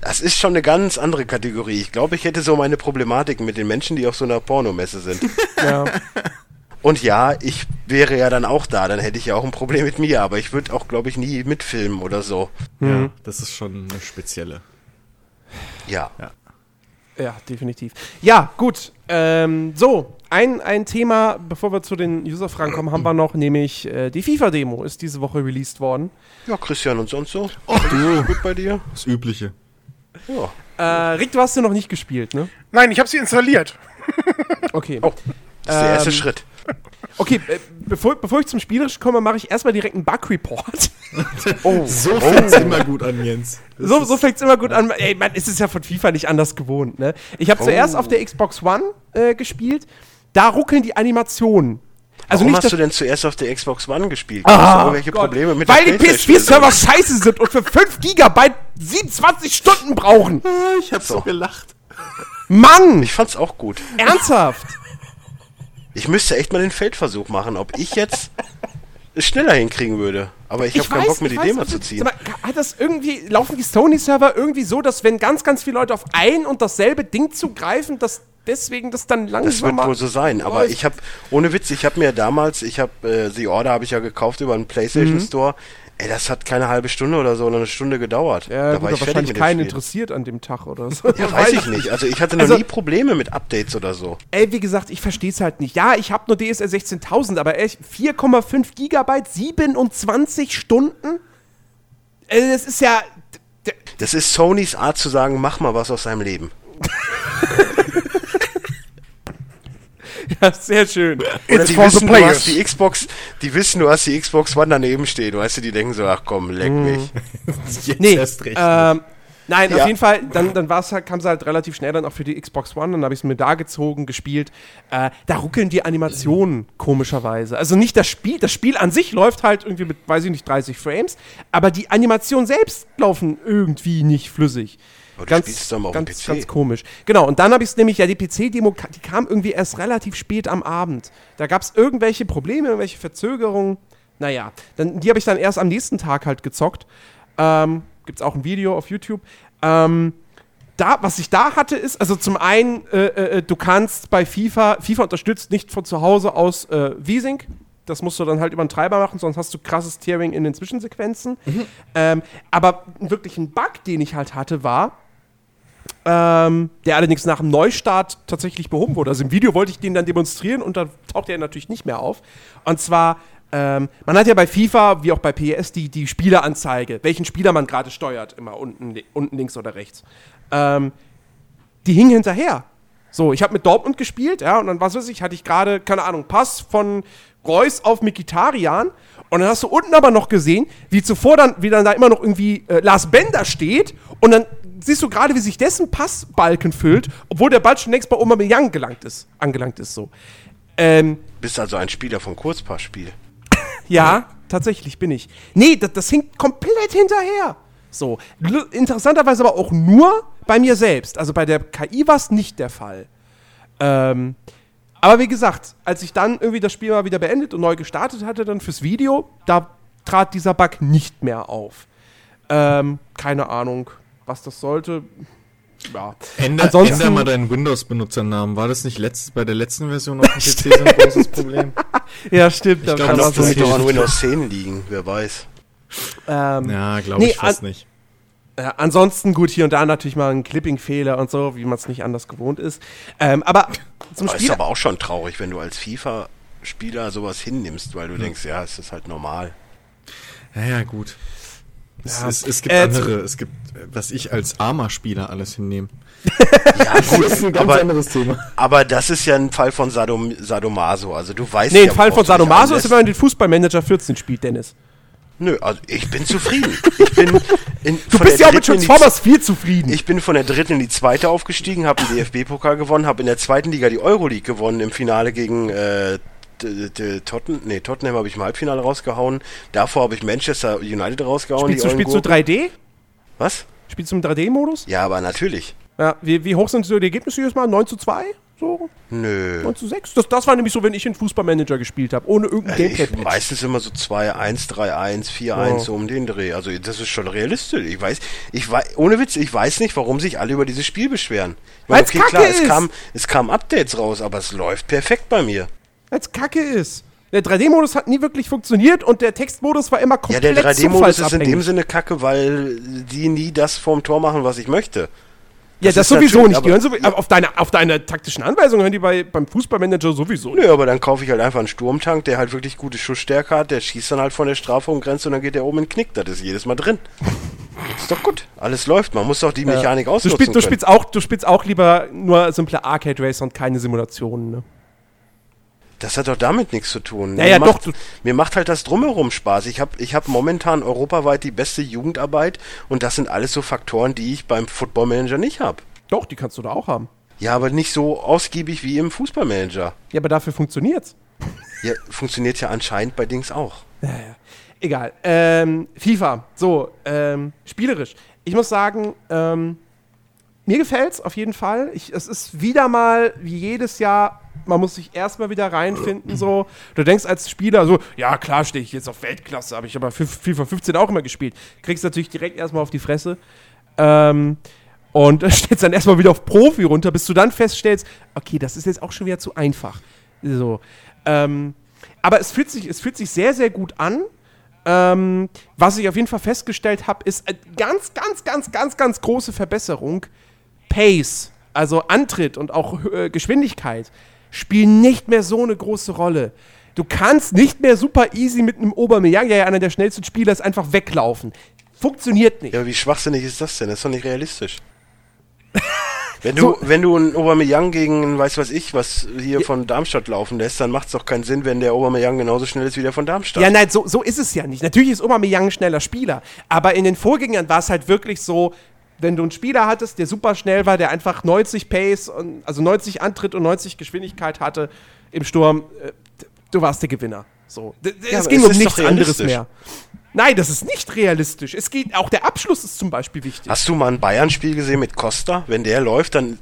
Das ist schon eine ganz andere Kategorie. Ich glaube, ich hätte so meine Problematiken mit den Menschen, die auf so einer Pornomesse sind. Ja. Und ja, ich wäre ja dann auch da, dann hätte ich ja auch ein Problem mit mir, aber ich würde auch, glaube ich, nie mitfilmen oder so. ja, das ist schon eine spezielle. Ja. Ja, definitiv. Ja, gut. Ähm, so, ein, ein Thema, bevor wir zu den User-Fragen kommen, haben wir noch, nämlich äh, die FIFA-Demo ist diese Woche released worden. Ja, Christian und sonst so? Oh, du. Gut bei dir? Das Übliche. Ja. Äh, Rick, du hast sie noch nicht gespielt, ne? Nein, ich habe sie installiert. Okay. Oh, das ist der erste Ähm, Schritt. Okay, äh, bevor, bevor ich zum Spielerisch komme, mache ich erstmal direkt einen Bug-Report. Oh, So fängt's immer gut an, Jens. Das So, so fängt es immer gut an. Ey, man, es ist ja von FIFA nicht anders gewohnt, ne? Ich habe zuerst auf der Xbox One äh, gespielt. Da ruckeln die Animationen. Also Warum nicht hast du denn zuerst auf der Xbox One gespielt? Ah, hast du irgendwelche Gott. Probleme mit Weil der die PlayStation? PS4-Server scheiße sind und für 5 GB 27 Stunden brauchen. Ah, ich hab so So. gelacht. Mann! Ich fand's auch gut. Ernsthaft? Ich müsste echt mal den Feldversuch machen, ob ich jetzt es schneller hinkriegen würde. Aber ich, habe keinen Bock, mir die ich Demo zu ziehen. Mal, hat das irgendwie, laufen die Sony-Server irgendwie so, dass wenn ganz, ganz viele Leute auf ein und dasselbe Ding zugreifen, dass deswegen das dann Das wird wohl so sein, aber läuft? ich habe, ohne Witz, ich habe mir damals, ich habe äh, The Order habe ich ja gekauft über einen PlayStation Store. Ey, das hat keine halbe Stunde oder so, oder eine Stunde gedauert. Ja, da gut, war ich wahrscheinlich keinen interessiert an dem Tag oder so. Ja, weiß ich nicht. Also ich hatte noch Also- nie Probleme mit Updates oder so. Ey, wie gesagt, ich verstehe es halt nicht. Ja, ich habe nur DSL 16000, aber echt 4,5 Gigabyte, 27 Stunden? Äh, das ist ja. Das ist Sonys Art zu sagen, mach mal was aus seinem Leben. Ja, sehr schön. Oder die wissen, du hast die Xbox, die wissen, du hast die Xbox One daneben stehen. Weißt du, die denken so, ach komm, leck mich. Jetzt Nee, erst recht. ähm, nein, auf Ja. jeden Fall, dann, dann war's halt, kam sie halt relativ schnell dann auch für die Xbox One, dann habe ich es mir da gezogen, gespielt. Äh, da ruckeln die Animationen komischerweise. Also nicht das Spiel, das Spiel an sich läuft halt irgendwie mit, weiß ich nicht, 30 Frames, aber die Animationen selbst laufen irgendwie nicht flüssig. Aber du spielst es doch mal auf dem ganz, PC. ganz komisch. Genau, und dann habe ich es nämlich, ja, die PC-Demo, die kam irgendwie erst relativ spät am Abend. Da gab es irgendwelche Probleme, irgendwelche Verzögerungen. Naja, dann, die habe ich dann erst am nächsten Tag halt gezockt. Ähm, Gibt es auch ein Video auf YouTube. Ähm, da, was ich da hatte, ist, also zum einen, äh, äh, du kannst bei FIFA, FIFA unterstützt nicht von zu Hause aus äh, V-Sync. Das musst du dann halt über einen Treiber machen, sonst hast du krasses Tearing in den Zwischensequenzen. Ähm, aber wirklich ein Bug, den ich halt hatte, war, ähm, der allerdings nach dem Neustart tatsächlich behoben wurde. Also im Video wollte ich den dann demonstrieren und dann taucht er natürlich nicht mehr auf. Und zwar, ähm, man hat ja bei FIFA, wie auch bei PES, die, die Spieleranzeige, welchen Spieler man gerade steuert, immer unten, unten links oder rechts. Ähm, die hing hinterher. So, ich habe mit Dortmund gespielt, ja, und dann, was weiß ich, hatte ich gerade, keine Ahnung, Pass von Reus auf Mikitarian. Und dann hast du unten aber noch gesehen, wie zuvor dann, wie dann da immer noch irgendwie äh, Lars Bender steht. Und dann siehst du gerade, wie sich dessen Passbalken füllt, obwohl der Ball schon längst bei Aubameyang gelangt ist, angelangt ist, so. Ähm, Bist also ein Spieler vom Kurzpassspiel. ja, tatsächlich bin ich. Nee, das, das hinkt komplett hinterher. So. Gl- Interessanterweise aber auch nur bei mir selbst. Also bei der KI war es nicht der Fall. Ähm, aber wie gesagt, als ich dann irgendwie das Spiel mal wieder beendet und neu gestartet hatte, dann fürs Video, da trat dieser Bug nicht mehr auf. Ähm, keine Ahnung, was das sollte. Ja. Änder, ansonsten- änder mal deinen Windows-Benutzernamen. War das nicht letzt, bei der letzten Version auf dem PC so ein großes Problem? Ja, stimmt. da glaub, Kann war doch das vielleicht auch an Windows 10 liegen, wer weiß. ähm, Ja, glaube Nee, ich fast an- nicht. Ja, ansonsten gut, hier und da natürlich mal ein Clipping-Fehler und so, wie man es nicht anders gewohnt ist. Ähm, aber zum Aber ist Spiel. aber auch schon traurig, wenn du als FIFA-Spieler sowas hinnimmst, weil du denkst, ja, es ist halt normal. Ja, ja, gut. Es, Ja. es, es gibt Äh, andere, es gibt, was ich als armer Spieler alles hinnehme. Ja, gut, ist ein ganz aber, anderes Thema. aber das ist ja ein Fall von Sadom Sadomaso. Also du weißt Nee, ja, ein Fall von Sadomaso ist, wenn man den Fußballmanager 14 spielt, Dennis. Nö, also ich bin zufrieden. Ich bin in, Du bist ja auch mit Transformers 4 zufrieden. Ich bin von der dritten in die zweite aufgestiegen, habe den DFB-Pokal gewonnen, habe in der zweiten Liga die Euroleague gewonnen im Finale gegen äh, Totten, nee, Tottenham habe ich im Halbfinale rausgehauen. Davor habe ich Manchester United rausgehauen. spielst, du, spielst du Eulen 3D? Was? Spielst du im 3D-Modus? Ja, aber natürlich. Ja, wie, wie hoch sind so die Ergebnisse jedes Mal? 9 zu 2? So? Nö. 9 zu 6? Das, das war nämlich so, wenn ich in Fußballmanager gespielt habe, ohne irgendein Ich, Gameplay. meistens immer so 2-1, 3-1, 4-1, Ja. so um den Dreh. Also das ist schon realistisch. Ich weiß, ich weiß, ohne Witz, ich weiß nicht, warum sich alle über dieses Spiel beschweren. Klar, ist. es kam, es kamen Updates raus, aber es läuft perfekt bei mir. Als Kacke ist. Der 3D-Modus hat nie wirklich funktioniert und der Textmodus war immer Ja, komplett der 3D-Modus ist in dem Sinne kacke, weil die nie das vorm Tor machen, was ich möchte. Ja, Das sowieso nicht. Die hören so, aber auf, deine, auf deine taktischen Anweisungen hören die bei, beim Fußballmanager sowieso nicht. Nö, aber dann kaufe ich halt einfach einen Sturmtank, der halt wirklich gute Schussstärke hat, der schießt dann halt von der Strafraumgrenze und dann geht der oben in den Knick. Das ist jedes Mal drin. Ist doch gut. Alles läuft. Man muss doch die Mechanik Du, ausnutzen spielst, du, spielst auch, du spielst auch lieber nur simple Arcade Racer und keine Simulationen, ne? Das hat doch damit nichts zu tun. Ja, ja, mir doch, Macht, mir macht halt das Drumherum Spaß. Ich habe ich hab momentan europaweit die beste Jugendarbeit und das sind alles so Faktoren, die ich beim Football Manager nicht habe. Doch, die kannst du da auch haben. Ja, aber nicht so ausgiebig wie im Fußballmanager. Ja, aber dafür funktioniert's. Ja, funktioniert ja anscheinend bei Dings auch. Ja, ja. Egal. Ähm, FIFA. So, ähm, spielerisch. Ich muss sagen, ähm, mir gefällt's auf jeden Fall. Ich, es ist wieder mal, wie jedes Jahr, man muss sich erstmal wieder reinfinden. So. Du denkst als Spieler so, ja klar stehe ich jetzt auf Weltklasse, habe ich aber FIFA 15 auch immer gespielt. Kriegst natürlich direkt erstmal auf die Fresse. Ähm, und stellst dann erstmal wieder auf Profi runter, bis du dann feststellst, okay, das ist jetzt auch schon wieder zu einfach. So. Ähm, aber es fühlt, sich, es fühlt sich sehr, sehr gut an. Ähm, was ich auf jeden Fall festgestellt habe, ist eine ganz, ganz, ganz, ganz, ganz große Verbesserung. Pace, also Antritt und auch äh, Geschwindigkeit, spielen nicht mehr so eine große Rolle. Du kannst nicht mehr super easy mit einem der ja einer der schnellsten Spieler ist, einfach weglaufen. Funktioniert nicht. Ja, aber wie schwachsinnig ist das denn? Das ist doch nicht realistisch. Wenn du, wenn du einen Aubameyang gegen, weiß was ich, was hier von Darmstadt laufen lässt, dann macht es doch keinen Sinn, wenn der Aubameyang genauso schnell ist wie der von Darmstadt. Ja, nein, so, so ist es ja nicht. Natürlich ist Aubameyang ein schneller Spieler, aber in den Vorgängern war es halt wirklich so, wenn du einen Spieler hattest, der super schnell war, der einfach 90 Pace, und, also 90 Antritt und 90 Geschwindigkeit hatte im Sturm, äh, du warst der Gewinner. So. D- Ja, es ging um nichts anderes mehr. Nein, das ist nicht realistisch. Es geht, auch der Abschluss ist zum Beispiel wichtig. Hast du mal ein Bayern-Spiel gesehen mit Costa? Wenn der läuft, dann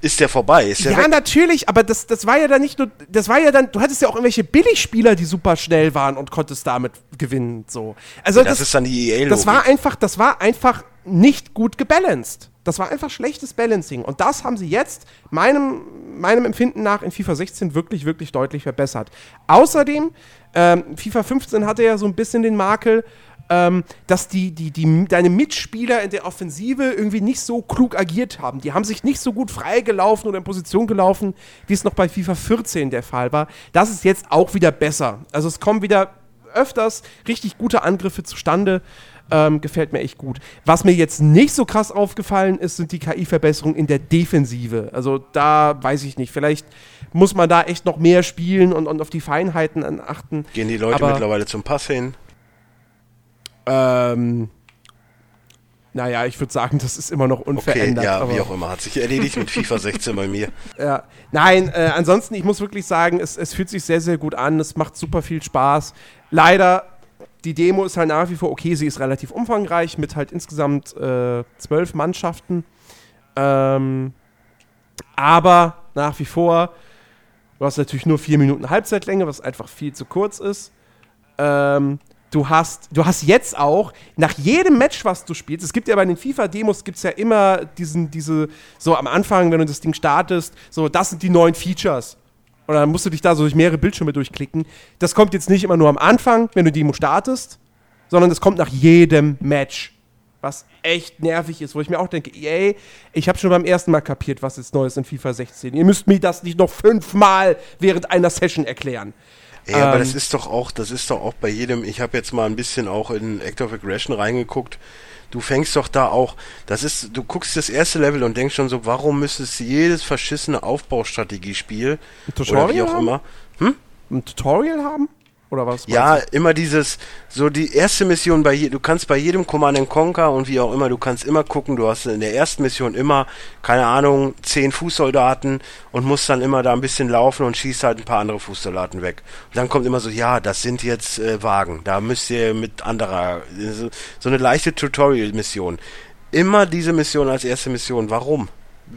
ist der vorbei. Ist der Ja, weg. natürlich, aber das, das war ja dann nicht nur, das war ja dann, du hattest ja auch irgendwelche Billigspieler, die super schnell waren und konntest damit gewinnen, so. Also Das ist dann die EA-Logik. Das war einfach, das war einfach nicht gut gebalanced. Das war einfach schlechtes Balancing. Und das haben sie jetzt meinem, meinem Empfinden nach in FIFA 16 wirklich, wirklich deutlich verbessert. Außerdem, ähm, FIFA 15 hatte ja so ein bisschen den Makel, ähm, dass die, die, die, deine Mitspieler in der Offensive irgendwie nicht so klug agiert haben. Die haben sich nicht so gut freigelaufen oder in Position gelaufen, wie es noch bei FIFA 14 der Fall war. Das ist jetzt auch wieder besser. Also es kommen wieder öfters richtig gute Angriffe zustande. Ähm, gefällt mir echt gut. Was mir jetzt nicht so krass aufgefallen ist, sind die KI-Verbesserungen in der Defensive. Also da weiß ich nicht. Vielleicht muss man da echt noch mehr spielen und, und auf die Feinheiten achten. Gehen die Leute Aber- mittlerweile zum Pass hin? Ähm, naja, ich würde sagen, das ist immer noch Okay, unverändert. ja, aber- wie auch immer. Hat sich erledigt mit FIFA 16 bei mir. Ja. Nein, äh, ansonsten, ich muss wirklich sagen, es, es fühlt sich sehr, sehr gut an. Es macht super viel Spaß. Leider, die Demo ist halt nach wie vor okay. Sie ist relativ umfangreich mit halt insgesamt äh, zwölf Mannschaften. Ähm, aber nach wie vor, du hast natürlich nur vier Minuten Halbzeitlänge, was einfach viel zu kurz ist. Ähm, du hast, du hast jetzt auch nach jedem Match, was du spielst, es gibt ja bei den FIFA-Demos gibt es ja immer diesen, diese, so am Anfang, wenn du das Ding startest, so, das sind die neuen Features. Und dann musst du dich da so durch mehrere Bildschirme durchklicken. Das kommt jetzt nicht immer nur am Anfang, wenn du die Demo startest, sondern das kommt nach jedem Match. Was echt nervig ist, wo ich mir auch denke, EA, ich habe schon beim ersten Mal kapiert, was jetzt Neues in FIFA 16. Ihr müsst mir das nicht noch fünfmal während einer Session erklären. Ja, aber Ähm, das ist doch auch, das ist doch auch bei jedem, ich habe jetzt mal ein bisschen auch in Act of Aggression reingeguckt. Du fängst doch da auch, das ist, du guckst das erste Level und denkst schon so, warum müsste es jedes verschissene Aufbaustrategiespiel oder wie auch haben? immer. Ein Tutorial haben? Oder was? Ja, meinst immer dieses, so die erste Mission bei je, du kannst bei jedem Command Conquer und wie auch immer, du kannst immer gucken, du hast in der ersten Mission immer, keine Ahnung, zehn Fußsoldaten und musst dann immer da ein bisschen laufen und schießt halt ein paar andere Fußsoldaten weg. Und dann kommt immer so, ja, das sind jetzt äh, Wagen, da müsst ihr mit anderer, so, so eine leichte Tutorial-Mission. Immer diese Mission als erste Mission, warum?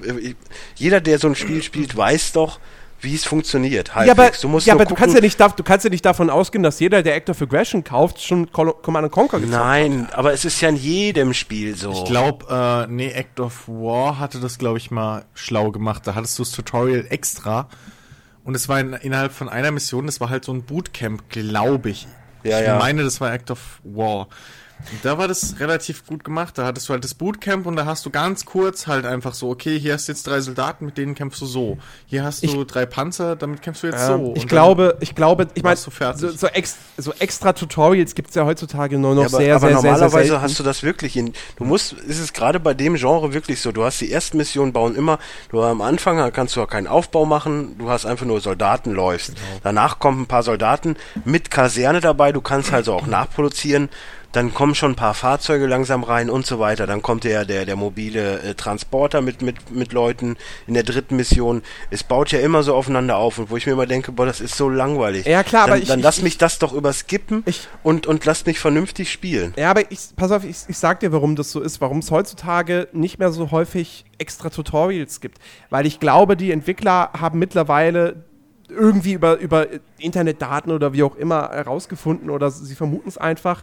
Äh, Jeder, der so ein Spiel spielt, weiß doch, wie es funktioniert. du? Ja, aber, Du musst ja, aber du, kannst ja nicht, du kannst ja nicht davon ausgehen, dass jeder, der Act of Aggression kauft, schon Command Conquer gezockt hat. Nein, aber es ist ja in jedem Spiel so. Ich glaube, äh, nee, Act of War hatte das, glaube ich, mal schlau gemacht. Da hattest du das Tutorial extra. Und es war in, innerhalb von einer Mission, das war halt so ein Bootcamp, glaube ich. Ja, ich ja. meine, das war Act of War. Da war das relativ gut gemacht. Da hattest du halt das Bootcamp und da hast du ganz kurz halt einfach so, okay, hier hast du jetzt drei Soldaten, mit denen kämpfst du so. Hier hast du drei Panzer, damit kämpfst du jetzt so. Ähm, Und ich glaube, ich glaube, ich meine, so, so, ex, so extra Tutorials gibt es ja heutzutage nur noch Ja, aber, sehr, aber sehr, sehr, sehr, normalerweise selten. hast du das wirklich in. Du musst, ist es gerade bei dem Genre wirklich so. Du hast die ersten Missionen bauen immer. Du am Anfang kannst du ja keinen Aufbau machen. Du hast einfach nur Soldaten läufst. Genau. Danach kommen ein paar Soldaten mit Kaserne dabei. Du kannst also auch nachproduzieren. Dann kommen schon ein paar Fahrzeuge langsam rein und so weiter. Dann kommt der, der, der mobile äh, Transporter mit, mit, mit Leuten in der dritten Mission. Es baut ja immer so aufeinander auf und wo ich mir immer denke, boah, das ist so langweilig. Ja, klar, dann, aber ich- Dann ich- lass ich- mich das doch überskippen Ich- und, und lass mich vernünftig spielen. Ja, aber ich, pass auf, ich, ich sag dir, warum das so ist, warum es heutzutage nicht mehr so häufig extra Tutorials gibt. Weil ich glaube, die Entwickler haben mittlerweile irgendwie über, über Internetdaten oder wie auch immer herausgefunden oder sie vermuten es einfach,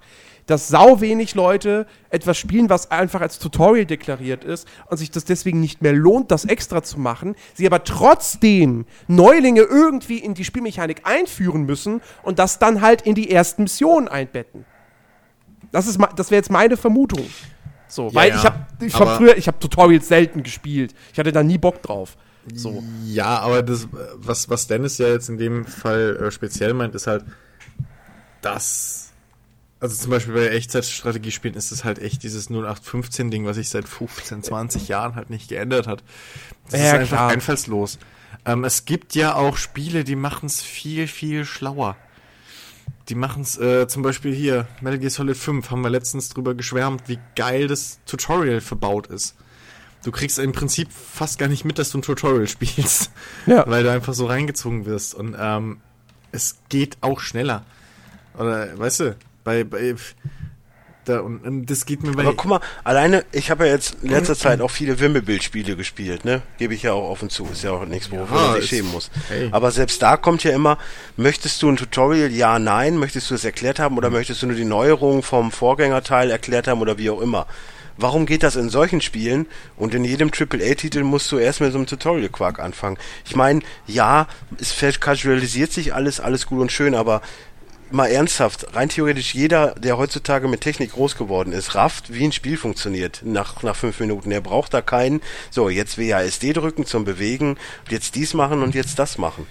dass sau wenig Leute etwas spielen, was einfach als Tutorial deklariert ist und sich das deswegen nicht mehr lohnt, das extra zu machen, sie aber trotzdem Neulinge irgendwie in die Spielmechanik einführen müssen und das dann halt in die ersten Missionen einbetten. Das ist das wäre jetzt meine Vermutung. So, weil ja, ich habe ich hab früher ich habe Tutorials selten gespielt. Ich hatte da nie Bock drauf. So. Ja, aber das, was, was Dennis ja jetzt in dem Fall äh, speziell meint, ist halt, dass, also zum Beispiel bei Echtzeitstrategiespielen ist es halt echt dieses 0815-Ding, was sich seit 15, 20 Jahren halt nicht geändert hat. Das Ja, ist einfach klar. einfallslos. Ähm, es gibt ja auch Spiele, die machen es viel, viel schlauer. Die machen es äh, zum Beispiel hier, Metal Gear Solid 5, haben wir letztens drüber geschwärmt, wie geil das Tutorial verbaut ist. Du kriegst im Prinzip fast gar nicht mit, dass du ein Tutorial spielst, Ja. weil du einfach so reingezogen wirst. Und ähm, es geht auch schneller. Oder, weißt du, bei, bei da, und, und das geht mir bei. Aber guck mal, alleine, ich habe ja jetzt in letzter Zeit auch viele Wimmelbildspiele gespielt, ne? Gebe ich ja auch offen zu. Ist ja auch nichts, wofür Ja, man sich ist- schämen muss. hey. Aber selbst da kommt ja immer, möchtest du ein Tutorial, ja, nein, möchtest du es erklärt haben oder möchtest du nur die Neuerungen vom Vorgängerteil erklärt haben oder wie auch immer? Warum geht das in solchen Spielen und in jedem AAA-Titel musst du erst mit so einem Tutorial-Quark anfangen? Ich meine, ja, es casualisiert sich alles, alles gut und schön, aber mal ernsthaft, rein theoretisch jeder, der heutzutage mit Technik groß geworden ist, rafft, wie ein Spiel funktioniert nach, nach fünf Minuten. Er braucht da keinen, so, jetzt WASD drücken zum Bewegen, jetzt dies machen und jetzt das machen.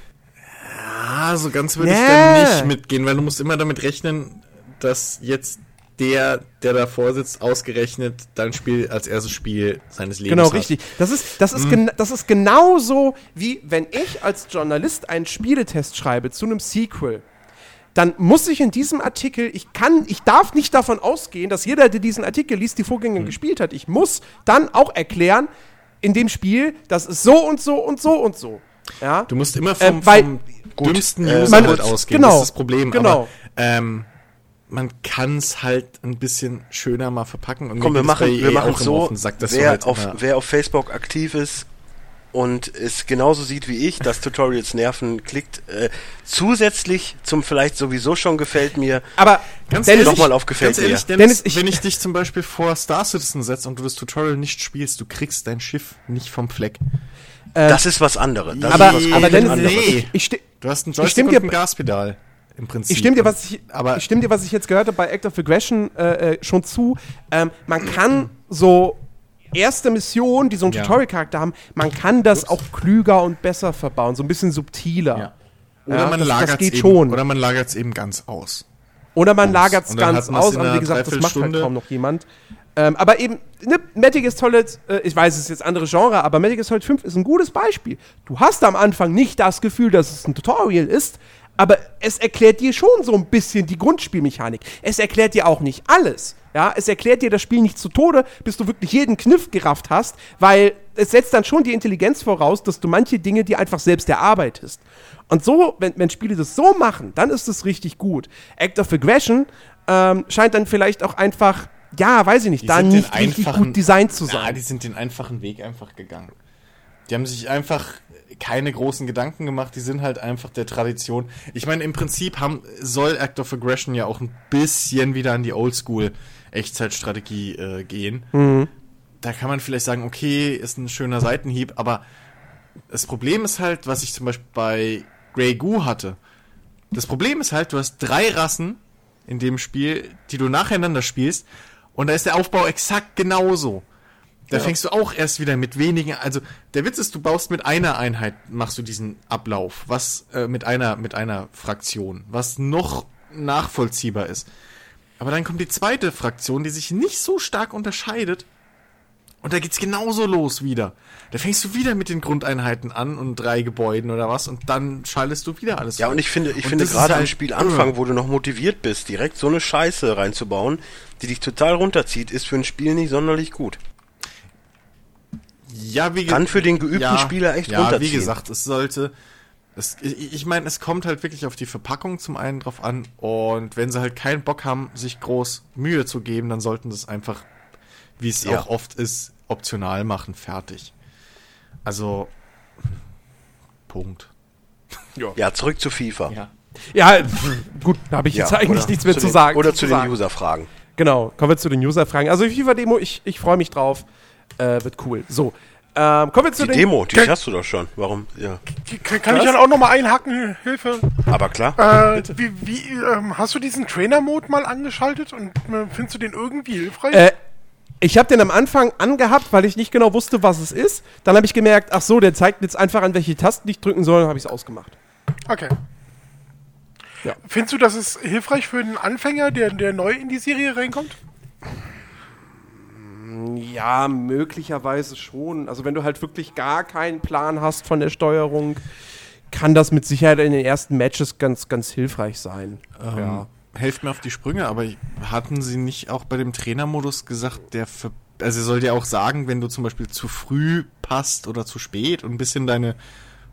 ah, so ganz würde ich Ja. da nicht mitgehen, weil du musst immer damit rechnen, dass jetzt der, der davor sitzt, ausgerechnet dein Spiel als erstes Spiel seines Lebens Genau, hat. richtig. Das ist, das, Mhm. ist gena- das ist genauso, wie wenn ich als Journalist einen Spieletest schreibe zu einem Sequel. Dann muss ich in diesem Artikel, ich kann, ich darf nicht davon ausgehen, dass jeder, der diesen Artikel liest, die Mhm. Vorgänger gespielt hat. Ich muss dann auch erklären, in dem Spiel, das ist so und so und so und so. Ja? Du musst immer vom, Ähm, weil- vom Gut, dümmsten äh, User halt ausgehen. genau, das ist das Problem. genau. Aber, ähm, man kann es halt ein bisschen schöner mal verpacken. Und Komm, wir machen, wir EA machen so, wer, halt auf, wer auf Facebook aktiv ist und es genauso sieht wie ich, dass Tutorials nerven, klickt äh, zusätzlich zum vielleicht sowieso schon gefällt mir, Aber Ganz Dennis, ehrlich, auf gefällt ganz ehrlich, mir. Dennis, Dennis, ich- wenn ich dich zum Beispiel vor Star Citizen setze und du das Tutorial nicht spielst, du kriegst dein Schiff nicht vom Fleck. das ist was anderes. Das aber, ist was aber komplett Dennis, anderes. nee. ich, ich, Du hast einen Joystick stimm und dir- ein Gaspedal im Prinzip. Ich stimme dir, was ich, aber ich stimme dir, was ich jetzt gehört habe bei Act of Aggression äh, äh, schon zu. Ähm, man kann so erste Missionen, die so einen Ja. Tutorial-Charakter haben, man kann das auch klüger und besser verbauen, so ein bisschen subtiler. Ja. Oder man das- lagert es geht eben, schon. Oder man lagert es eben ganz aus. Oder man lagert es ganz aus, aber wie gesagt, das macht halt kaum noch jemand. Ähm, aber eben, ne, Metal Gear Solid, äh, ich weiß, es ist jetzt andere Genre, aber Metal Gear Solid 5 ist ein gutes Beispiel. Du hast am Anfang nicht das Gefühl, dass es ein Tutorial ist, aber es erklärt dir schon so ein bisschen die Grundspielmechanik. Es erklärt dir auch nicht alles. Ja, es erklärt dir das Spiel nicht zu Tode, bis du wirklich jeden Kniff gerafft hast, weil es setzt dann schon die Intelligenz voraus, dass du manche Dinge dir einfach selbst erarbeitest. Und so, wenn, wenn Spiele das so machen, dann ist es richtig gut. Act of Aggression ähm, scheint dann vielleicht auch einfach, ja, weiß ich nicht, Die da nicht richtig gut designt zu Ja, sein. die sind den einfachen Weg einfach gegangen. Die haben sich einfach keine großen Gedanken gemacht, die sind halt einfach der Tradition. Ich meine, im Prinzip haben, soll Act of Aggression ja auch ein bisschen wieder an die Oldschool Echtzeitstrategie äh, gehen. Da kann man vielleicht sagen, okay, ist ein schöner Seitenhieb, aber das Problem ist halt, was ich zum Beispiel bei Grey Goo hatte. Das Problem ist halt, du hast drei Rassen in dem Spiel, die du nacheinander spielst, und da ist der Aufbau exakt genauso. Da fängst du auch erst wieder mit wenigen, also der Witz ist, du baust mit einer Einheit, machst du diesen Ablauf, was äh, mit einer mit einer Fraktion, was noch nachvollziehbar ist. Aber dann kommt die zweite Fraktion, die sich nicht so stark unterscheidet. Und da geht's genauso los wieder. Da fängst du wieder mit den Grundeinheiten an und drei Gebäuden oder was und dann schaltest du wieder alles. Ja, frei. und ich finde, ich Und finde gerade am halt Spielanfang, irre. wo du noch motiviert bist, direkt so eine Scheiße reinzubauen, die dich total runterzieht, ist für ein Spiel nicht sonderlich gut. Ja, wie ge- Kann für den geübten Spieler echt ja, runterziehen. wie gesagt, es sollte. Es, ich ich meine, es kommt halt wirklich auf die Verpackung zum einen drauf an. Und wenn sie halt keinen Bock haben, sich groß Mühe zu geben, dann sollten das einfach, wie es Ja. auch oft ist, optional machen. Fertig. Also. Punkt. Ja, zurück zu FIFA. Ja. Ja, gut, da habe ich jetzt eigentlich nichts mehr zu zu den, sagen. Oder zu den sagen. User-Fragen. Genau, kommen wir zu den User-Fragen. Also FIFA-Demo, ich, ich freue mich drauf. Äh, wird cool. So, ähm, kommen wir zu Die den... Demo, die Ke- hast du doch schon. Warum? Ja. Kann, kann ich dann auch nochmal einhaken? Hilfe. Aber klar. Äh, wie, wie, ähm, hast du diesen Trainer-Mode mal angeschaltet und äh, findest du den irgendwie hilfreich? Äh, ich habe den am Anfang angehabt, weil ich nicht genau wusste, was es ist. Dann habe ich gemerkt, ach so, der zeigt jetzt einfach an, welche Tasten ich drücken soll, habe ich es ausgemacht. Okay. Ja. Findest du, das ist hilfreich für einen Anfänger, der, der neu in die Serie reinkommt? Ja, möglicherweise schon. Also wenn du halt wirklich gar keinen Plan hast von der Steuerung, kann das mit Sicherheit in den ersten Matches ganz, ganz hilfreich sein. Ja. Helft mir auf die Sprünge, aber hatten sie nicht auch bei dem Trainermodus gesagt, der ver also er soll dir auch sagen, wenn du zum Beispiel zu früh passt oder zu spät und ein bisschen deine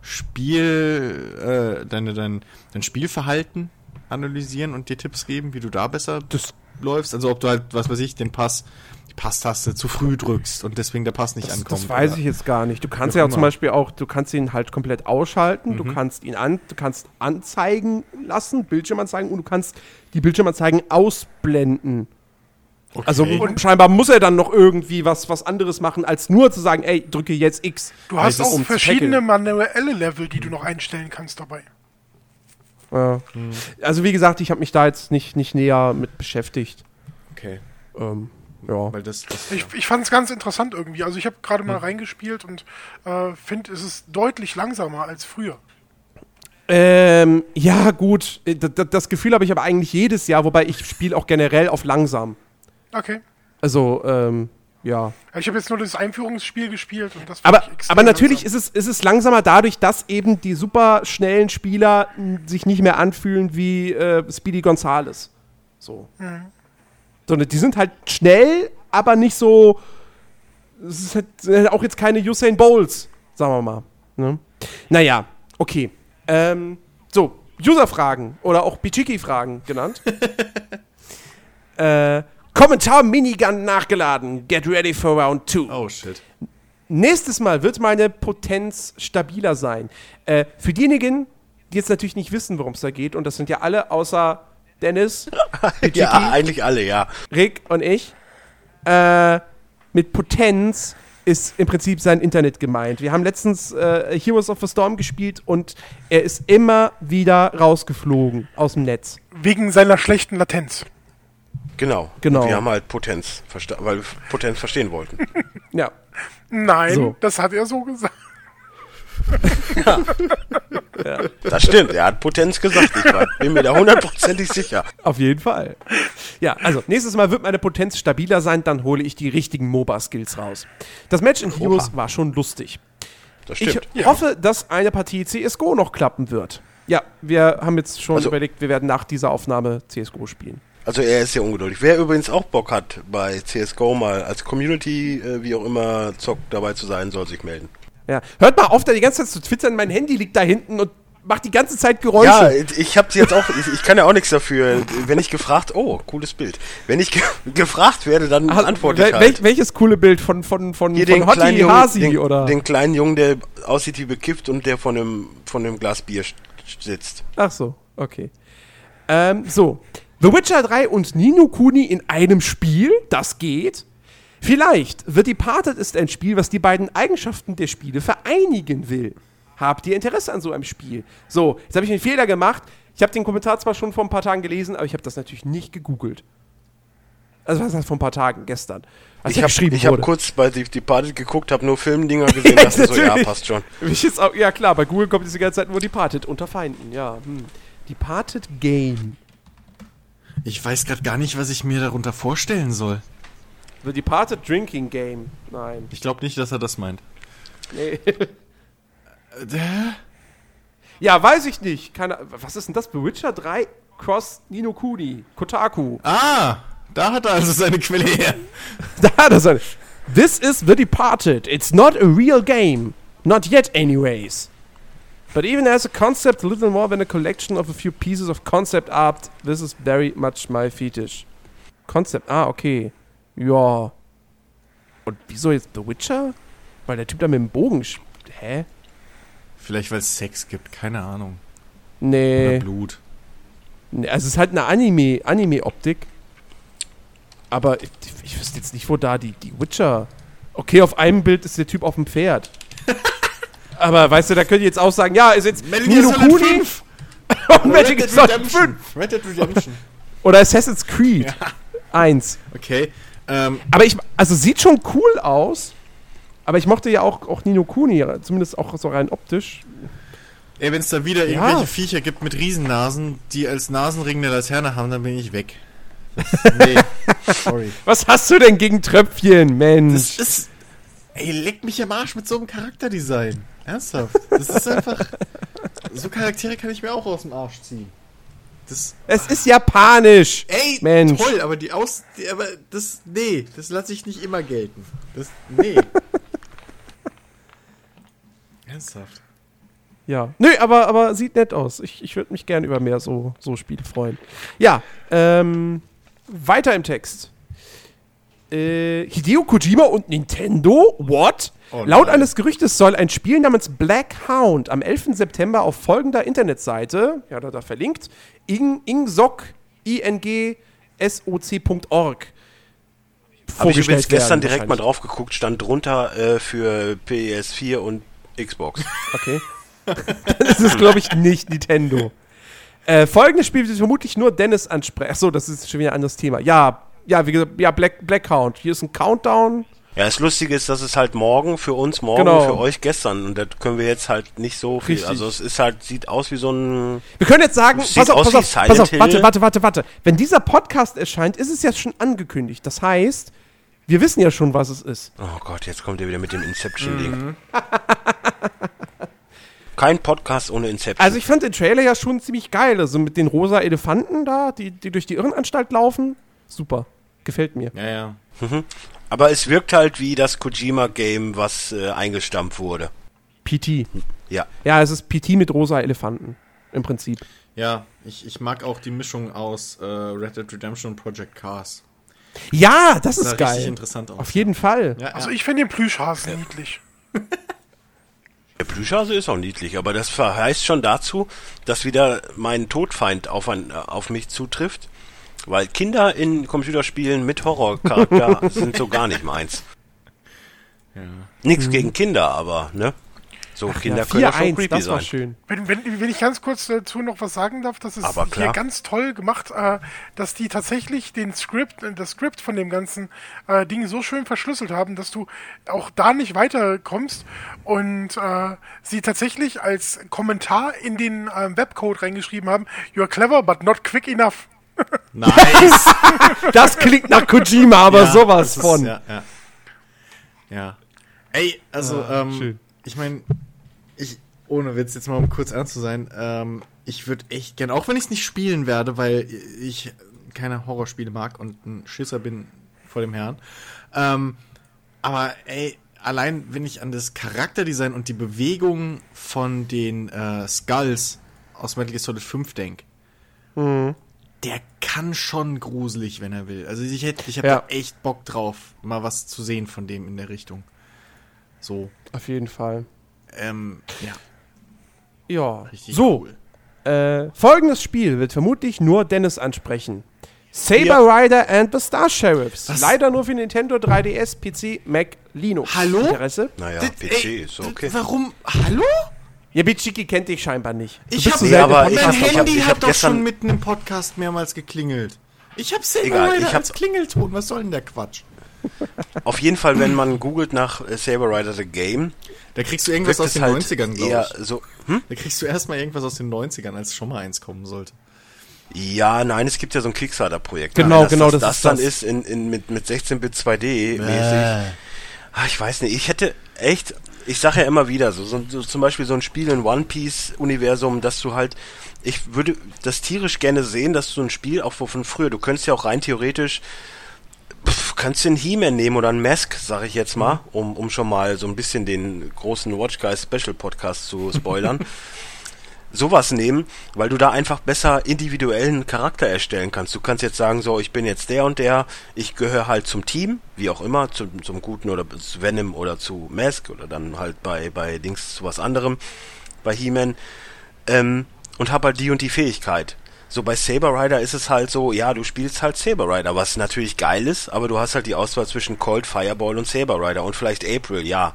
Spiel, äh, deine, dein, dein Spielverhalten analysieren und dir Tipps geben, wie du da besser Das- läufst. Also ob du halt, was weiß ich, den Pass, die Passtaste zu früh drückst und deswegen der Pass nicht Das, ankommt. das weiß oder- ich jetzt gar nicht. Du kannst ja auch auch zum. Beispiel auch, du kannst ihn halt komplett ausschalten, du kannst ihn an, du kannst anzeigen lassen, Bildschirmanzeigen und du kannst die Bildschirmanzeigen ausblenden. Also und scheinbar muss er dann noch irgendwie was, was anderes machen, als nur zu sagen, ey, drücke jetzt X. Du hast das auch um verschiedene manuelle Level, die du noch einstellen kannst dabei. Ja. Also wie gesagt, ich habe mich da jetzt nicht, nicht näher mit beschäftigt. Okay. Ähm, ja. Weil das, das Ich, ich fand es ganz interessant irgendwie. Also ich habe gerade mal reingespielt und äh, finde, es ist deutlich langsamer als früher. Ähm, ja, gut. Äh, d- d- Das Gefühl habe ich aber eigentlich jedes Jahr, wobei ich spiele auch generell auf langsam. Okay. Also, ähm, ja. Ich habe jetzt nur das Einführungsspiel gespielt und das Aber, aber natürlich langsam. ist es, ist es langsamer dadurch, dass eben die super schnellen Spieler sich nicht mehr anfühlen wie äh, Speedy Gonzales. So. Sondern die sind halt schnell, aber nicht so. Es ist halt, sind halt auch jetzt keine Usain Bowles, sagen wir mal. Ne? Naja, okay. Ähm, so, User-Fragen oder auch Bichiki-Fragen genannt. äh, Kommentar Minigun nachgeladen. Get ready for round two. oh shit. Nächstes Mal wird meine Potenz stabiler sein. Äh, für diejenigen, die jetzt natürlich nicht wissen, worum es da geht, und das sind ja alle außer Dennis, Pichiki, Ja, eigentlich alle, ja. Rick und ich, äh, mit Potenz ist im Prinzip sein Internet gemeint. Wir haben letztens äh, Heroes of the Storm gespielt und er ist immer wieder rausgeflogen aus dem Netz. Wegen seiner schlechten Latenz. Genau. Genau. Wir haben halt Potenz, weil wir Potenz verstehen wollten. Ja. Nein, So. das hat er so gesagt. Das stimmt, er hat Potenz gesagt. Ich war, bin mir da hundertprozentig sicher. Auf jeden Fall. Ja, also nächstes Mal wird meine Potenz stabiler sein, dann hole ich die richtigen MOBA-Skills raus. Das Match in Heroes war schon lustig. Das Ich stimmt. hoffe, dass eine Partie CSGO noch klappen wird. Ja, wir haben jetzt schon Also- überlegt, wir werden nach dieser Aufnahme CSGO spielen. Also er ist ja ungeduldig. Wer übrigens auch Bock hat, bei CSGO mal als Community, äh, wie auch immer, Zock dabei zu sein, soll sich melden. Ja. Hört mal auf, da die ganze Zeit zu twittern, mein Handy liegt da hinten und macht die ganze Zeit Geräusche. Ja, ich hab's jetzt auch, ich, ich kann ja auch nichts dafür. Wenn ich gefragt, oh, cooles Bild. Wenn ich ge gefragt werde, dann Ah, antworte wel- ich halt. welches coole Bild von, von, von, Hier von Hottie Hasi den, oder? den kleinen Jungen, der aussieht wie bekifft und der von einem, von einem Glas Bier sitzt. Ach so, okay. Ähm, so. The Witcher 3 und Nino Kuni in einem Spiel, das geht. Vielleicht The Departed ist ein Spiel, was die beiden Eigenschaften der Spiele vereinigen will. Habt ihr Interesse an so einem Spiel? So, jetzt habe ich einen Fehler gemacht. Ich habe den Kommentar zwar schon vor ein paar Tagen gelesen, aber ich habe das natürlich nicht gegoogelt. Also was heißt vor ein paar Tagen, gestern. Ich habe ich hab kurz bei The Departed geguckt, habe nur Filmdinger gesehen, dachte so, ja, passt schon. Auch, ja klar, bei Google kommt diese ganze Zeit nur Departed unter Feinden, ja. Hm. Departed Game. Ich weiß gerade gar nicht, was ich mir darunter vorstellen soll. The Departed Drinking Game. Nein. Ich glaube nicht, dass er das meint. Nee. Äh, ja, weiß ich nicht. Keine, was ist denn das? The Witcher 3 Cross Nino Kuni. Kotaku. Ah, da hat er also seine Quelle her. Da, das ist This is The Departed. It's not a real game. Not yet, anyways. But even as a concept, little more than a collection of a few pieces of concept art, this is very much my fetish. Concept, ah, okay. Ja. Und wieso jetzt The Witcher? Weil der Typ da mit dem Bogen. Hä? Vielleicht, weil es Sex gibt, keine Ahnung. Nee. Oder Blut. Nee, Also es ist halt eine Anime, Anime-Optik. Aber ich, ich wüsste jetzt nicht, wo da die, die Witcher. Okay, auf einem Bild ist der Typ auf dem Pferd. Aber weißt du, da könnt ihr jetzt auch sagen, ja, ist jetzt Nino Kuni und Metal Gear Solid 5. Red Dead Redemption. Oder Assassin's Creed 1. Okay. Ähm, Aber ich, also sieht schon cool aus. Aber ich mochte ja auch, auch Nino Kuni, zumindest auch so rein optisch. ey, wenn es da wieder Ja. irgendwelche Viecher gibt mit Riesennasen, die als Nasenring eine Laterne haben, dann bin ich weg. Nee. Sorry. Was hast du denn gegen Tröpfchen, Mensch? Das ist. Ey, leck mich am Arsch mit so einem Charakterdesign. Ernsthaft. Das ist einfach. So Charaktere kann ich mir auch aus dem Arsch ziehen. Das. Es ist japanisch. Ey, Mensch. toll, aber die Aus. Die, aber das. Nee, das lasse ich nicht immer gelten. Das. Nee. Ernsthaft. Ja. Nö, aber, aber sieht nett aus. Ich, ich würde mich gern über mehr so, so Spiele freuen. Ja, ähm, weiter im Text. Äh, Hideo Kojima und Nintendo? What? Oh Laut eines Gerüchtes soll ein Spiel namens Black Hound am 11. September auf folgender Internetseite, ja, da, da verlinkt, ing, ingsoc, ingsoc.org Habe ich übrigens gestern direkt mal drauf geguckt, stand drunter äh, für PS4 und Xbox. Okay. das ist, glaube ich, nicht Nintendo. Äh, folgendes Spiel wird vermutlich nur Dennis ansprechen. Achso, das ist schon wieder ein anderes Thema. Ja, ja, wie gesagt, ja, Black, Black Count. Hier ist ein Countdown. Ja, das Lustige ist, dass es halt morgen für uns, morgen Genau. für euch gestern. Und das können wir jetzt halt nicht so viel. Richtig. Also es ist halt, sieht aus wie so ein. Wir können jetzt sagen, Sieht pass auf, aus pass wie auf, pass auf, Hill. warte, warte, warte, warte. Wenn dieser Podcast erscheint, ist es ja schon angekündigt. Das heißt, wir wissen ja schon, was es ist. Oh Gott, jetzt kommt ihr wieder mit dem Inception-Ding. Mhm. Kein Podcast ohne Inception. Also ich fand den Trailer ja schon ziemlich geil. Also mit den rosa Elefanten da, die, die durch die Irrenanstalt laufen. Super. Gefällt mir. Ja, ja. Aber es wirkt halt wie das Kojima-Game, was äh, eingestampft wurde. PT. Ja. Ja, es ist PT mit rosa Elefanten. Im Prinzip. Ja, ich, ich mag auch die Mischung aus äh, Red Dead Redemption und Project Cars. Ja, das Sah ist geil. interessant aus. Auf jeden Fall. Ja, Also ja. ich finde den Plüschhasen niedlich. Der Plüschhase ist auch niedlich, aber das verheißt schon dazu, dass wieder mein Todfeind auf, ein, äh, auf mich zutrifft. Weil Kinder in Computerspielen mit Horrorcharakter sind so gar nicht meins. ja. Nichts gegen Kinder, aber, ne? So, Kinder Ja, können ja schon 4-1, creepy das war sein. schön. Wenn, wenn, wenn ich ganz kurz dazu noch was sagen darf, das ist Aber hier ganz toll gemacht, äh, dass die tatsächlich den Skript, äh, das Skript von dem ganzen äh, Ding so schön verschlüsselt haben, dass du auch da nicht weiterkommst und äh, sie tatsächlich als Kommentar in den äh, Webcode reingeschrieben haben, you are clever, but not quick enough. Nice. Das klingt nach Kojima, aber Ja, sowas ist- von. Ja, ja. ja. Ey, also, Ah, ähm, ich meine, ich, ohne Witz, jetzt mal um kurz ernst zu sein, ähm, ich würde echt gerne, auch wenn ich es nicht spielen werde, weil ich keine Horrorspiele mag und ein Schisser bin vor dem Herrn. Ähm, aber ey, allein wenn ich an das Charakterdesign und die Bewegung von den äh, Skulls aus Metal Gear Solid 5 denke, der kann schon gruselig, wenn er will. Also ich hätte, ich habe Ja. da echt Bock drauf, mal was zu sehen von dem in der Richtung. So, Auf jeden Fall. ähm, ja, Ja. richtig so, cool. Äh, folgendes Spiel wird vermutlich nur Dennis ansprechen. Saber Rider and the Star Sheriffs. Was? Leider nur für Nintendo 3DS, PC, Mac, Linux. Hallo? Interesse? Naja, Das- PC ey, ist okay. Warum? Hallo? Ja, Bichiki kennt dich scheinbar nicht. Du Ich bist hab- zu Nee, selten aber ich mein ich hab- Handy ich hat hab doch gestern- schon mitten im Podcast mehrmals geklingelt. Ich hab Saber Egal, Rider ich hab- als Klingelton. Was soll denn der Quatsch? Auf jeden Fall, wenn man googelt nach äh, Saber Rider The Game, Da kriegst du irgendwas aus den halt 90ern, glaube ich. so. Hm? Da kriegst du erstmal irgendwas aus den 90ern, als schon mal eins kommen sollte. Ja, nein, es gibt ja so ein Kickstarter-Projekt. Genau, dass, genau, das das, ist dann das. ist in, in, mit, mit 16-Bit 2D mäßig. Ah, ich weiß nicht, ich hätte echt, ich sage ja immer wieder, so, so, so zum Beispiel so ein Spiel in One Piece-Universum, dass du halt, ich würde das tierisch gerne sehen, dass du ein Spiel, auch von früher, du könntest ja auch rein theoretisch, pff, kannst du einen He-Man nehmen oder einen Mask, sage ich jetzt mal, um, um schon mal so ein bisschen den großen Watch Guys Special Podcast zu spoilern. sowas nehmen, weil du da einfach besser individuellen Charakter erstellen kannst. Du kannst jetzt sagen, so, ich bin jetzt der und der, ich gehöre halt zum Team, wie auch immer, zum, zum Guten oder zu Venom oder zu Mask oder dann halt bei, bei Dings zu was anderem, bei He-Man, ähm, und hab halt die und die Fähigkeit. So bei Saber Rider ist es halt so, ja, du spielst halt Saber Rider, was natürlich geil ist, aber du hast halt die Auswahl zwischen Colt, Fireball und Saber Rider und vielleicht April, ja.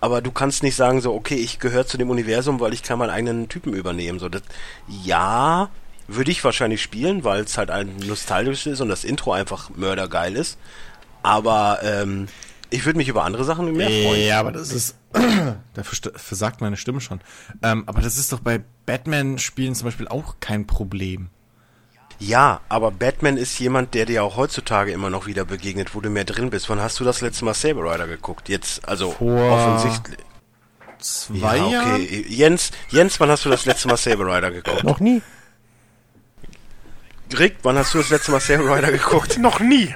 Aber du kannst nicht sagen so, okay, ich gehöre zu dem Universum, weil ich kann meinen eigenen Typen übernehmen. So, das, ja, würde ich wahrscheinlich spielen, weil es halt ein nostalgisch ist und das Intro einfach mördergeil ist. Aber ähm, ich würde mich über andere Sachen mehr freuen. Ja, aber das ist. da versagt meine Stimme schon. Ähm, aber das ist doch bei Batman-Spielen zum Beispiel auch kein Problem. Ja, aber Batman ist jemand, der dir auch heutzutage immer noch wieder begegnet, wo du mehr drin bist. Wann hast du das letzte Mal Saber Rider geguckt? Jetzt, also Vor offensichtlich. Zwei Ja, okay. Jens, Jens, wann hast du das letzte Mal Saber Rider geguckt? Noch nie. Rick, wann hast du das letzte Mal Saber Rider geguckt? Noch nie.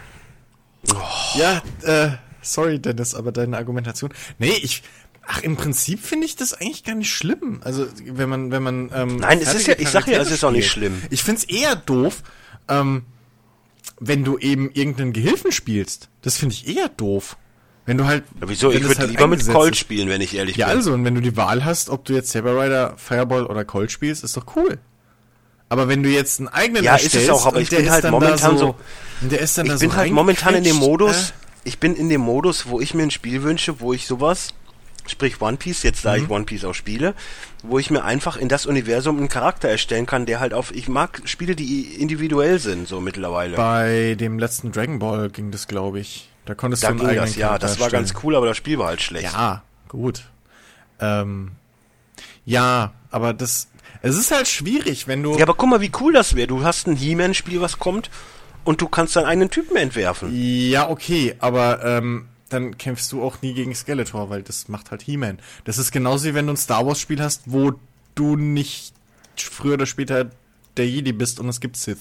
Ja, äh, sorry, Dennis, aber deine Argumentation. Nee, ich. Ach, im Prinzip finde ich das eigentlich gar nicht schlimm. Also, wenn man, wenn man. Ähm, Nein, es ist ja- ich sag ja, es ist auch nicht schlimm. Ich find's eher doof, ähm, wenn du eben irgendeinen Gehilfen spielst. Das finde ich eher doof. Wenn du halt. Ja, wieso? Ich würde halt lieber mit Colt ist. spielen, wenn ich ehrlich Ja, bin. also, und wenn du die Wahl hast, ob du jetzt Saber Rider, Fireball oder Colt spielst, ist doch cool. Aber wenn du jetzt einen eigenen Ja, ist es auch, aber ich bin halt momentan so- der ist dann da ich bin so halt momentan in dem Modus, äh, ich bin in dem Modus, wo ich mir ein Spiel wünsche, wo ich sowas, sprich One Piece, jetzt da ich Mhm. One Piece auch spiele, wo ich mir einfach in das Universum einen Charakter erstellen kann, der halt auf, ich mag Spiele, die individuell sind, so mittlerweile. Bei dem letzten Dragon Ball ging das, glaube ich. Da konntest da du einen ging eigenen das, ja, Charakter das war erstellen. ganz cool, aber das Spiel war halt schlecht. Ja, gut. Ähm, ja, aber das, es ist halt schwierig, wenn du. Ja, aber guck mal, wie cool das wäre. Du hast ein He-Man-Spiel, was kommt, und du kannst deinen eigenen Typen entwerfen. Ja, okay, aber ähm, dann kämpfst du auch nie gegen Skeletor, weil das macht halt He-Man. Das ist genauso wie wenn du ein Star Wars Spiel hast, wo du nicht früher oder später der Jedi bist und es gibt Sith.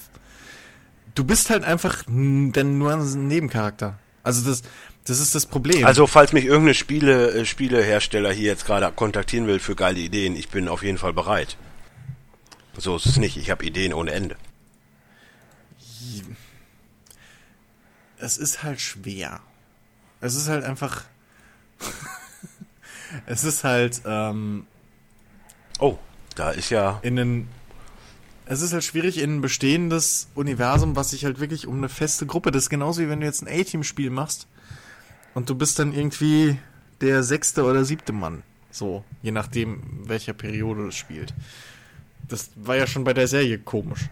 Du bist halt einfach dann nur ein Nebencharakter. Also das, das ist das Problem. Also, falls mich irgendeine Spiele, äh, Spielehersteller hier jetzt gerade kontaktieren will für geile Ideen, ich bin auf jeden Fall bereit. So ist es nicht. Ich habe Ideen ohne Ende. es ist halt schwer. Es ist halt einfach. es ist halt ähm, Oh, da ist ja. in ein. Es ist halt schwierig in ein bestehendes Universum, was sich halt wirklich um eine feste Gruppe. Das ist genauso wie wenn du jetzt ein A-Team-Spiel machst und du bist dann irgendwie der sechste oder siebte Mann. So, je nachdem, welcher Periode es spielt. Das war ja schon bei der Serie komisch.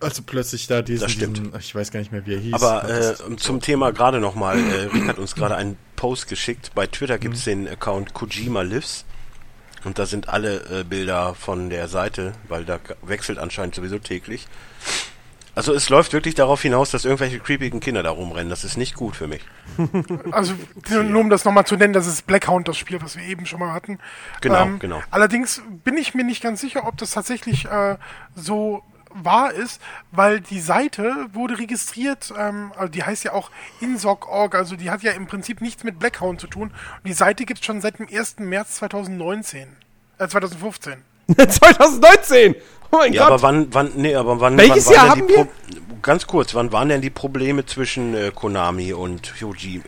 Also plötzlich da diesen, Das stimmt. diesen ich weiß gar nicht mehr, wie er hieß. Aber äh, zum Thema gerade nochmal, äh, Rick hat uns gerade einen Post geschickt. Bei Twitter gibt's den Account Kojima Lives. Und da sind alle äh, Bilder von der Seite, weil da wechselt anscheinend sowieso täglich. Also es läuft wirklich darauf hinaus, dass irgendwelche creepigen Kinder da rumrennen. Das ist nicht gut für mich. Also nur um das nochmal zu nennen, das ist Blackhound, das Spiel, was wir eben schon mal hatten. Ähm, Genau, genau. Allerdings bin ich mir nicht ganz sicher, ob das tatsächlich äh, so wahr ist, weil die Seite wurde registriert, ähm, also die heißt ja auch insoc.org, also die hat ja im Prinzip nichts mit Blackhound zu tun. Und die Seite gibt es schon seit dem 1. März 2019, äh, 2015. 2019! Oh mein Ja, Gott! aber wann, wann, nee, aber wann, Welches wann waren Jahr denn die haben Pro ganz kurz, wann waren denn die Probleme zwischen äh, Konami und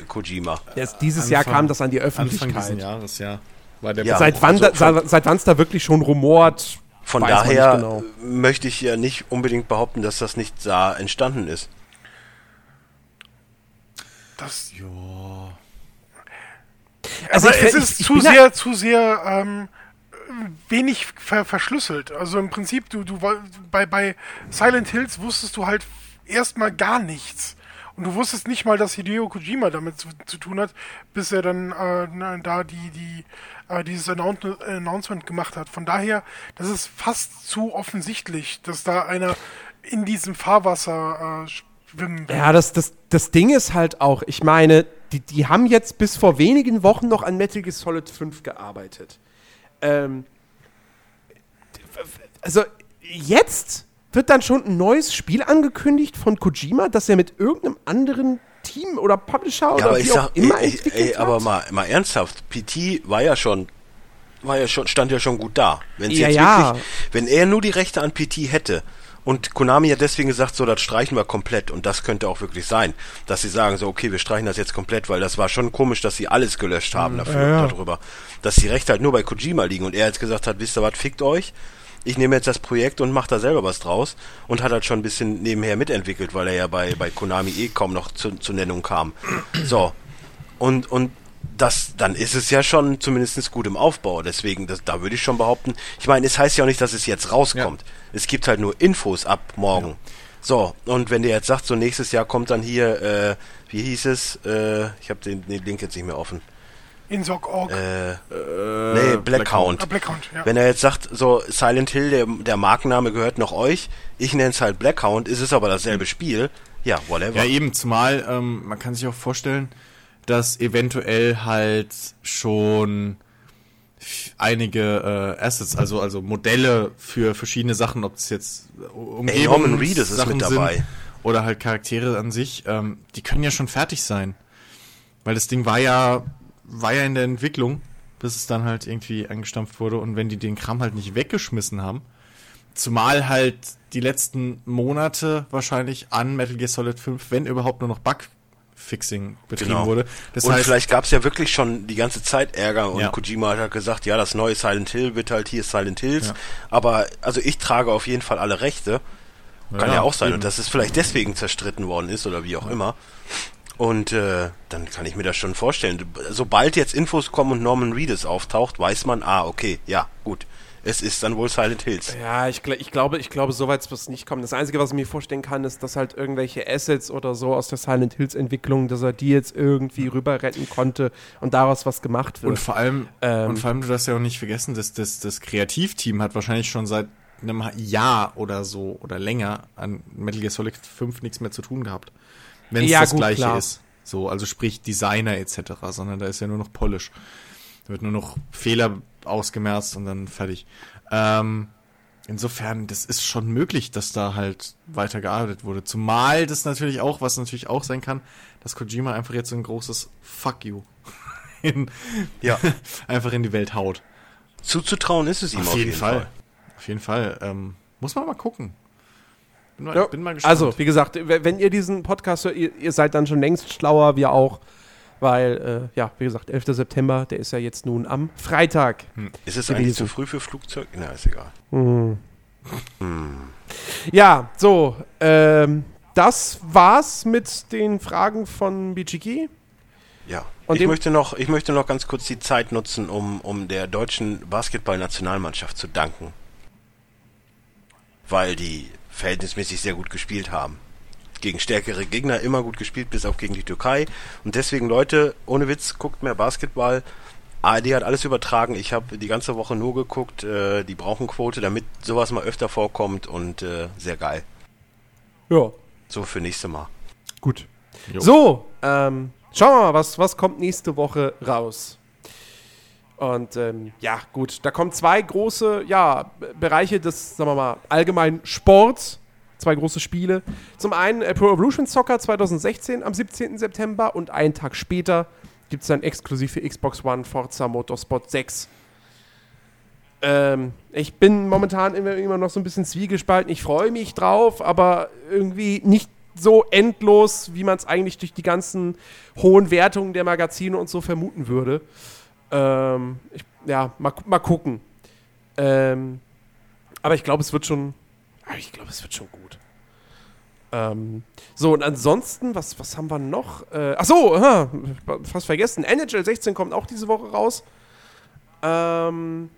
Kojima? Erst dieses Jahr Anfang- kam das an die Anfang Öffentlichkeit. dieses Jahres, ja. War der Ja. Seit wann Also seit wann's da wirklich schon rumort? Von weiß daher genau. möchte ich ja nicht unbedingt behaupten, dass das nicht da entstanden ist. Das, Also aber ich- es ist ich zu sehr, zu sehr ähm, wenig ver verschlüsselt. Also im Prinzip, du, du bei, bei Silent Hills wusstest du halt erstmal gar nichts. Und du wusstest nicht mal, dass Hideo Kojima damit zu, zu tun hat, bis er dann äh, da die, die, äh, dieses Announce Announcement gemacht hat. Von daher, das ist fast zu offensichtlich, dass da einer in diesem Fahrwasser äh, schwimmen will. Ja, das, das, das Ding ist halt auch, ich meine, die, die haben jetzt bis vor wenigen Wochen noch an Metal Gear Solid 5 gearbeitet. Ähm, also jetzt wird dann schon ein neues Spiel angekündigt von Kojima, das er mit irgendeinem anderen Team oder Publisher Ja, oder aber wie ich auch sag, immer ey, ey, ey, aber mal, mal ernsthaft, PT war ja schon, war ja schon, stand ja schon gut da. Wenn Ja, jetzt ja. wirklich, wenn er nur die Rechte an PT hätte und Konami hat deswegen gesagt, so, das streichen wir komplett und das könnte auch wirklich sein, dass sie sagen so, okay, wir streichen das jetzt komplett, weil das war schon komisch, dass sie alles gelöscht haben dafür, darüber, dass die Rechte halt nur bei Kojima liegen und er jetzt gesagt hat, wisst ihr was, fickt euch, ich nehme jetzt das Projekt und mache da selber was draus und hat halt schon ein bisschen nebenher mitentwickelt, weil er ja bei, bei Konami eh kaum noch zu, zur Nennung kam. So. Und, und das, dann ist es ja schon zumindest gut im Aufbau. Deswegen, das, da würde ich schon behaupten, ich meine, es heißt ja auch nicht, dass es jetzt rauskommt. Es gibt halt nur Infos ab morgen. So, und wenn der jetzt sagt, so nächstes Jahr kommt dann hier, äh, wie hieß es, äh, ich habe den, den Link jetzt nicht mehr offen. Insoc.org. Äh, nee, Blackhound. Ah, Blackhound, ja. Wenn er jetzt sagt, so Silent Hill, der, der Markenname gehört noch euch, ich nenne es halt Blackhound, ist es aber dasselbe Spiel, ja, whatever. Ja, eben, zumal ähm, man kann sich auch vorstellen, dass eventuell halt schon einige äh, Assets, also also Modelle für verschiedene Sachen, ob es jetzt Ey, Norman Reedus ist Sachen mit dabei. sind oder halt Charaktere an sich, ähm, die können ja schon fertig sein. Weil das Ding war ja war ja in der Entwicklung, bis es dann halt irgendwie eingestampft wurde und wenn die den Kram halt nicht weggeschmissen haben, Zumal halt die letzten Monate wahrscheinlich an Metal Gear Solid 5, wenn überhaupt nur noch Bugfixing betrieben Genau. wurde. Das und heißt, vielleicht gab es ja wirklich schon die ganze Zeit Ärger und Ja. Kojima hat halt gesagt, ja, das neue Silent Hill wird halt hier Silent Hills. Ja. Aber also ich trage auf jeden Fall alle Rechte. Kann ja, Ja, auch sein. eben. Und dass es vielleicht deswegen zerstritten worden ist oder wie auch immer. Und äh, dann kann ich mir das schon vorstellen. Sobald jetzt Infos kommen und Norman Reedus auftaucht, weiß man, ah, okay, ja, gut. Es ist dann wohl Silent Hills. Ja, ich, ich glaube, ich glaube, so weit wird es nicht kommen. Das Einzige, was ich mir vorstellen kann, ist, dass halt irgendwelche Assets oder so aus der Silent Hills Entwicklung, dass er die jetzt irgendwie rüber retten konnte und daraus was gemacht wird. und vor allem, Ähm. und vor allem, du darfst ja auch nicht vergessen, dass das, das Kreativteam hat wahrscheinlich schon seit einem Jahr oder so oder länger an Metal Gear Solid 5 nichts mehr zu tun gehabt. Wenn es Ja, das gut, gleiche klar. ist. So, also sprich Designer etc., sondern da ist ja nur noch Polish. Da wird nur noch Fehler ausgemerzt und dann fertig. Ähm, insofern, das ist schon möglich, dass da halt weitergearbeitet wurde. Zumal das natürlich auch, was natürlich auch sein kann, dass Kojima einfach jetzt so ein großes Fuck you in, Ja. einfach in die Welt haut. Zuzutrauen ist es ihm Auf, jeden, Fall. Auf jeden Fall. Ähm, muss man mal gucken. Bin mal, Ja, bin mal gespannt. also, wie gesagt, wenn ihr diesen Podcast hört, ihr, ihr seid dann schon längst schlauer, wir auch. Weil, äh, ja, wie gesagt, 11. September, der ist ja jetzt nun am Freitag. Ist es gewesen. eigentlich zu früh für Flugzeug? Na, ist egal. Ja, so, ähm, das war's mit den Fragen von BGG. Ja. Und ich möchte noch, ich möchte noch ganz kurz die Zeit nutzen, um, um der deutschen Basketballnationalmannschaft zu danken. Weil die verhältnismäßig sehr gut gespielt haben. Gegen stärkere Gegner immer gut gespielt, bis auch gegen die Türkei. Und deswegen, Leute, ohne Witz, guckt mehr Basketball. ARD hat alles übertragen. Ich habe die ganze Woche nur geguckt. Äh, die brauchen Quote, damit sowas mal öfter vorkommt und äh, sehr geil. Ja, So für nächste Mal. gut. Jo. So, ähm, schauen wir mal, was, was kommt nächste Woche raus. Und ähm, ja, gut, da kommen zwei große ja, Bereiche des, sagen wir mal, allgemeinen Sports. Zwei große Spiele. Zum einen äh, Pro Evolution Soccer 2016 am 17. September und einen Tag später gibt es dann exklusiv für Xbox One Forza Motorsport 6. Ähm, ich bin momentan immer noch so ein bisschen zwiegespalten. Ich freue mich drauf, aber irgendwie nicht so endlos, wie man es eigentlich durch die ganzen hohen Wertungen der Magazine und so vermuten würde. Ähm, ich, ja, mal, mal gucken. Ähm, aber ich glaube, es wird schon. aber Ich glaube, es wird schon gut. Ähm, so, und ansonsten, was, was haben wir noch? Äh, ach so, aha, fast vergessen. NHL 16 kommt auch diese Woche raus. Ähm,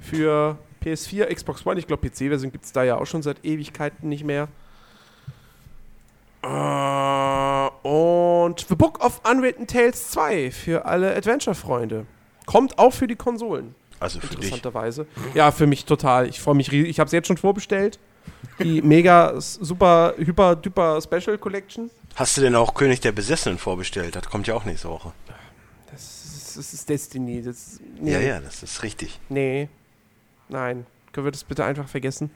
für PS4, Xbox One. Ich glaube, PC-Version gibt es da ja auch schon seit Ewigkeiten nicht mehr. Äh, und The Book of Unwritten Tales 2 für alle Adventure-Freunde. Kommt auch für die Konsolen, Also für dich. interessanterweise. Ja, für mich total. Ich freue mich riesig. Ich habe es jetzt schon vorbestellt. Die mega super hyper duper Special Collection. Hast du denn auch König der Besessenen vorbestellt? Das kommt ja auch nächste Woche. Das ist, das ist Destiny. Das, nee, Ja, ja, das ist richtig. Nee. Nein. Können wir das bitte einfach vergessen?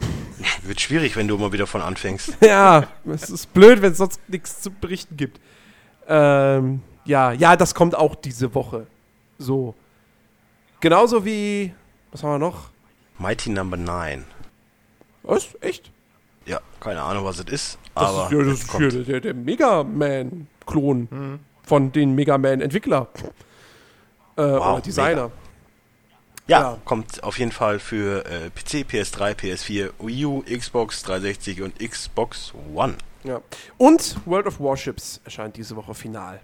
Wird schwierig, wenn du immer wieder von anfängst. Ja, es ist blöd, wenn es sonst nichts zu berichten gibt. Ähm, ja, ja, das kommt auch diese Woche. So. Genauso wie. Was haben wir noch? Mighty Number 9. Was? Echt? Ja, keine Ahnung, was es ist, Das aber ist, ja, das ist hier der, der Mega Man-Klon von den Mega Man-Entwickler. Äh, oder Designer. Ja, Ja. kommt auf jeden Fall für äh, PC, PS3, PS4, Wii U, Xbox 360 und Xbox One. Ja. Und World of Warships erscheint diese Woche final.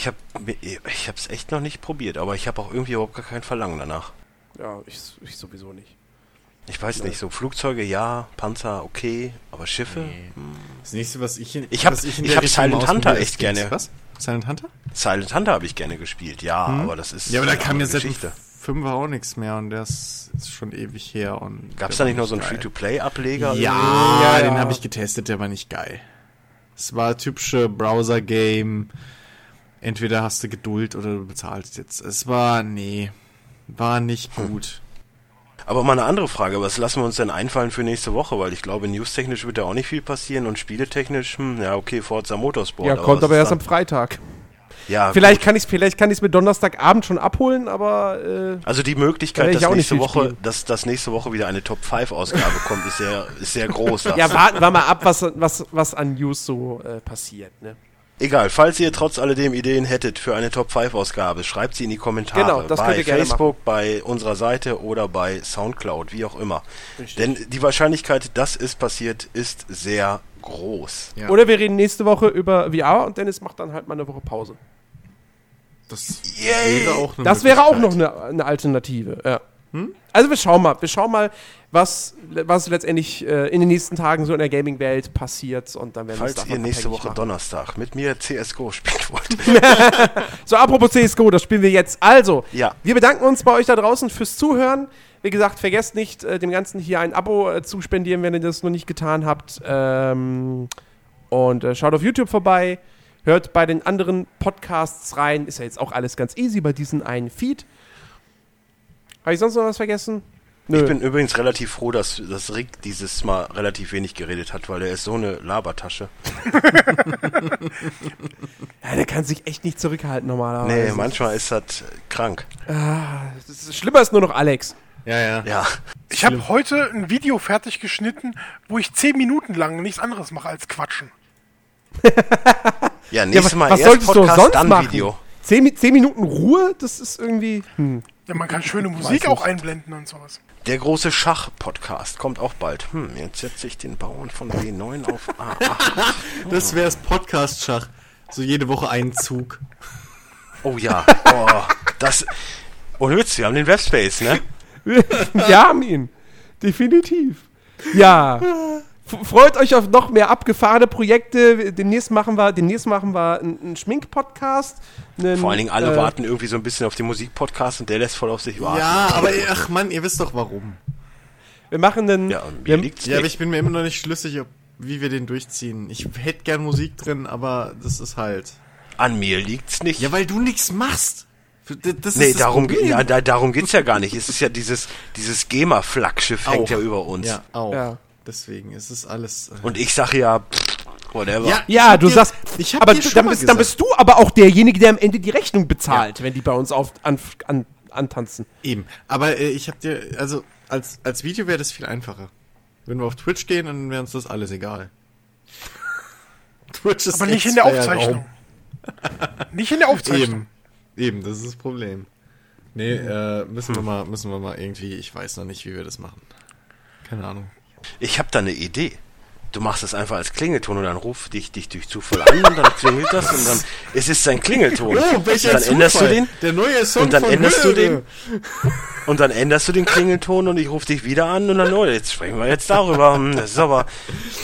Ich habe ich hab's echt noch nicht probiert, aber ich habe auch irgendwie überhaupt gar kein Verlangen danach. Ja, ich, ich sowieso nicht. Ich weiß nicht, so Flugzeuge ja, Panzer okay, aber Schiffe? Das nächste, was ich in, Ich hab- was in ich der hab Silent Hunter echt gerne. Was? Silent Hunter? Silent Hunter habe ich gerne gespielt, ja, aber das ist Ja, aber da kam jetzt seit Geschichte. Fünfer auch nichts mehr und das ist schon ewig her. und Gab es der da war nicht noch so einen geil. Free-to-Play-Ableger? Ja, Ja, den ja. habe ich getestet, der war nicht geil. Es war typische Browser-Game. Entweder hast du Geduld oder du bezahlst jetzt. Es war, nee, war nicht Hm. gut. Aber mal eine andere Frage, was lassen wir uns denn einfallen für nächste Woche? Weil ich glaube, newstechnisch wird da auch nicht viel passieren und spieletechnisch, hm, ja okay, Forza Motorsport. ja, aber kommt aber erst am dann? Freitag. Ja, Vielleicht gut. kann ich es vielleicht kann ich's mit Donnerstagabend schon abholen, aber äh, Also die Möglichkeit, ich dass nächste Woche, spielen. dass, dass nächste Woche wieder eine Top 5 Ausgabe kommt, ist sehr, ist sehr groß. ja, warten wir mal ab, was, was, was an News so äh, passiert. Ne? Egal, falls ihr trotz alledem Ideen hättet für eine Top 5 Ausgabe, schreibt sie in die Kommentare. Genau, das bei könnt ihr gerne Facebook, bei unserer Seite oder bei Soundcloud, wie auch immer. Denn die Wahrscheinlichkeit, dass es passiert, ist sehr groß. Ja. Oder wir reden nächste Woche über VR und Dennis macht dann halt mal eine Woche Pause. Das Yay! wäre auch eine Das wäre auch noch eine, eine Alternative. Ja. Also wir schauen mal, wir schauen mal, was, was letztendlich äh, in den nächsten Tagen so in der Gaming-Welt passiert und dann werden wir Falls ihr nächste Woche machen. Donnerstag mit mir CSGO spielen wollt. So, apropos CSGO, das spielen wir jetzt. Also, Ja. wir bedanken uns bei euch da draußen fürs Zuhören. Wie gesagt, vergesst nicht, äh, dem Ganzen hier ein Abo äh, zu spendieren, wenn ihr das noch nicht getan habt. Ähm, und äh, schaut auf YouTube vorbei. Hört bei den anderen Podcasts rein. Ist ja jetzt auch alles ganz easy bei diesem einen Feed. Habe ich sonst noch was vergessen? Nö. Ich bin übrigens relativ froh, dass, dass Rick dieses Mal relativ wenig geredet hat, weil er ist so eine Labertasche. ja, der kann sich echt nicht zurückhalten normalerweise. Nee, manchmal ist das krank. Das ist, schlimmer ist nur noch Alex. Ja, ja. Ja. Ich habe heute ein Video fertig geschnitten, wo ich zehn Minuten lang nichts anderes mache als quatschen. Ja, Ja, nächstes was, Mal was erst solltest du Podcast, sonst dann machen? Video. Zehn, zehn Minuten Ruhe, das ist irgendwie. Hm. Ja, man kann schöne Musik auch einblenden und sowas. Der große Schach-Podcast kommt auch bald. Hm, jetzt setze ich den Bauern von B9 auf A8. Das wäre das Podcast-Schach. So jede Woche einen Zug. Oh ja, oh, das... Ohne Witz, wir haben den Webspace, ne? Wir haben ihn. Definitiv. Ja. Freut euch auf noch mehr abgefahrene Projekte. Demnächst machen wir, demnächst machen wir einen, einen Schmink-Podcast. einen, Vor allen Dingen alle äh, warten irgendwie so ein bisschen auf den Musikpodcast und der lässt voll auf sich warten. Ja, aber ach Mann, ihr wisst doch warum. Wir machen einen. Ja, mir wir, liegt's Ja, aber ich bin mir immer noch nicht schlüssig, ob, wie wir den durchziehen. Ich hätte gern Musik drin, aber das ist halt. An mir liegt's nicht. Ja, weil du nichts machst. Das nee, darum, ja, da, darum geht's ja gar nicht. Es ist ja dieses, dieses GEMA-Flaggschiff hängt ja über uns. Ja, auch. Ja. Deswegen ist es alles. äh, Und ich sag ja, whatever. Ja, ja, du dir- sagst. ich hab aber dir du, schon dann, mal bist, dann bist du aber auch derjenige, der am Ende die Rechnung bezahlt, wenn die bei uns auf, an, an, antanzen. Eben. Aber äh, ich hab dir, also als, als Video wäre das viel einfacher. Wenn wir auf Twitch gehen, dann wäre uns das alles egal. Twitch ist Aber nicht in der Aufzeichnung. Nicht in der Aufzeichnung. Eben. Eben, das ist das Problem. Nee, äh, müssen wir mal, müssen wir mal irgendwie, ich weiß noch nicht, wie wir das machen. Keine Ahnung. Ich habe da eine Idee. Du machst es einfach als Klingelton und dann ruft dich, dich durch Zufall an und dann klingelt das und dann es ist sein Klingelton. Oh, welcher dann änderst du Zufall. den Der neue Song und dann von änderst du Höhle. den und dann änderst du den Klingelton und ich rufe dich wieder an und dann oh, jetzt sprechen wir jetzt darüber. Hm, Das ist aber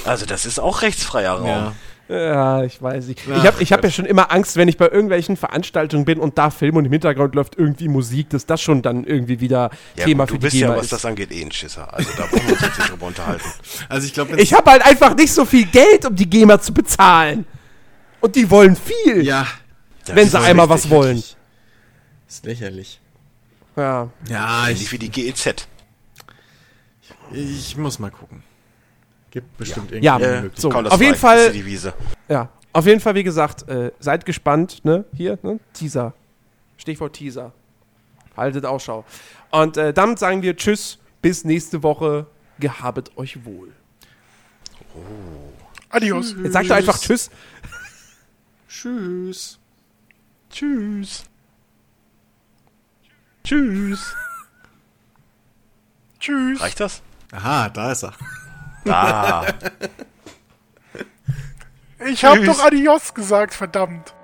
also das ist auch rechtsfreier Raum. Ja. Ja, ich weiß nicht. Ach ich habe ich hab ja schon immer Angst, wenn ich bei irgendwelchen Veranstaltungen bin und da Film und im Hintergrund läuft irgendwie Musik, dass das schon dann irgendwie wieder Ja, Thema gut, für du die bist ja, GEMA was ist. das angeht, eh ein Schisser. Also da brauchen wir uns jetzt nicht drüber unterhalten. Also ich glaube, Ich habe halt einfach nicht so viel Geld, um die GEMA zu bezahlen. Und die wollen viel, ja, wenn sie ist einmal was richtig. wollen. ist lächerlich. Ja. Ja, Ähnlich wie die GEZ. ich muss mal gucken. Gibt bestimmt irgendwie Ja, äh, Möglichkeit. so. Auf jeden Fall-. Ja, auf jeden Fall, wie gesagt, äh, seid gespannt, ne? Hier, ne? Teaser. Stichwort Teaser. Haltet Ausschau. Und äh, damit sagen wir Tschüss, bis nächste Woche. Gehabet euch wohl. Adios. Jetzt sagt er einfach Tschüss. Tschüss. Tschüss. Tschüss. Tschüss. Reicht das? Aha, da ist er. Ah. ich habe doch Adios gesagt, verdammt.